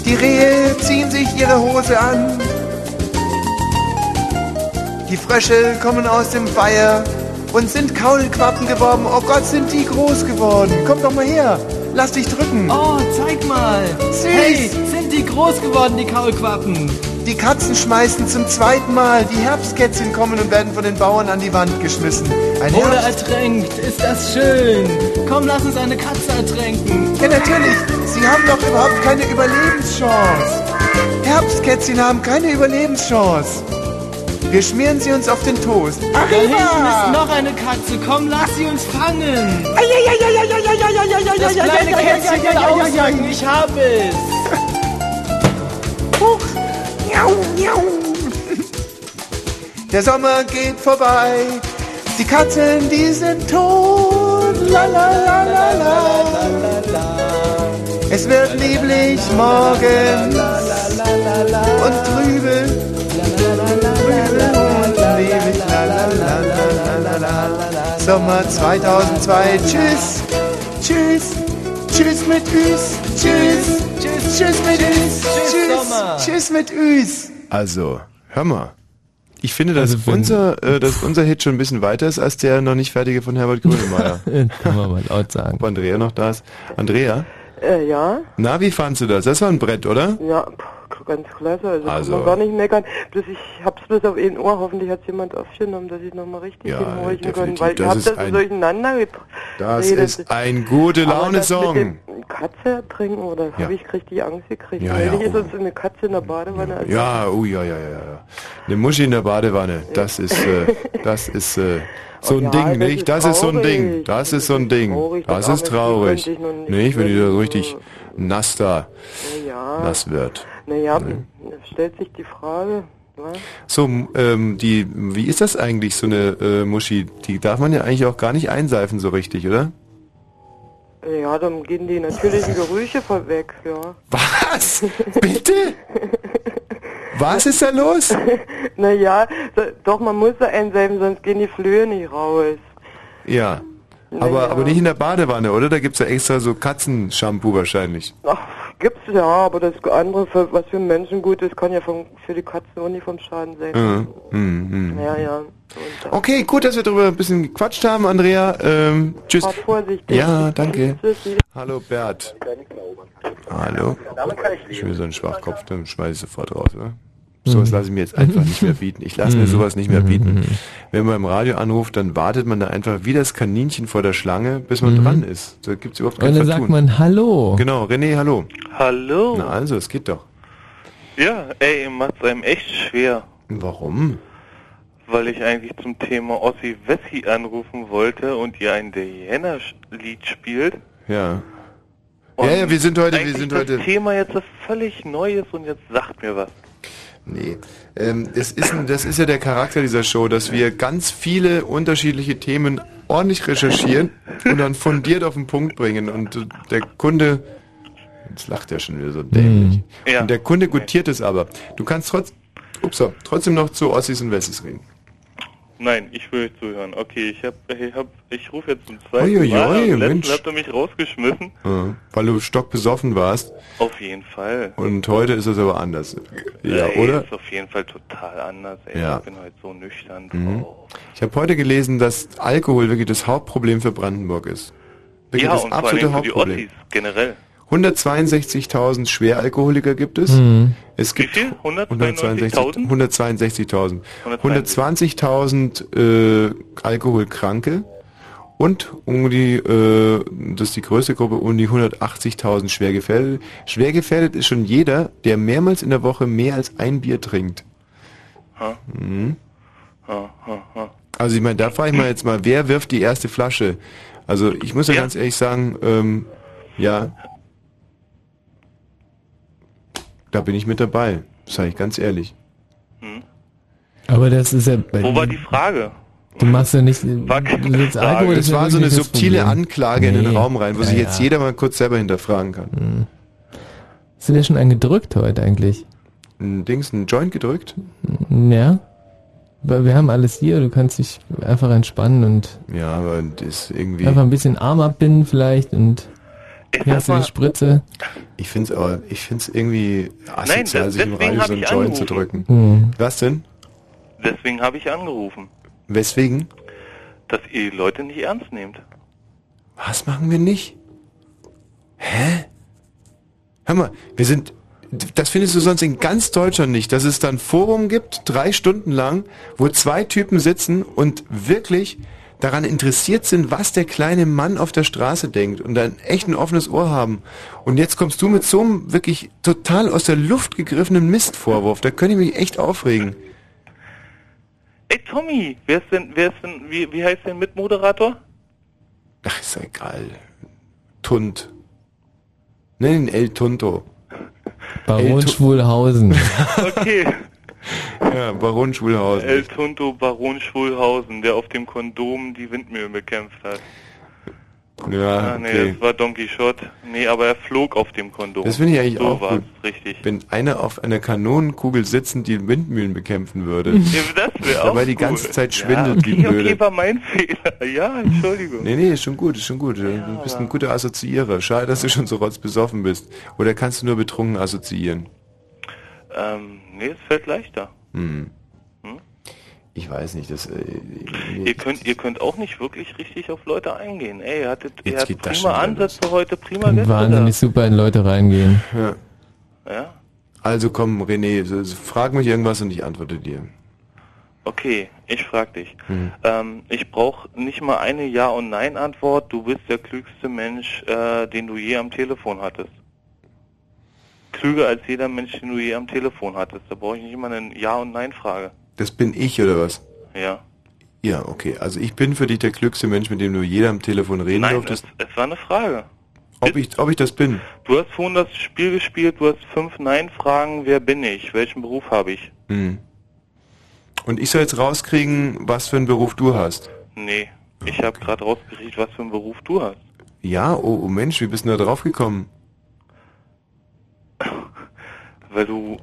Die Rehe ziehen sich ihre Hose an. Die Frösche kommen aus dem Weiher und sind Kaulquappen geworden. Oh Gott, sind die groß geworden. Komm doch mal her. Lass dich drücken. Oh, zeig mal. Süß. Hey, sind die groß geworden, die Kaulquappen? Die Katzen schmeißen zum zweiten Mal. Die Herbstkätzchen kommen und werden von den Bauern an die Wand geschmissen. Ein Oder Herbst ertränkt, ist das schön. Komm, lass uns eine Katze ertränken. Ja, natürlich. Sie haben doch überhaupt keine Überlebenschance. Herbstkätzchen haben keine Überlebenschance. Wir schmieren sie uns auf den Toast. Da hinten ist noch eine Katze. Komm, lass sie uns fangen. Das kleine Kätzchen will aussagen, ich habe es. Der Sommer geht vorbei. Die Katzen, die sind tot. La la la la la. Es wird lieblich morgens und trübe. Sommer 2002. Tschüss. Tschüss. Tschüss mit Üs. Tschüss. Tschüss. Tschüss mit Üs. Sommer. Tschüss. Tschüss mit Üs. Also, hör mal. Ich finde, dass, Also unser, äh, dass unser Hit schon ein bisschen weiter ist als der noch nicht fertige von Herbert Grönemeyer. Kann man mal laut sagen. Ob Andrea noch da ist. Andrea, Äh, ja, na, wie fandst du das? Das war ein Brett, oder? ja, ganz klasse. Also, Also- kann man gar nicht meckern. Bloß ich hab's bloß auf ein Ohr. Hoffentlich hat's jemand aufgenommen, dass ich nochmal richtig Ja, hinhorchen kann. Weil Das ich hab ist das ein- durcheinander gebracht. Das ist ein gute Laune-Song. Katze ertrinken oder Ja. habe ich richtig Angst gekriegt? Ja, ja, ich ist oh. uns eine Katze in der Badewanne. Also Ja, oh ja, ja, ja, ja. Eine Muschi in der Badewanne, das ist, äh, das ist äh, so ein Ding, nicht? Das ist so ein. Ding, das ist so ein Ding, das ist traurig. nicht wenn die da so richtig nass da, ja. nass wird. Naja, es stellt sich die Frage. Was? So, ähm, die, wie ist das eigentlich, so eine äh, Muschi? Die darf man ja eigentlich auch gar nicht einseifen so richtig, oder? Ja, dann gehen die natürlichen Gerüche voll weg, ja. Was? Bitte? Was ist da los? naja, doch, man muss sie einseifen, sonst gehen die Flöhe nicht raus. Ja. Aber, aber nicht in der Badewanne, oder? Da gibt's ja extra so Katzenshampoo wahrscheinlich. Ach, gibt's ja, aber das andere, für, was für Menschen gut ist, kann ja vom, für die Katzen auch nicht vom Schaden sein. Mhm. Mhm. mhm. Ja, ja. Okay, gut, dass wir darüber ein bisschen gequatscht haben, Andrea. Ähm, tschüss. Fahrt vorsichtig. Ja, danke. Hallo Bert. Hallo. Ich will so einen Schwachkopf, dann schmeiße ich sofort raus, oder? Sowas lasse ich mir jetzt einfach nicht mehr bieten. Ich lasse mir sowas nicht mehr bieten. Wenn man im Radio anruft, dann wartet man da einfach wie das Kaninchen vor der Schlange, bis man Mhm. dran ist. Da gibt's überhaupt kein Und dann Vertun. sagt man Hallo. Genau, René, hallo. Hallo. Na also, es geht doch. Ja, ey, ihr macht's einem echt schwer. Warum? Weil ich eigentlich zum Thema Ossi Wessi anrufen wollte und ihr ein Diana-Lied spielt. Ja. Und ja, ja, wir sind heute, wir eigentlich sind das heute. Thema jetzt ist völlig Neues und jetzt sagt mir was. Nee. Ähm, das, ist, das ist ja der Charakter dieser Show, dass wir ganz viele unterschiedliche Themen ordentlich recherchieren und dann fundiert auf den Punkt bringen. Und äh, der Kunde, jetzt lacht er schon wieder so dämlich. Ja. Und der Kunde gutiert es aber. Du kannst trotz, upsa, trotzdem noch zu Ossis und Wessis reden. Nein, ich will euch zuhören. Okay, ich hab, ich hab, ich rufe jetzt zum zweiten Uiuiui, Mal. Letzten Mensch. habt ihr mich rausgeschmissen. Ja, weil du stockbesoffen warst. Auf jeden Fall. Und heute ist es aber anders. Ja, ey, oder? Ist auf jeden Fall total anders. Ey, Ja. ich bin heute so nüchtern. Mhm. Ich habe heute gelesen, dass Alkohol wirklich das Hauptproblem für Brandenburg ist. Wirklich ja, das und vor allem absolute für die Hauptproblem. Ossis generell. 162.000 Schweralkoholiker gibt es. Mhm. Es gibt Wie viel? 162.000. 162.000. 162.000. 120.000 äh, Alkoholkranke und um die, äh, das ist die größte Gruppe, um die 180.000 schwer gefährdet. Schwer gefährdet ist schon jeder, der mehrmals in der Woche mehr als ein Bier trinkt. Ha? Mhm. Ha, ha, ha. Also ich meine, da frage ich mal jetzt mal, wer wirft die erste Flasche? Also ich muss ja, Ja. ganz ehrlich sagen, ähm, ja, da bin ich mit dabei, sage ich ganz ehrlich. Aber das ist ja bei Wo war die Frage? Du machst ja nicht, willst Alkohol, Das ja war so eine das subtile Problem. Anklage in den Nee. Raum rein, wo sich Ja, jetzt ja. jeder mal kurz selber hinterfragen kann. Hast du dir schon einen gedrückt heute eigentlich? Ein Dings, ein Joint gedrückt? Ja. Weil wir haben alles hier, du kannst dich einfach entspannen und Ja, aber das ist irgendwie. einfach ein bisschen Arm abbinden vielleicht und hast du die Spritze. Ich find's aber, ich find's irgendwie asozial, sich im Radio so einen Joint zu drücken. Hm. Was denn? Deswegen habe ich angerufen, Weswegen? dass ihr die Leute nicht ernst nehmt. Was machen wir nicht? Hä? Hör mal, wir sind. Das findest du sonst in ganz Deutschland nicht, dass es dann Forum gibt, drei Stunden lang, wo zwei Typen sitzen und wirklich daran interessiert sind, was der kleine Mann auf der Straße denkt und dann echt ein offenes Ohr haben. Und jetzt kommst du mit so einem wirklich total aus der Luft gegriffenen Mistvorwurf. Da könnte ich mich echt aufregen. Ey Tommy, wer ist denn, wer ist denn, wie, wie heißt denn Mitmoderator? Ach, ist ja egal. Tunt. Nenn ihn El Tunto. Baron El Schwulhausen. Okay. Ja, Baron Schwulhausen. El Tunto Baron Schwulhausen, der auf dem Kondom die Windmühlen bekämpft hat. Ja, ah, nee, okay. das war Don Quixote. Nee, aber er flog auf dem Kondom. Das finde ich eigentlich so auch gut. richtig. Wenn einer auf einer Kanonenkugel sitzend die Windmühlen bekämpfen würde. Ja, das wäre auch Dabei die ganze Zeit ja, schwindelt okay, wie blöde. okay, war mein Fehler. Ja, Entschuldigung. Nee, nee, ist schon gut, ist schon gut. du bist ein guter Assoziierer. Schade, dass du schon so rotzbesoffen bist. Oder kannst du nur betrunken assoziieren? Ähm, nee, es fällt leichter. Hm. Hm? Ich weiß nicht, das... Äh, Ihr könnt, ihr könnt auch nicht wirklich richtig auf Leute eingehen. Ey, ihr hattet, ihr das prima Ansätze heute, prima Gäste Wahnsinnig super in Leute reingehen. Ja. Ja? Also komm, René, frag mich irgendwas und ich antworte dir. Okay, ich frag dich. Hm. Ähm, ich brauche nicht mal eine Ja- und Nein-Antwort. Du bist der klügste Mensch, äh, den du je am Telefon hattest. Klüger als jeder Mensch, den du je am Telefon hattest. Da brauche ich nicht mal eine Ja- und Nein-Frage. Das bin ich, oder was? Ja. Ja, okay. Also ich bin für dich der klügste Mensch, mit dem du jeder am Telefon reden Nein, durftest. es, es war eine Frage. Ob ich, ob ich das bin? Du hast vorhin das Spiel gespielt, du hast fünf Nein-Fragen. Wer bin ich? Welchen Beruf habe ich? Hm. Und ich soll jetzt rauskriegen, was für einen Beruf du hast. Nee, ich habe gerade rausgekriegt, was für einen Beruf du hast. Ja, oh, oh Mensch, wie bist du da drauf gekommen? Weil du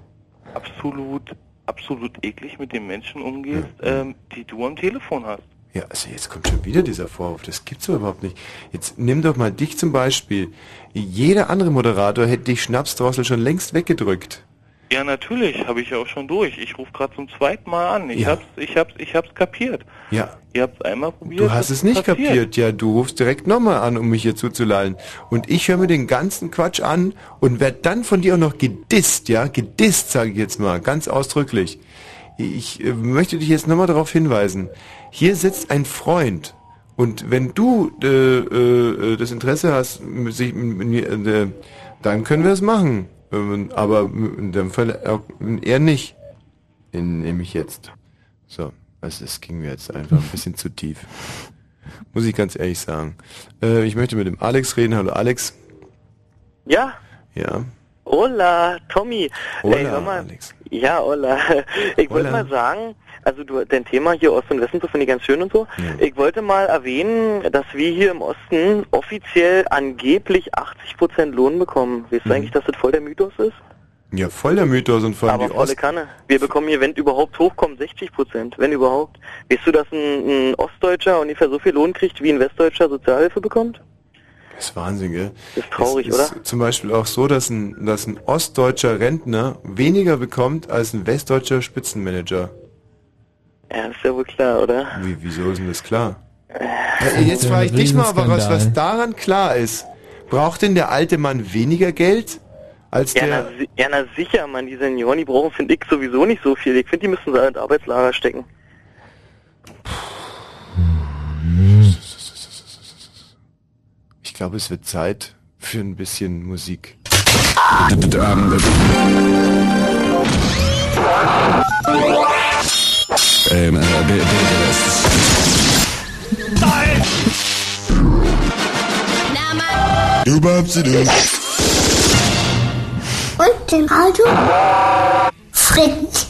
absolut, absolut eklig mit den Menschen umgehst, ähm, die du am Telefon hast. Ja, also jetzt kommt schon wieder dieser Vorwurf. Das gibt's doch überhaupt nicht. Jetzt nimm doch mal dich zum Beispiel. Jeder andere Moderator hätte dich Schnapsdrossel schon längst weggedrückt. Ja, natürlich, habe ich ja auch schon durch. Ich rufe gerade zum zweiten Mal an. Ich Ja. hab's, ich hab's, ich hab's kapiert. Ja, Ihr habt's einmal probiert. du hast es nicht passiert. kapiert. Ja, du rufst direkt nochmal an, um mich hier zuzulallen. Und ich höre mir den ganzen Quatsch an und werd dann von dir auch noch gedisst, ja? Gedisst, sage ich jetzt mal, ganz ausdrücklich. Ich äh, möchte dich jetzt nochmal darauf hinweisen. Hier sitzt ein Freund. Und wenn du äh, äh, das Interesse hast, sich, äh, dann können wir es machen. Aber in dem Fall eher nicht. In, nämlich jetzt. So, also es ging mir jetzt einfach ein bisschen zu tief. Muss ich ganz ehrlich sagen. Äh, ich möchte mit dem Alex reden. Hallo Alex. Ja, Ja. hola, Tommy. Hola, Ey, mal. Ja, hola. Ich wollte mal sagen, also du, dein Thema hier Ost und Westen, so finde ich ganz schön und so. Ich wollte mal erwähnen, dass wir hier im Osten offiziell angeblich 80% Lohn bekommen. Weißt Mhm. du eigentlich, dass das voll der Mythos ist? Ja, voll der Mythos und vor allem Aber die volle Ost... Kanne. Wir bekommen hier, wenn überhaupt hochkommt, 60 Prozent, wenn überhaupt. Weißt du, dass ein, ein Ostdeutscher ungefähr so viel Lohn kriegt, wie ein Westdeutscher Sozialhilfe bekommt? Das ist Wahnsinn, gell? Das ist traurig, es ist oder? zum Beispiel auch so, dass ein, dass ein ostdeutscher Rentner weniger bekommt als ein westdeutscher Spitzenmanager. Ja, ist ja wohl klar, oder? Wie, wieso ist denn das klar? Äh, Ja, jetzt frage ich dich mal aber was, was daran klar ist. Braucht denn der alte Mann weniger Geld als Ja, na, der... si- ja, na sicher, man, die Senioren, die brauchen, finde ich, sowieso nicht so viel. Ich finde, die müssen sie halt in Arbeitslager stecken. Ich glaube, es wird Zeit für ein bisschen Musik. Ähm, äh, bi- Du bleibst du Und dem Radio Fritz.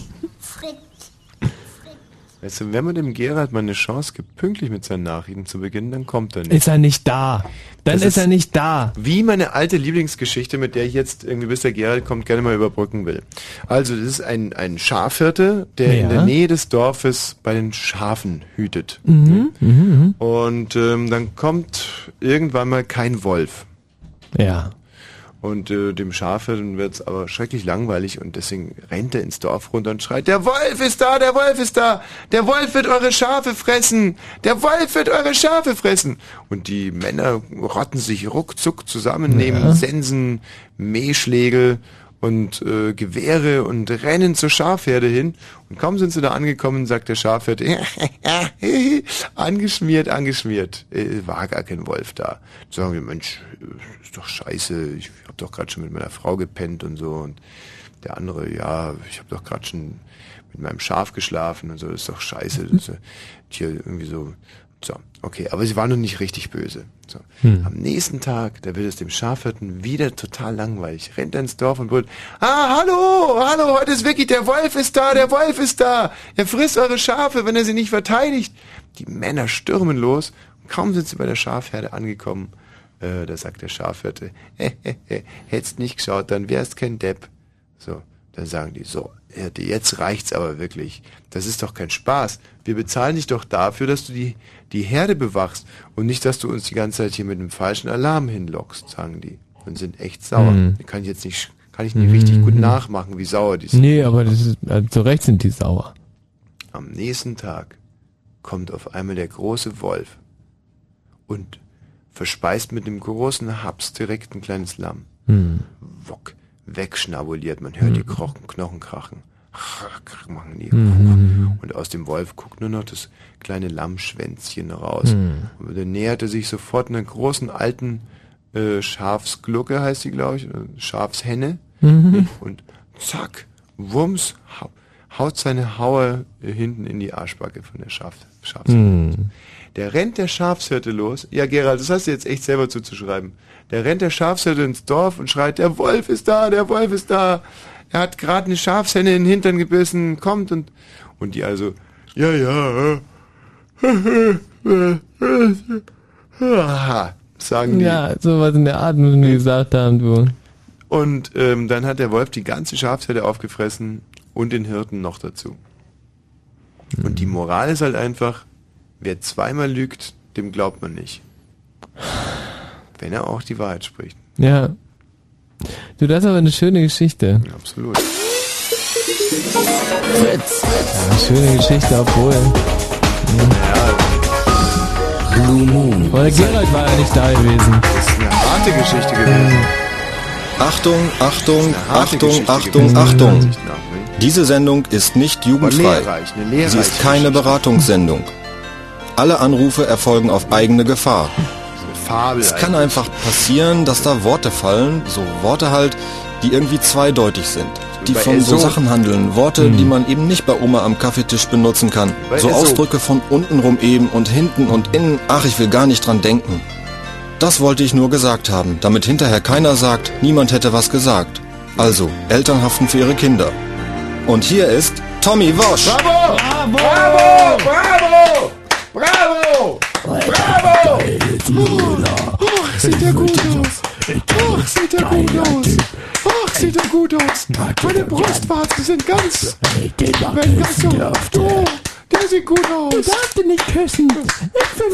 Weißt du, wenn man dem Gerald mal eine Chance gibt, pünktlich mit seinen Nachrichten zu beginnen, dann kommt er nicht. Ist er nicht da. Dann Das ist, er nicht da. Wie meine alte Lieblingsgeschichte, mit der ich jetzt irgendwie bis der Gerald kommt, gerne mal überbrücken will. Also, das ist ein, ein Schafhirte, der Ja. in der Nähe des Dorfes bei den Schafen hütet. Mhm. Mhm. mhm. Und ähm, dann kommt irgendwann mal kein Wolf. Ja. Und äh, dem Schafhirten wird's aber schrecklich langweilig und deswegen rennt er ins Dorf runter und schreit, der Wolf ist da, der Wolf ist da, der Wolf wird eure Schafe fressen, der Wolf wird eure Schafe fressen. Und die Männer rotten sich ruckzuck zusammen, nehmen Sensen, Mähschlägel und äh, Gewehre und rennen zur Schafherde hin. Und kaum sind sie da angekommen, sagt der Schafhirte, angeschmiert, angeschmiert. Äh, war gar kein Wolf da. Sagen wir, Mensch, äh, ist doch scheiße, ich habe doch gerade schon mit meiner Frau gepennt und so. Und der andere, ja, ich habe doch gerade schon mit meinem Schaf geschlafen und so, ist doch scheiße. Das ist hier irgendwie so. So, okay, aber sie waren noch nicht richtig böse. So. Hm. Am nächsten Tag, da wird es dem Schafhirten wieder total langweilig. Rennt er ins Dorf und brüllt, ah, hallo, hallo, heute ist wirklich, der Wolf ist da, der Wolf ist da. Er frisst eure Schafe, wenn er sie nicht verteidigt. Die Männer stürmen los. Kaum sind sie bei der Schafherde angekommen, äh, da sagt der Schafhirte, hättest nicht geschaut, dann wärst kein Depp. So, dann sagen die, so, jetzt reicht's aber wirklich. Das ist doch kein Spaß. Wir bezahlen dich doch dafür, dass du die, die Herde bewachst und nicht, dass du uns die ganze Zeit hier mit einem falschen Alarm hinlockst, sagen die. Und sind echt sauer. Mhm. Kann ich jetzt nicht, kann ich nicht richtig gut nachmachen, wie sauer die sind. Nee, aber das ist, also zu Recht sind die sauer. Am nächsten Tag kommt auf einmal der große Wolf und verspeist mit einem großen Haps direkt ein kleines Lamm. Hm. Wock, wegschnabuliert, man hört die Krochen, Knochen krachen. Mhm. Und aus dem Wolf guckt nur noch das kleine Lammschwänzchen raus. Mhm. Und dann näherte sich sofort einer großen alten äh, Schafsglucke, heißt die, glaube ich, oder Schafshenne. Mhm. Und zack, wumms, hau, haut seine Haue äh, hinten in die Arschbacke von der Schaf, Schafshirte. Der rennt der Schafshirte los. Ja, Gerald, das hast du jetzt echt selber zuzuschreiben. Der rennt der Schafshirte ins Dorf und schreit, der Wolf ist da, der Wolf ist da. Er hat gerade eine Schafshenne in den Hintern gebissen, kommt und, und die also, ja, ja, sagen die. Ja, sowas in der Art müssen wir gesagt haben, du. Und ähm, dann hat der Wolf die ganze Schafsherde aufgefressen und den Hirten noch dazu. Und die Moral ist halt einfach, wer zweimal lügt, dem glaubt man nicht. Wenn er auch die Wahrheit spricht. Ja. Du, das ist aber eine schöne Geschichte. Absolut. Fritz. Ja, schöne Geschichte, obwohl. Blue Moon. Aber der Gerald war ja nicht da gewesen. Das ist eine harte Geschichte gewesen. Achtung, Achtung, Achtung, Geschichte Achtung, gewesen. Achtung. Diese Sendung ist nicht jugendfrei. Sie ist keine Beratungssendung. Alle Anrufe erfolgen auf eigene Gefahr. Fabel. Es kann einfach passieren, dass da Worte fallen, so Worte halt, die irgendwie zweideutig sind. Die bei von so Aesop. Sachen handeln, Worte, die man eben nicht bei Oma am Kaffeetisch benutzen kann. Bei So Aesop. Ausdrücke von untenrum eben und hinten und innen, ach, ich will gar nicht dran denken. Das wollte ich nur gesagt haben, damit hinterher keiner sagt, niemand hätte was gesagt. Also, Eltern haften für ihre Kinder. Und hier ist Tommy Wosch. Bravo! Bravo! Bravo! Bravo! Bravo! Ach, sieht er gut aus. Ach, sieht er gut aus. Ach, sieht er gut aus. Meine Brustwarzen sind ganz... werden ganz so... Oh, der sieht gut aus. Du darfst ihn nicht küssen.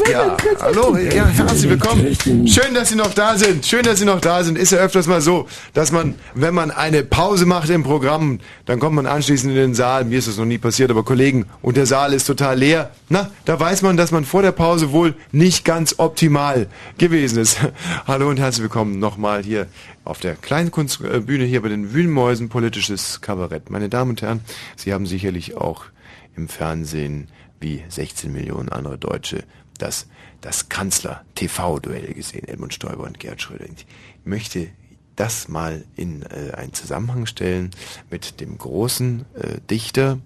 Ja, hallo, ja, herzlich willkommen. Schön, dass Sie noch da sind. Schön, dass Sie noch da sind. Ist ja öfters mal so, dass man, wenn man eine Pause macht im Programm, dann kommt man anschließend in den Saal. Mir ist das noch nie passiert, aber Kollegen, und der Saal ist total leer. Na, da weiß man, dass man vor der Pause wohl nicht ganz optimal gewesen ist. Hallo und herzlich willkommen nochmal hier auf der Kleinkunstbühne hier bei den Wühlmäusen politisches Kabarett. Meine Damen und Herren, Sie haben sicherlich auch im Fernsehen wie 16 Millionen andere Deutsche das, das Kanzler-TV-Duell gesehen, Edmund Stoiber und Gerhard Schröder. Ich möchte das mal in äh, einen Zusammenhang stellen mit dem großen äh, Dichter,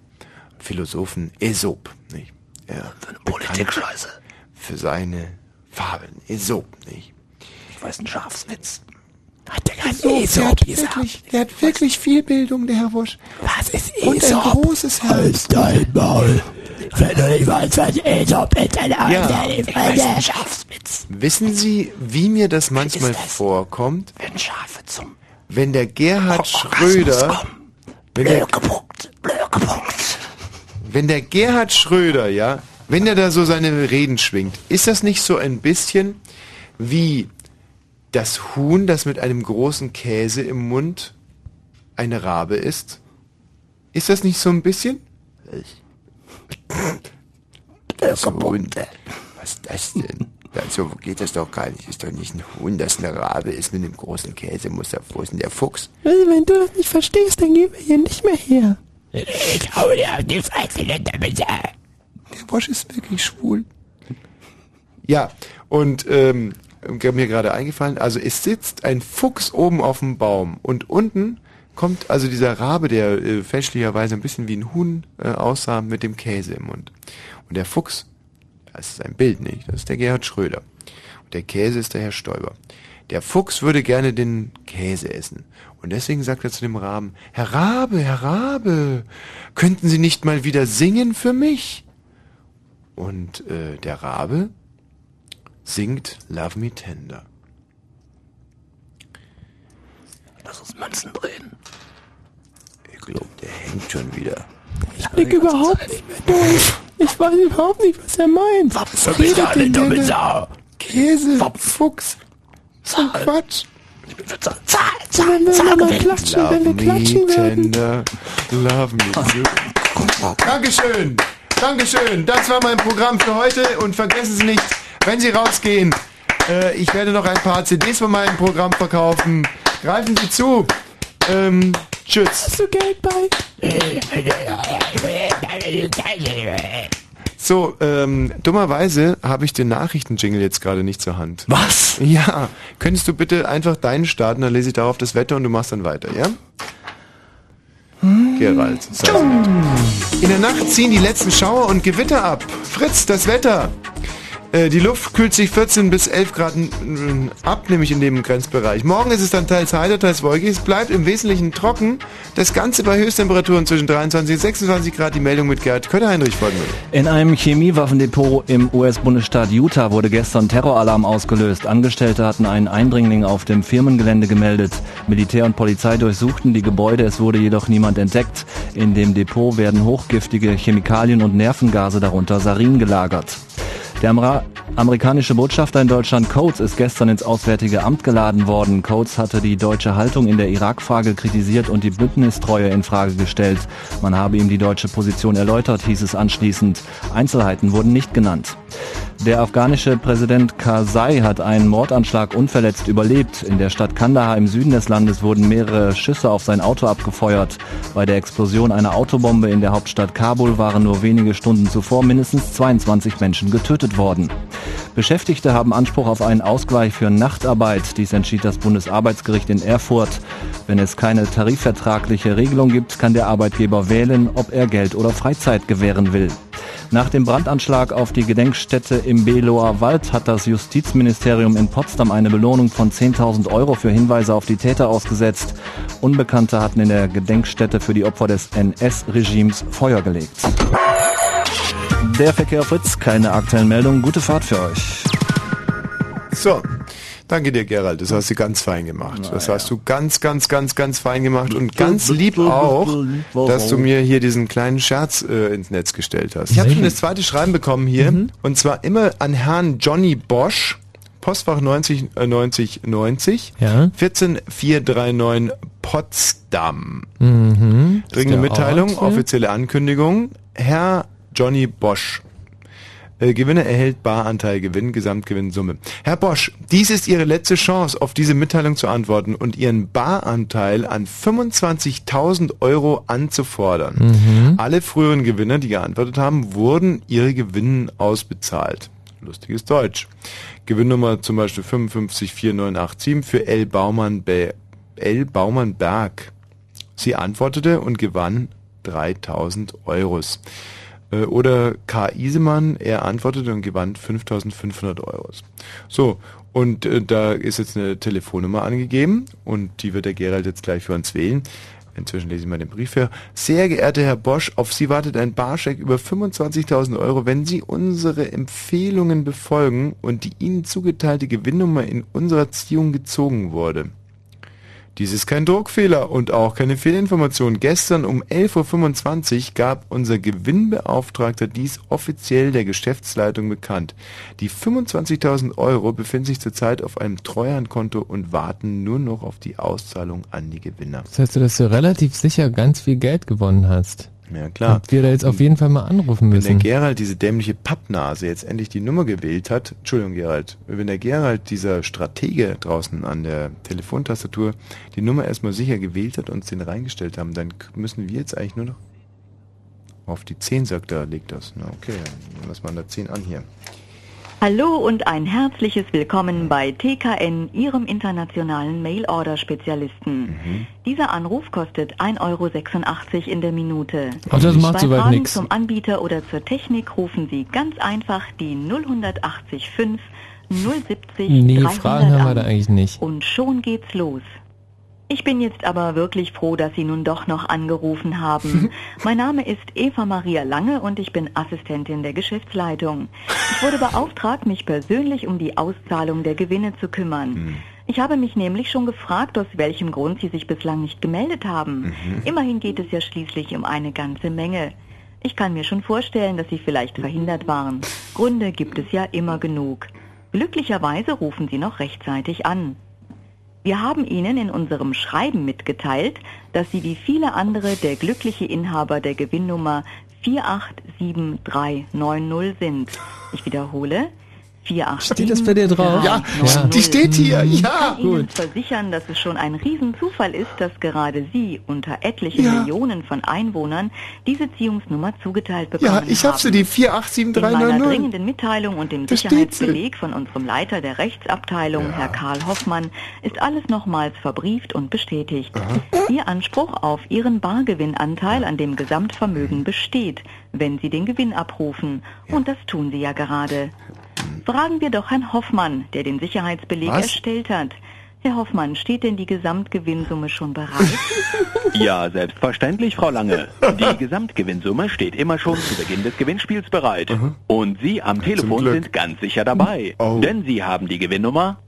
Philosophen Aesop. Nicht? Er Politikscheiße. Für seine Fabeln. Aesop, nicht? Ich weiß einen Schafswitz. So, der, hat wirklich, der hat wirklich viel Bildung, der Herr Wosch. Was ist Und ein Aesop? großes Herz. Halt dein Maul. Wenn du nicht weißt, was Aesop ist, dann Ja. Wissenschaftswitz. Wissen Sie, wie mir das manchmal vorkommt? Wenn Schafe zum Wenn der Gerhard Orgasmus Schröder, wenn der, Blökepunkt, Blökepunkt. wenn der Gerhard Schröder, ja, wenn er da so seine Reden schwingt, ist das nicht so ein bisschen wie das Huhn, das mit einem großen Käse im Mund eine Rabe ist? Ist das nicht so ein bisschen? Das Huhn. Was ist das denn? So geht das doch gar nicht. Ist doch nicht ein Huhn, das eine Rabe ist mit einem großen Käsemuster. Wo ist denn der Fuchs? Also, wenn du das nicht verstehst, dann gehen wir hier nicht mehr her. Ich hau dir auf die Fresse, Der Wosch ist wirklich schwul. Ja, und ähm, mir gerade eingefallen, also es sitzt ein Fuchs oben auf dem Baum und unten kommt also dieser Rabe, der äh, fälschlicherweise ein bisschen wie ein Huhn äh, aussah, mit dem Käse im Mund. Und der Fuchs, das ist ein Bild nicht, das ist der Gerhard Schröder. Und der Käse ist der Herr Stoiber. Der Fuchs würde gerne den Käse essen. Und deswegen sagt er zu dem Raben, Herr Rabe, Herr Rabe, könnten Sie nicht mal wieder singen für mich? Und äh, der Rabe singt Love Me Tender. Lass uns Münzen drehen. Ich glaube, der hängt schon wieder. Ich blick überhaupt nicht mehr durch. Ich weiß überhaupt nicht, was er meint. Was redet denn der? Sau? Käse, Fuchs. So Quatsch. Zahl, zahl, wenn wir mal klatschen, wenn wir klatschen werden. Tender, love me. Dankeschön. Dankeschön. Das war mein Programm für heute. Und vergessen Sie nicht, wenn Sie rausgehen, äh, ich werde noch ein paar CDs von meinem Programm verkaufen. Greifen Sie zu. Ähm, tschüss. Hast du Geld bei? So, ähm, dummerweise habe ich den Nachrichtenjingle jetzt gerade nicht zur Hand. Was? Ja, könntest du bitte einfach deinen starten, dann lese ich darauf das Wetter und du machst dann weiter, ja? Gerald. so nett. In der Nacht ziehen die letzten Schauer und Gewitter ab. Fritz, das Wetter. Äh, Die Luft kühlt sich 14 bis 11 Grad ab, nämlich in dem Grenzbereich. Morgen ist es dann teils heiter, teils wolkig. Es bleibt im Wesentlichen trocken. Das Ganze bei Höchsttemperaturen zwischen 23 und 26 Grad. Die Meldung mit Gerd Kötter-Heinrich folgen wird. In einem Chemiewaffendepot im US-Bundesstaat Utah wurde gestern Terroralarm ausgelöst. Angestellte hatten einen Eindringling auf dem Firmengelände gemeldet. Militär und Polizei durchsuchten die Gebäude, es wurde jedoch niemand entdeckt. In dem Depot werden hochgiftige Chemikalien und Nervengase, darunter Sarin, gelagert. Der Amra amerikanische Botschafter in Deutschland, Coates, ist gestern ins Auswärtige Amt geladen worden. Coates hatte die deutsche Haltung in der Irak-Frage kritisiert und die Bündnistreue in Frage gestellt. Man habe ihm die deutsche Position erläutert, hieß es anschließend. Einzelheiten wurden nicht genannt. Der afghanische Präsident Karzai hat einen Mordanschlag unverletzt überlebt. In der Stadt Kandahar im Süden des Landes wurden mehrere Schüsse auf sein Auto abgefeuert. Bei der Explosion einer Autobombe in der Hauptstadt Kabul waren nur wenige Stunden zuvor mindestens 22 Menschen getötet worden. Beschäftigte haben Anspruch auf einen Ausgleich für Nachtarbeit. Dies entschied das Bundesarbeitsgericht in Erfurt. Wenn es keine tarifvertragliche Regelung gibt, kann der Arbeitgeber wählen, ob er Geld oder Freizeit gewähren will. Nach dem Brandanschlag auf die Gedenkstätte im Beloer Wald hat das Justizministerium in Potsdam eine Belohnung von 10.000 Euro für Hinweise auf die Täter ausgesetzt. Unbekannte hatten in der Gedenkstätte für die Opfer des NS-Regimes Feuer gelegt. Der Verkehr Fritz, keine aktuellen Meldungen. Gute Fahrt für euch. So. Danke dir, Gerald. Das hast du ganz fein gemacht. Das hast du ganz, ganz, ganz, ganz fein gemacht und ganz lieb auch, dass du mir hier diesen kleinen Scherz äh, ins Netz gestellt hast. Ich habe schon das zweite Schreiben bekommen hier und zwar immer an Herrn Johnny Bosch, Postfach 90 äh, 90 90 Ja. 14439 Potsdam. Mhm. Dringende Mitteilung, offizielle Ankündigung. Herr Johnny Bosch. Äh, Gewinner erhält Baranteil Gewinn, Gesamtgewinnsumme. Herr Bosch, dies ist Ihre letzte Chance, auf diese Mitteilung zu antworten und Ihren Baranteil an 25.000 Euro anzufordern. Mhm. Alle früheren Gewinner, die geantwortet haben, wurden ihre Gewinnen ausbezahlt. Lustiges Deutsch. Gewinnnummer zum Beispiel 554987 für L. Baumann, Be L. Baumann Berg. Sie antwortete und gewann 3000 Euros. Äh, oder K. Isemann, er antwortete und gewann 5500 Euro. So, und äh, da ist jetzt eine Telefonnummer angegeben und die wird der Gerald jetzt gleich für uns wählen. Inzwischen lese ich mal den Brief her. Sehr geehrter Herr Bosch, auf Sie wartet ein Barscheck über 25.000 Euro, wenn Sie unsere Empfehlungen befolgen und die Ihnen zugeteilte Gewinnnummer in unserer Ziehung gezogen wurde. Dies ist kein Druckfehler und auch keine Fehlinformation. Gestern um 11.25 Uhr gab unser Gewinnbeauftragter dies offiziell der Geschäftsleitung bekannt. Die 25.000 Euro befinden sich zurzeit auf einem Treuhandkonto und warten nur noch auf die Auszahlung an die Gewinner. Das heißt, dass du relativ sicher ganz viel Geld gewonnen hast. Ja, klar. Und wir da jetzt auf jeden Fall mal anrufen Wenn der müssen. Gerald, diese dämliche Pappnase, jetzt endlich die Nummer gewählt hat, Entschuldigung Gerald, wenn der Gerald, dieser Stratege draußen an der Telefontastatur, die Nummer erstmal sicher gewählt hat und uns den reingestellt haben, dann müssen wir jetzt eigentlich nur noch auf die 10 sagt er, legt das. Na okay, dann lass mal an der 10 an hier. Hallo und ein herzliches Willkommen bei TKN, Ihrem internationalen Mail-Order-Spezialisten. Mhm. Dieser Anruf kostet 1,86 Euro in der Minute. Ach, das macht Bei Fragen nix. zum Anbieter oder zur Technik rufen Sie ganz einfach die 0185 070 Nee, 300 Fragen haben wir da eigentlich nicht. Und schon geht's los. Ich bin jetzt aber wirklich froh, dass Sie nun doch noch angerufen haben. mein Name ist Eva Maria Lange und ich bin Assistentin der Geschäftsleitung. Ich wurde beauftragt, mich persönlich um die Auszahlung der Gewinne zu kümmern. Ich habe mich nämlich schon gefragt, aus welchem Grund Sie sich bislang nicht gemeldet haben. Immerhin geht es ja schließlich um eine ganze Menge. Ich kann mir schon vorstellen, dass Sie vielleicht verhindert waren. Gründe gibt es ja immer genug. Glücklicherweise rufen Sie noch rechtzeitig an. Wir haben Ihnen in unserem Schreiben mitgeteilt, dass Sie wie viele andere der glückliche Inhaber der Gewinnnummer 487390 sind. Ich wiederhole. 487390. Steht das bei dir drauf? Ja, die steht hier, Ich ja. kann Ihnen versichern, dass es schon ein Riesenzufall ist, dass gerade Sie unter etlichen Ja. Millionen von Einwohnern diese Ziehungsnummer zugeteilt bekommen Ja, ich hab sie, die In meiner 487390. dringenden Mitteilung und dem Da. Sicherheitsbeleg von unserem Leiter der Rechtsabteilung, Herr Karl Hoffmann, ist alles nochmals verbrieft und bestätigt. Ihr Anspruch auf Ihren Bargewinnanteil an dem Gesamtvermögen besteht, wenn Sie den Gewinn abrufen. Und das tun Sie ja gerade. Fragen wir doch Herrn Hoffmann, der den Sicherheitsbeleg Was? erstellt hat. Herr Hoffmann, steht denn die Gesamtgewinnsumme schon bereit? Ja, selbstverständlich, Frau Lange. Die Gesamtgewinnsumme steht immer schon zu Beginn des Gewinnspiels bereit. Und Sie am Telefon sind ganz sicher dabei. Oh. Denn Sie haben die Gewinnnummer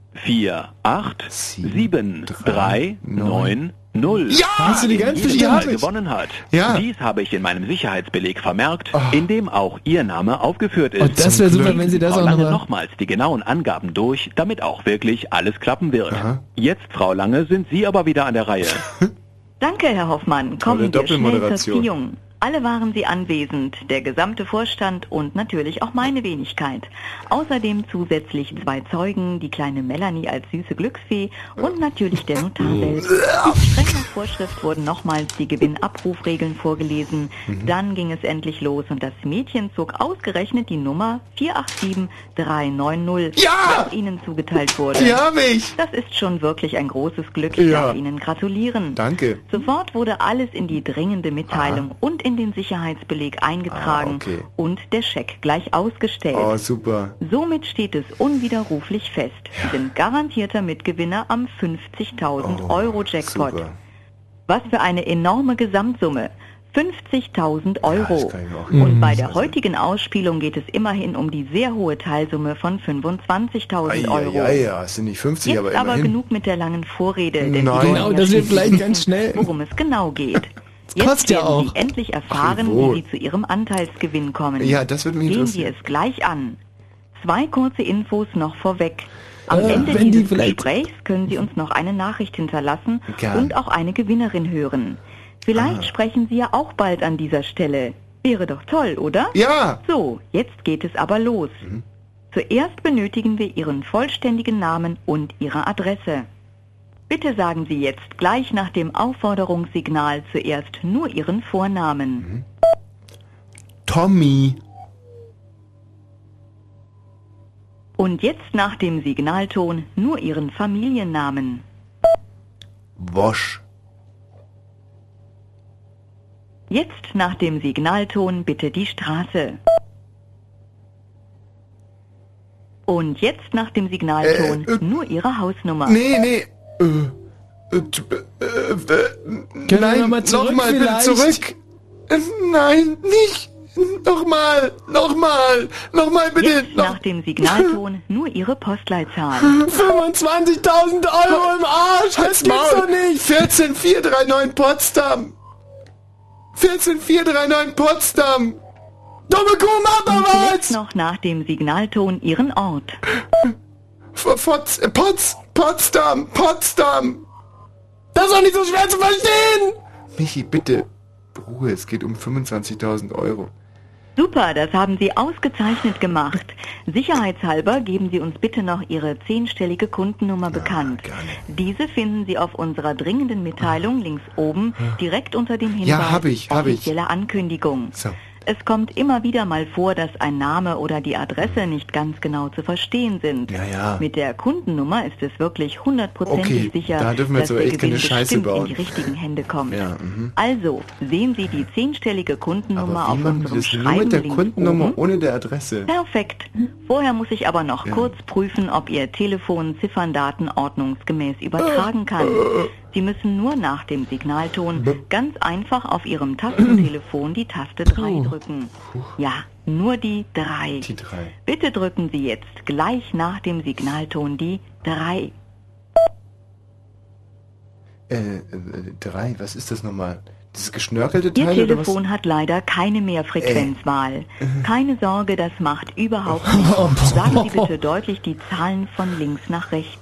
487390. Ja! Hast du die ganz Jeder, bestimmt? gewonnen hat. Ja. Dies habe ich in meinem Sicherheitsbeleg vermerkt, in dem auch Ihr Name aufgeführt ist. Oh, das wäre super, wenn Sie das Frau auch Lange nochmal- nochmals die genauen Angaben durch, damit auch wirklich alles klappen wird. Jetzt, Frau Lange, sind Sie aber wieder an der Reihe. Danke, Herr Hoffmann. Kommen Tolle wir schnell zur Doppelmoderation. Alle waren Sie anwesend, der gesamte Vorstand und natürlich auch meine Wenigkeit. Außerdem zusätzlich zwei Zeugen, die kleine Melanie als süße Glücksfee und natürlich der Notar selbst. Streng nach Vorschrift wurden nochmals die Gewinnabrufregeln vorgelesen. Mhm. Dann ging es endlich los und das Mädchen zog ausgerechnet die Nummer 487390, Ja! die Ihnen zugeteilt wurde. Die hab ich! Das ist schon wirklich ein großes Glück. Ich Ja. darf Ihnen gratulieren. Danke. Sofort wurde alles in die dringende Mitteilung und in den Sicherheitsbeleg eingetragen Ah, okay. und der Scheck gleich ausgestellt. Oh, super. Somit steht es unwiderruflich fest. Sie sind garantierter Mitgewinner am 50.000 Euro Jackpot. Oh, super. Was für eine enorme Gesamtsumme. 50.000 Euro. auch Und Mhm. bei der heutigen Ausspielung geht es immerhin um die sehr hohe Teilsumme von 25.000 Euro. Ja, ja, es sind nicht 50, Jetzt aber aber, immerhin. genug mit der langen Vorrede, denn Nein. Genau, ja das wird gleich ganz wissen, schnell. worum es genau geht. Jetzt kostet ja werden auch. Sie endlich erfahren, Ach, wie Sie zu Ihrem Anteilsgewinn kommen. Ja, das würde mich Gehen interessieren. wir es gleich an. Zwei kurze Infos noch vorweg. Am Äh, Ende die dieses vielleicht- Gesprächs können Sie uns noch eine Nachricht hinterlassen Gern. und auch eine Gewinnerin hören. Vielleicht Ah. sprechen Sie ja auch bald an dieser Stelle. Wäre doch toll, oder? Ja. Mhm. So, jetzt geht es aber los. Zuerst benötigen wir Ihren vollständigen Namen und Ihre Adresse. Bitte sagen Sie jetzt gleich nach dem Aufforderungssignal zuerst nur Ihren Vornamen. Tommy. Und jetzt nach dem Signalton nur Ihren Familiennamen. Wosch. Jetzt nach dem Signalton bitte die Straße. Und jetzt nach dem Signalton nur Ihre Hausnummer. Nee, nee. Äh, äh, äh, äh, nein, noch mal zurück nochmal, bitte vielleicht? zurück. Äh, Nein, nicht. Nochmal, nochmal, nochmal bitte. Jetzt nach dem Signalton nur Ihre Postleitzahl. 25.000 Euro im Arsch, das gibt's doch nicht. 14439 Potsdam. 14439 Potsdam. Dumme Kuh, mach doch was. zuletzt noch nach dem Signalton Ihren Ort. F- Potz, äh, Potz, Potsdam, Potsdam. Das ist doch nicht so schwer zu verstehen. Michi, bitte. Ruhe, es geht um 25.000 Euro. Super, das haben Sie ausgezeichnet gemacht. Sicherheitshalber geben Sie uns bitte noch Ihre zehnstellige Kundennummer bekannt. Diese finden Sie auf unserer dringenden Mitteilung links oben direkt unter dem Hinweis Ja, hab ich, hab ich. offizielle Ankündigung. So. Es kommt immer wieder mal vor, dass ein Name oder die Adresse nicht ganz genau zu verstehen sind. Ja, ja. Mit der Kundennummer ist es wirklich hundertprozentig Okay, sicher, da dürfen wir dass jetzt der echt keine Gewinn Scheiße bestimmt bauen. in die richtigen Hände kommt. Ja, mhm. Also, sehen Sie die zehnstellige Kundennummer auf unserem das nur Schreiben mit der Kundennummer oben? ohne der Adresse? Perfekt. Vorher muss ich aber noch kurz prüfen, ob Ihr Telefon Zifferndaten ordnungsgemäß übertragen kann. Sie müssen nur nach dem Signalton ganz einfach auf Ihrem Tastentelefon die Taste 3 drücken. Ja, nur die 3. Die drei. Bitte drücken Sie jetzt gleich nach dem Signalton die 3. Äh, äh, drei, was ist das nochmal? Dieses geschnörkelte Ihr Teil was? Telefon hat leider keine Mehrfrequenzwahl. Keine Sorge, das macht überhaupt nichts. Sagen Sie bitte deutlich die Zahlen von links nach rechts.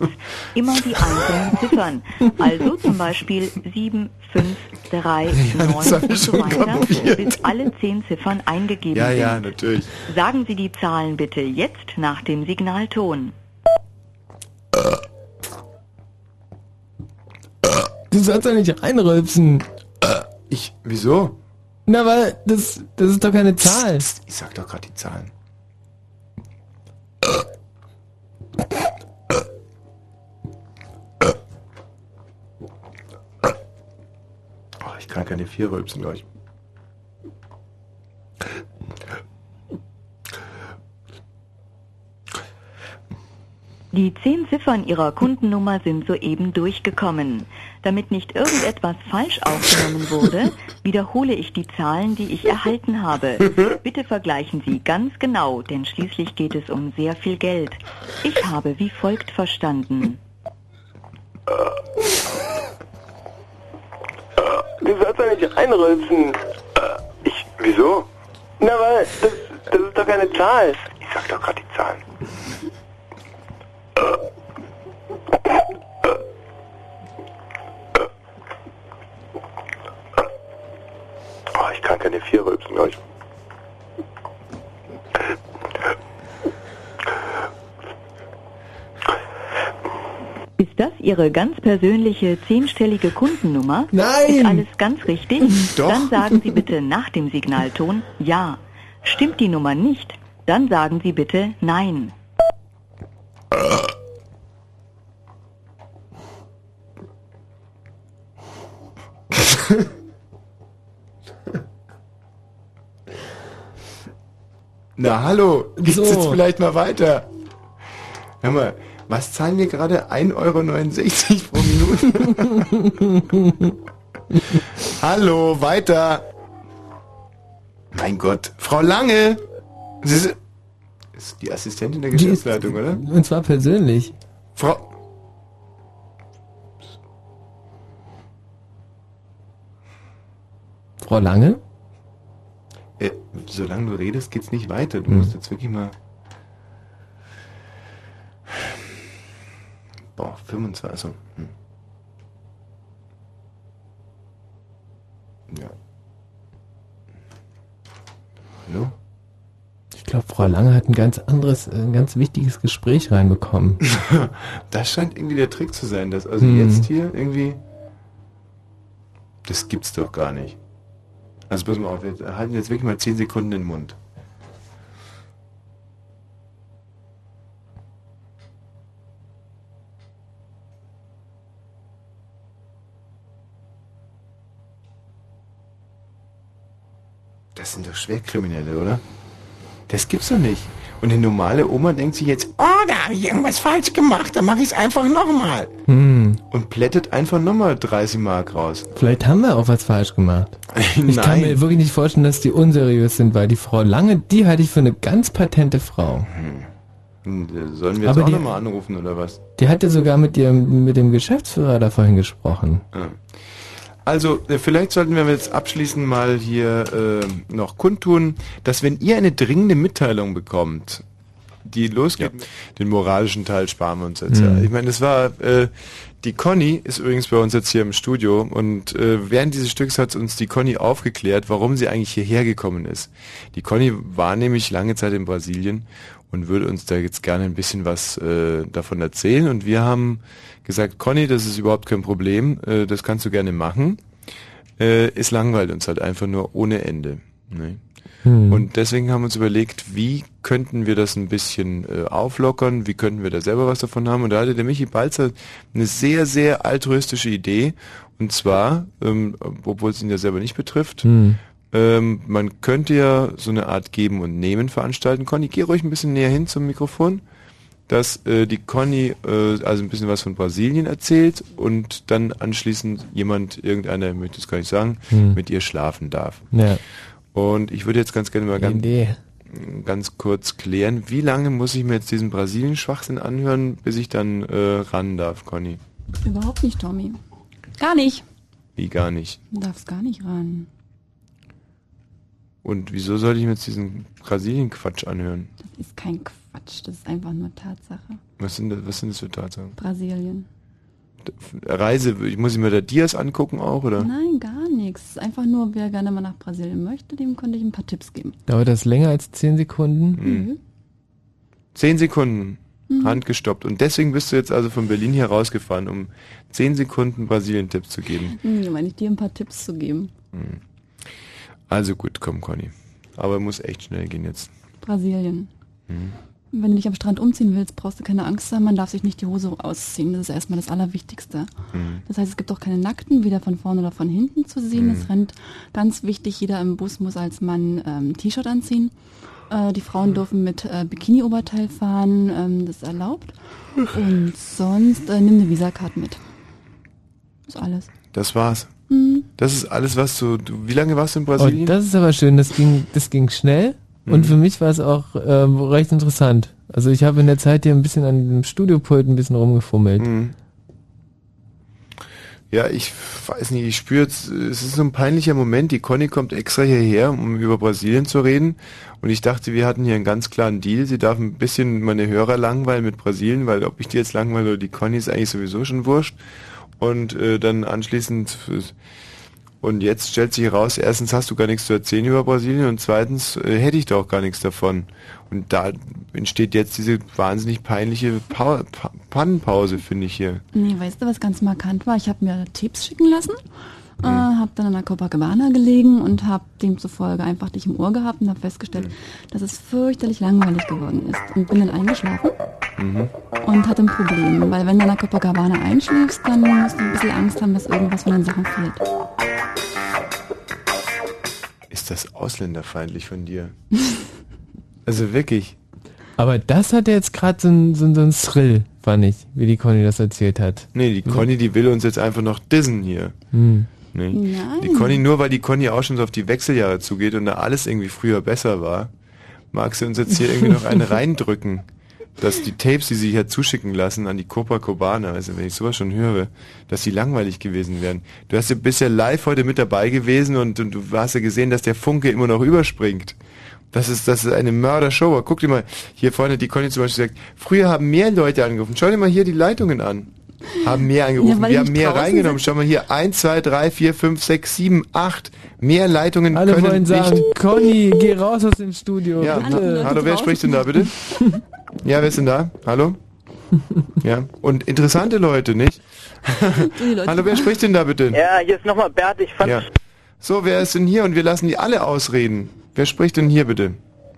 Immer die einzelnen Ziffern. Also zum Beispiel 7, 5, 3, Ja, 9 das hab ich und so weiter, kapiert. bis alle zehn Ziffern eingegeben Ja, sind. ja, natürlich. Sagen Sie die Zahlen bitte jetzt nach dem Signalton. Du sollst doch nicht reinrülpsen. Ich, wieso? Na, weil das, das ist doch keine Zahl. Ich sag doch gerade die Zahlen. Oh, ich kann keine vier rülpsen, glaube Die zehn Ziffern Ihrer Kundennummer sind soeben durchgekommen. Damit nicht irgendetwas falsch aufgenommen wurde, wiederhole ich die Zahlen, die ich erhalten habe. Bitte vergleichen Sie ganz genau, denn schließlich geht es um sehr viel Geld. Ich habe wie folgt verstanden. Du sollst doch nicht reinrülpsen. Ich, wieso? Na, weil das, das ist doch keine Zahl. Ich sag doch gerade die Zahlen. Oh, ich kann keine vier rülpsen, glaube ich. Ist das Ihre ganz persönliche zehnstellige Kundennummer? Nein! Ist alles ganz richtig? Doch. Dann sagen Sie bitte nach dem Signalton Ja. Stimmt die Nummer nicht? Dann sagen Sie bitte Nein. Na hallo, geht's So. jetzt vielleicht mal weiter? Hör mal, was zahlen wir gerade? 1,69 Euro pro Minute? hallo, weiter. Mein Gott, Frau Lange! Sie ist, ist die Assistentin der Geschäftsleitung, oder? Und zwar persönlich. Frau... Frau Lange? Äh, solange du redest, geht's nicht weiter. Du Hm. musst jetzt wirklich mal... Boah, 25, also... Hm. Ja. Hallo? Ich glaube, Frau Lange hat ein ganz anderes, äh, ein ganz wichtiges Gespräch reinbekommen. Das scheint irgendwie der Trick zu sein, dass also Hm. jetzt hier irgendwie... Das gibt's doch gar nicht. Also pass mal auf, wir halten jetzt wirklich mal 10 Sekunden den Mund. Das sind doch Schwerkriminelle, oder? Das gibt's doch nicht. Und eine normale Oma denkt sich jetzt, oh, da habe ich irgendwas falsch gemacht, dann mache ich es einfach nochmal. Hm. Und plättet einfach nochmal 30 Mark raus. Vielleicht haben wir auch was falsch gemacht. Ich kann mir wirklich nicht vorstellen, dass die unseriös sind, weil die Frau Lange, die halte ich für eine ganz patente Frau. Hm, Sollen wir jetzt Aber auch nochmal anrufen, oder was? Die hatte sogar mit ihrem, mit dem Geschäftsführer da vorhin gesprochen. Ja. Also, äh, vielleicht sollten wir jetzt abschließend mal hier äh, noch kundtun, dass wenn ihr eine dringende Mitteilung bekommt, die losgeht, den moralischen Teil sparen wir uns jetzt. Mhm. Ja. Ich meine, das war, äh, die Conny ist übrigens bei uns jetzt hier im Studio und äh, während dieses Stücks hat uns die Conny aufgeklärt, warum sie eigentlich hierher gekommen ist. Die Conny war nämlich lange Zeit in Brasilien und würde uns da jetzt gerne ein bisschen was äh, davon erzählen und wir haben gesagt, Conny, das ist überhaupt kein Problem, äh, das kannst du gerne machen. Äh, es langweilt uns halt einfach nur ohne Ende. Ne? Hm. Und deswegen haben wir uns überlegt, wie könnten wir das ein bisschen äh, auflockern, wie könnten wir da selber was davon haben. Und da hatte der Michi Balzer eine sehr, sehr altruistische Idee. Und zwar, ähm, obwohl es ihn ja selber nicht betrifft, Hm. Ähm, man könnte ja so eine Art Geben und Nehmen veranstalten. Conny, geh ruhig ein bisschen näher hin zum Mikrofon, dass äh, die Conny äh, also ein bisschen was von Brasilien erzählt und dann anschließend jemand, irgendeiner, ich möchte es gar nicht sagen, Hm. mit ihr schlafen darf. Ja. Und ich würde jetzt ganz gerne mal ganz, Idee. ganz kurz klären, wie lange muss ich mir jetzt diesen Brasilien-Schwachsinn anhören, bis ich dann äh, ran darf, Conny? Überhaupt nicht, Tommy. Gar nicht. Wie gar nicht. Du darfst gar nicht ran. Und wieso sollte ich mir jetzt diesen Brasilien-Quatsch anhören? Das ist kein Quatsch, das ist einfach nur Tatsache. Was sind das, was sind das für Tatsachen? Brasilien. Reise, ich muss ich mir da Dias angucken auch, oder? Nein, gar nichts. Es ist Einfach nur, wer gerne mal nach Brasilien möchte, dem könnte ich ein paar Tipps geben. Dauert das länger als 10 Sekunden? Mhm. Zehn Sekunden, Mhm. handgestoppt. Und deswegen bist du jetzt also von Berlin hier rausgefahren, um zehn Sekunden Brasilien-Tipps zu geben. Hm, meine ich dir ein paar Tipps zu geben. Hm. Also gut, komm, Conny. Aber muss echt schnell gehen jetzt. Brasilien. Hm. Wenn du dich am Strand umziehen willst, brauchst du keine Angst haben, man darf sich nicht die Hose ausziehen. Das ist erstmal das Allerwichtigste. Hm. Das heißt, es gibt auch keine Nackten, weder von vorne oder von hinten zu sehen. Mhm. Es rennt ganz wichtig, jeder im Bus muss als Mann ähm, T-Shirt anziehen. Äh, die Frauen dürfen mit äh, Bikini-Oberteil fahren, ähm, das ist erlaubt. Und sonst äh, nimm eine Visakarte mit. Das ist alles. Das war's. Mhm. Das ist alles, was du, du wie lange warst du in Oh, Brasilien? das ist aber schön, das ging, das ging schnell und Mhm. für mich war es auch ähm, recht interessant. Also ich habe in der Zeit hier ein bisschen an dem Studiopult ein bisschen rumgefummelt. Mhm. Ja, ich weiß nicht, ich spüre jetzt, es ist so ein peinlicher Moment. Die Conny kommt extra hierher, um über Brasilien zu reden. Und ich dachte, wir hatten hier einen ganz klaren Deal. Sie darf ein bisschen meine Hörer langweilen mit Brasilien, weil ob ich die jetzt langweile oder die Conny ist eigentlich sowieso schon wurscht. Und äh, dann anschließend, und jetzt stellt sich heraus, erstens hast du gar nichts zu erzählen über Brasilien und zweitens äh, hätte ich da auch gar nichts davon. Und da entsteht jetzt diese wahnsinnig peinliche pa pa Pannenpause, finde ich hier. Nee, weißt du, was ganz markant war? Ich habe mir Tipps schicken lassen, Mhm. äh, habe dann an der Copacabana gelegen und habe demzufolge einfach dich im Ohr gehabt und habe festgestellt, Mhm. dass es fürchterlich langweilig geworden ist. Und bin dann eingeschlafen Mhm. und hatte ein Problem, weil wenn du an der Copacabana einschläfst, dann musst du ein bisschen Angst haben, dass irgendwas von den Sachen fehlt. Ist das ausländerfeindlich von dir? also wirklich. Aber das hat jetzt gerade so ein, so, ein- so ein Thrill, fand ich, wie die Conny das erzählt hat. Nee, die Conny, die will uns jetzt einfach noch dissen hier. Hm. Nee. Nein. Die Conny, nur weil die Conny auch schon so auf die Wechseljahre zugeht und da alles irgendwie früher besser war, mag sie uns jetzt hier irgendwie noch eine reindrücken. Dass die Tapes, die sie hier zuschicken lassen an die Copacabana, also wenn ich sowas schon höre, dass die langweilig gewesen wären. Du hast ja bisher live heute mit dabei gewesen und, und du hast ja gesehen, dass der Funke immer noch überspringt. Das ist, das ist eine Mördershow. Guck dir mal, hier vorne die Conny zum Beispiel gesagt, früher haben mehr Leute angerufen. Schau dir mal hier die Leitungen an. Haben mehr angerufen. Ja, Wir haben mehr reingenommen. sitze. Schau mal hier, 1, 2, 3, 4, 5, 6, 7, 8. Mehr Leitungen Alle können wollen sagen, nicht Conny, geh raus aus dem Studio. ja, bitte. hallo, wer spricht denn da bitte? Ja, wer ist denn da? Hallo? Ja, und interessante Leute, nicht? hallo, wer spricht denn da bitte? Ja, hier ist nochmal Bert. Ich fand, Ja. So, wer ist denn hier? Und wir lassen die alle ausreden. Wer spricht denn hier bitte?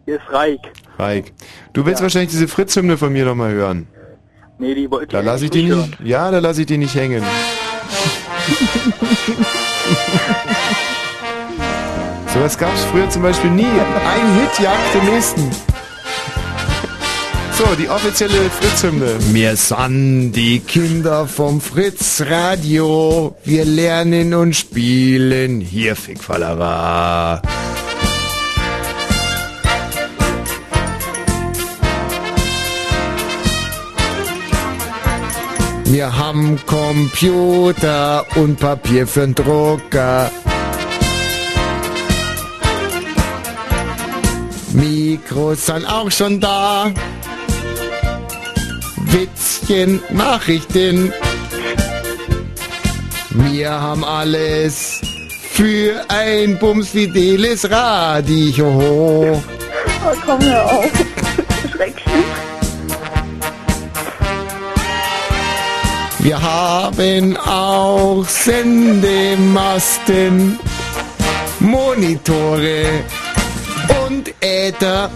hier ist Reik. Reik. Du willst wahrscheinlich diese Fritz-Hymne von mir nochmal hören. Nee, die wollte Da ich lasse ich die hören. nicht, ja, da lasse ich die nicht hängen. Sowas gab es früher zum Beispiel nie. Ein Hit jagt den nächsten. So, die offizielle Fritz-Hymne. Wir sind die Kinder vom Fritz-Radio. Wir lernen und spielen hier Fickfallera. Wir haben Computer und Papier für den Drucker. Mikros sind auch schon da. Witzchen, Nachrichten. Wir haben alles für ein bumsfideles Radio. Oh, komm hör auf. Schrecklich. Wir haben auch Sendemasten, Monitore und Äther.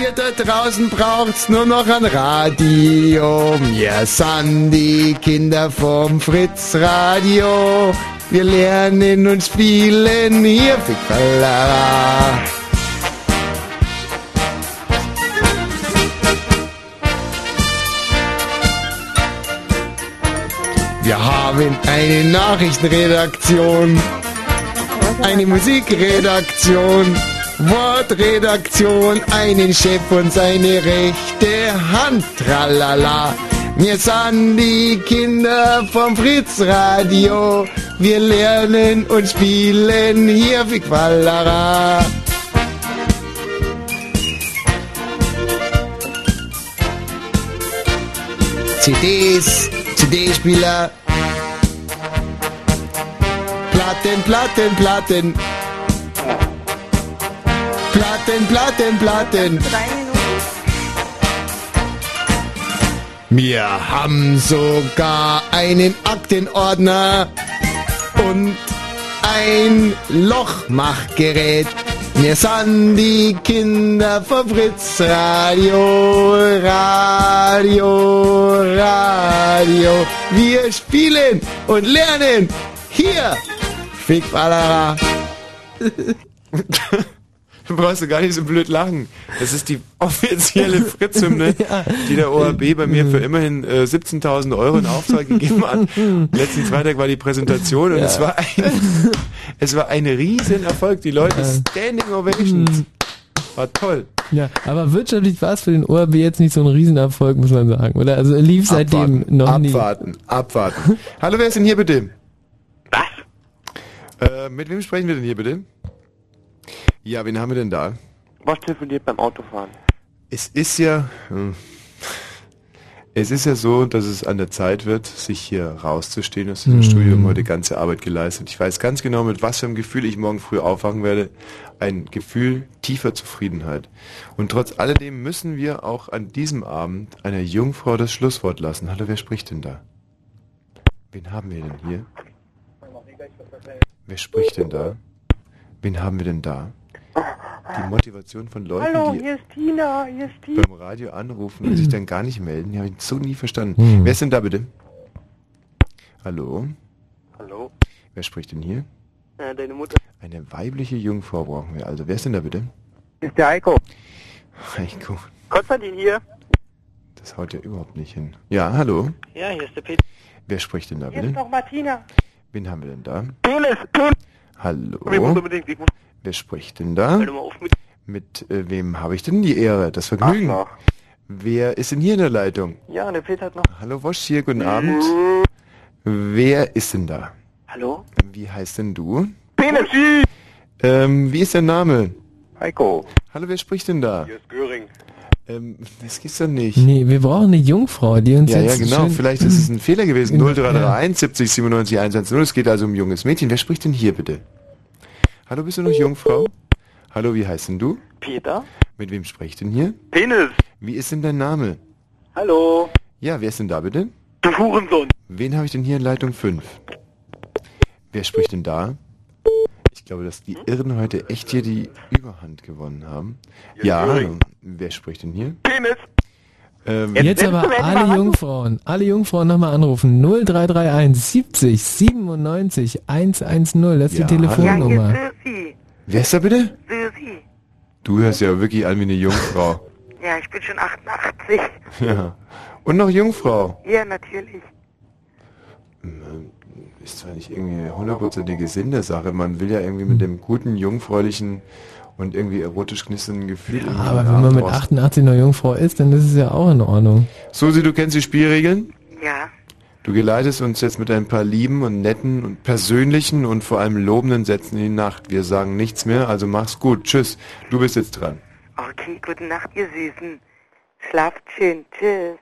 Ihr da draußen braucht's nur noch ein Radio. Wir sind die Kinder vom Fritz Radio. Wir lernen und spielen hier Fickfallera. Wir haben eine Nachrichtenredaktion, eine Musikredaktion, Wortredaktion, einen Chef und seine rechte Hand. Tralala. Wir sind die Kinder vom Fritz Radio. Wir lernen und spielen hier wie Qualara. CDs, CD-Spieler. Platten, Platten, Platten. Platten, Platten, Platten. Wir haben sogar einen Aktenordner und ein Lochmachgerät. Wir sind die Kinder vom Fritz Radio, Radio, Radio. Wir spielen und lernen hier. Fickballera. Du brauchst du gar nicht so blöd lachen. Das ist die offizielle Fritz-Hymne, die der ORB bei mir für immerhin äh, 17.000 Euro in Auftrag gegeben hat. Letzten Freitag war die Präsentation und Ja. es war ein, es war ein riesen Erfolg. Die Leute Standing Ovations. War toll. Ja, aber wirtschaftlich war es für den ORB jetzt nicht so ein Riesenerfolg, muss man sagen, oder? Also lief seitdem Abwarten, noch nie. abwarten, abwarten. Hallo, wer ist denn hier bitte? Was? Äh, mit wem sprechen wir denn hier bitte? Ja, wen haben wir denn da? Was telefoniert beim Autofahren? Es ist ja, hm, es ist ja so, dass es an der Zeit wird, sich hier rauszustehen aus diesem Hm. Studium, heute ganze Arbeit geleistet. Ich weiß ganz genau, mit was für einem Gefühl ich morgen früh aufwachen werde. Ein Gefühl tiefer Zufriedenheit. Und trotz alledem müssen wir auch an diesem Abend einer Jungfrau das Schlusswort lassen. Hallo, wer spricht denn da? Wen haben wir denn hier? Wer spricht denn da? Wen haben wir denn da? Die Motivation von Leuten, Hallo, die hier ist Tina, hier ist Tina. beim Radio anrufen und sich dann gar nicht melden. Die habe ich so nie verstanden. Hm. Wer ist denn da bitte? Hallo? Hallo? Wer spricht denn hier? Äh, deine Mutter. Eine weibliche Jungfrau brauchen wir. Also, wer ist denn da bitte? Ist der Heiko. Heiko, Konstantin hier. das haut ja überhaupt nicht hin. Ja, hallo? Ja, hier ist der Peter. Wer spricht denn da Hier ist bitte? noch Martina. Wen haben wir denn da? Penis, Penis. Hallo? Ich muss unbedingt, ich muss. Wer spricht denn da? Mit. Mit äh, wem habe ich denn die Ehre, das Vergnügen? Wer ist denn hier in der Leitung? Ja, der Peter hat noch. Hallo Wosch hier, guten Abend. Wer ist denn da? Hallo? Wie heißt denn du? Penis. Ähm, wie ist dein Name? Heiko. Hallo, wer spricht denn da? Hier ist Göring. Ähm, das gibt's doch nicht. Nee, wir brauchen eine Jungfrau, die uns Ja, ja, jetzt genau. schön- Vielleicht ist es ein Fehler gewesen. Genau, 0331 70 97 110. Es geht also um ein junges Mädchen. Wer spricht denn hier bitte? Hallo, bist du noch Jungfrau? Hallo, wie heißt denn du? Peter? Mit wem spricht denn hier? Penis. Wie ist denn dein Name? Hallo? Ja, wer ist denn da bitte? Du Hurensohn. Wen habe ich denn hier in Leitung 5? Wer spricht denn da? Ich glaube, dass die Irren heute echt hier die Überhand gewonnen haben. Ja, hallo. Wer spricht denn hier? Penis. Ähm, Jetzt aber alle Jungfrauen, alle Jungfrauen nochmal anrufen. 0331 70 97 110, das ist Ja, die Telefonnummer. Wer ist da bitte? Susi. Du hörst ja wirklich an wie eine Jungfrau. Ja, ich bin schon 88. ja. Und noch Jungfrau. Ja, natürlich. Ist zwar nicht irgendwie eine hundertprozentige Sinnesache. Man will ja irgendwie mit dem guten, jungfräulichen und irgendwie erotisch knisternden Gefühl. irgendwie Aber wenn man mit raus- 88 noch Jungfrau ist, dann ist es ja auch in Ordnung. Susi, du kennst die Spielregeln? Ja. Du geleitest uns jetzt mit ein paar lieben und netten und persönlichen und vor allem lobenden Sätzen in die Nacht. Wir sagen nichts mehr, also mach's gut. Tschüss. Du bist jetzt dran. Okay, gute Nacht, ihr Süßen. Schlaft schön. Tschüss.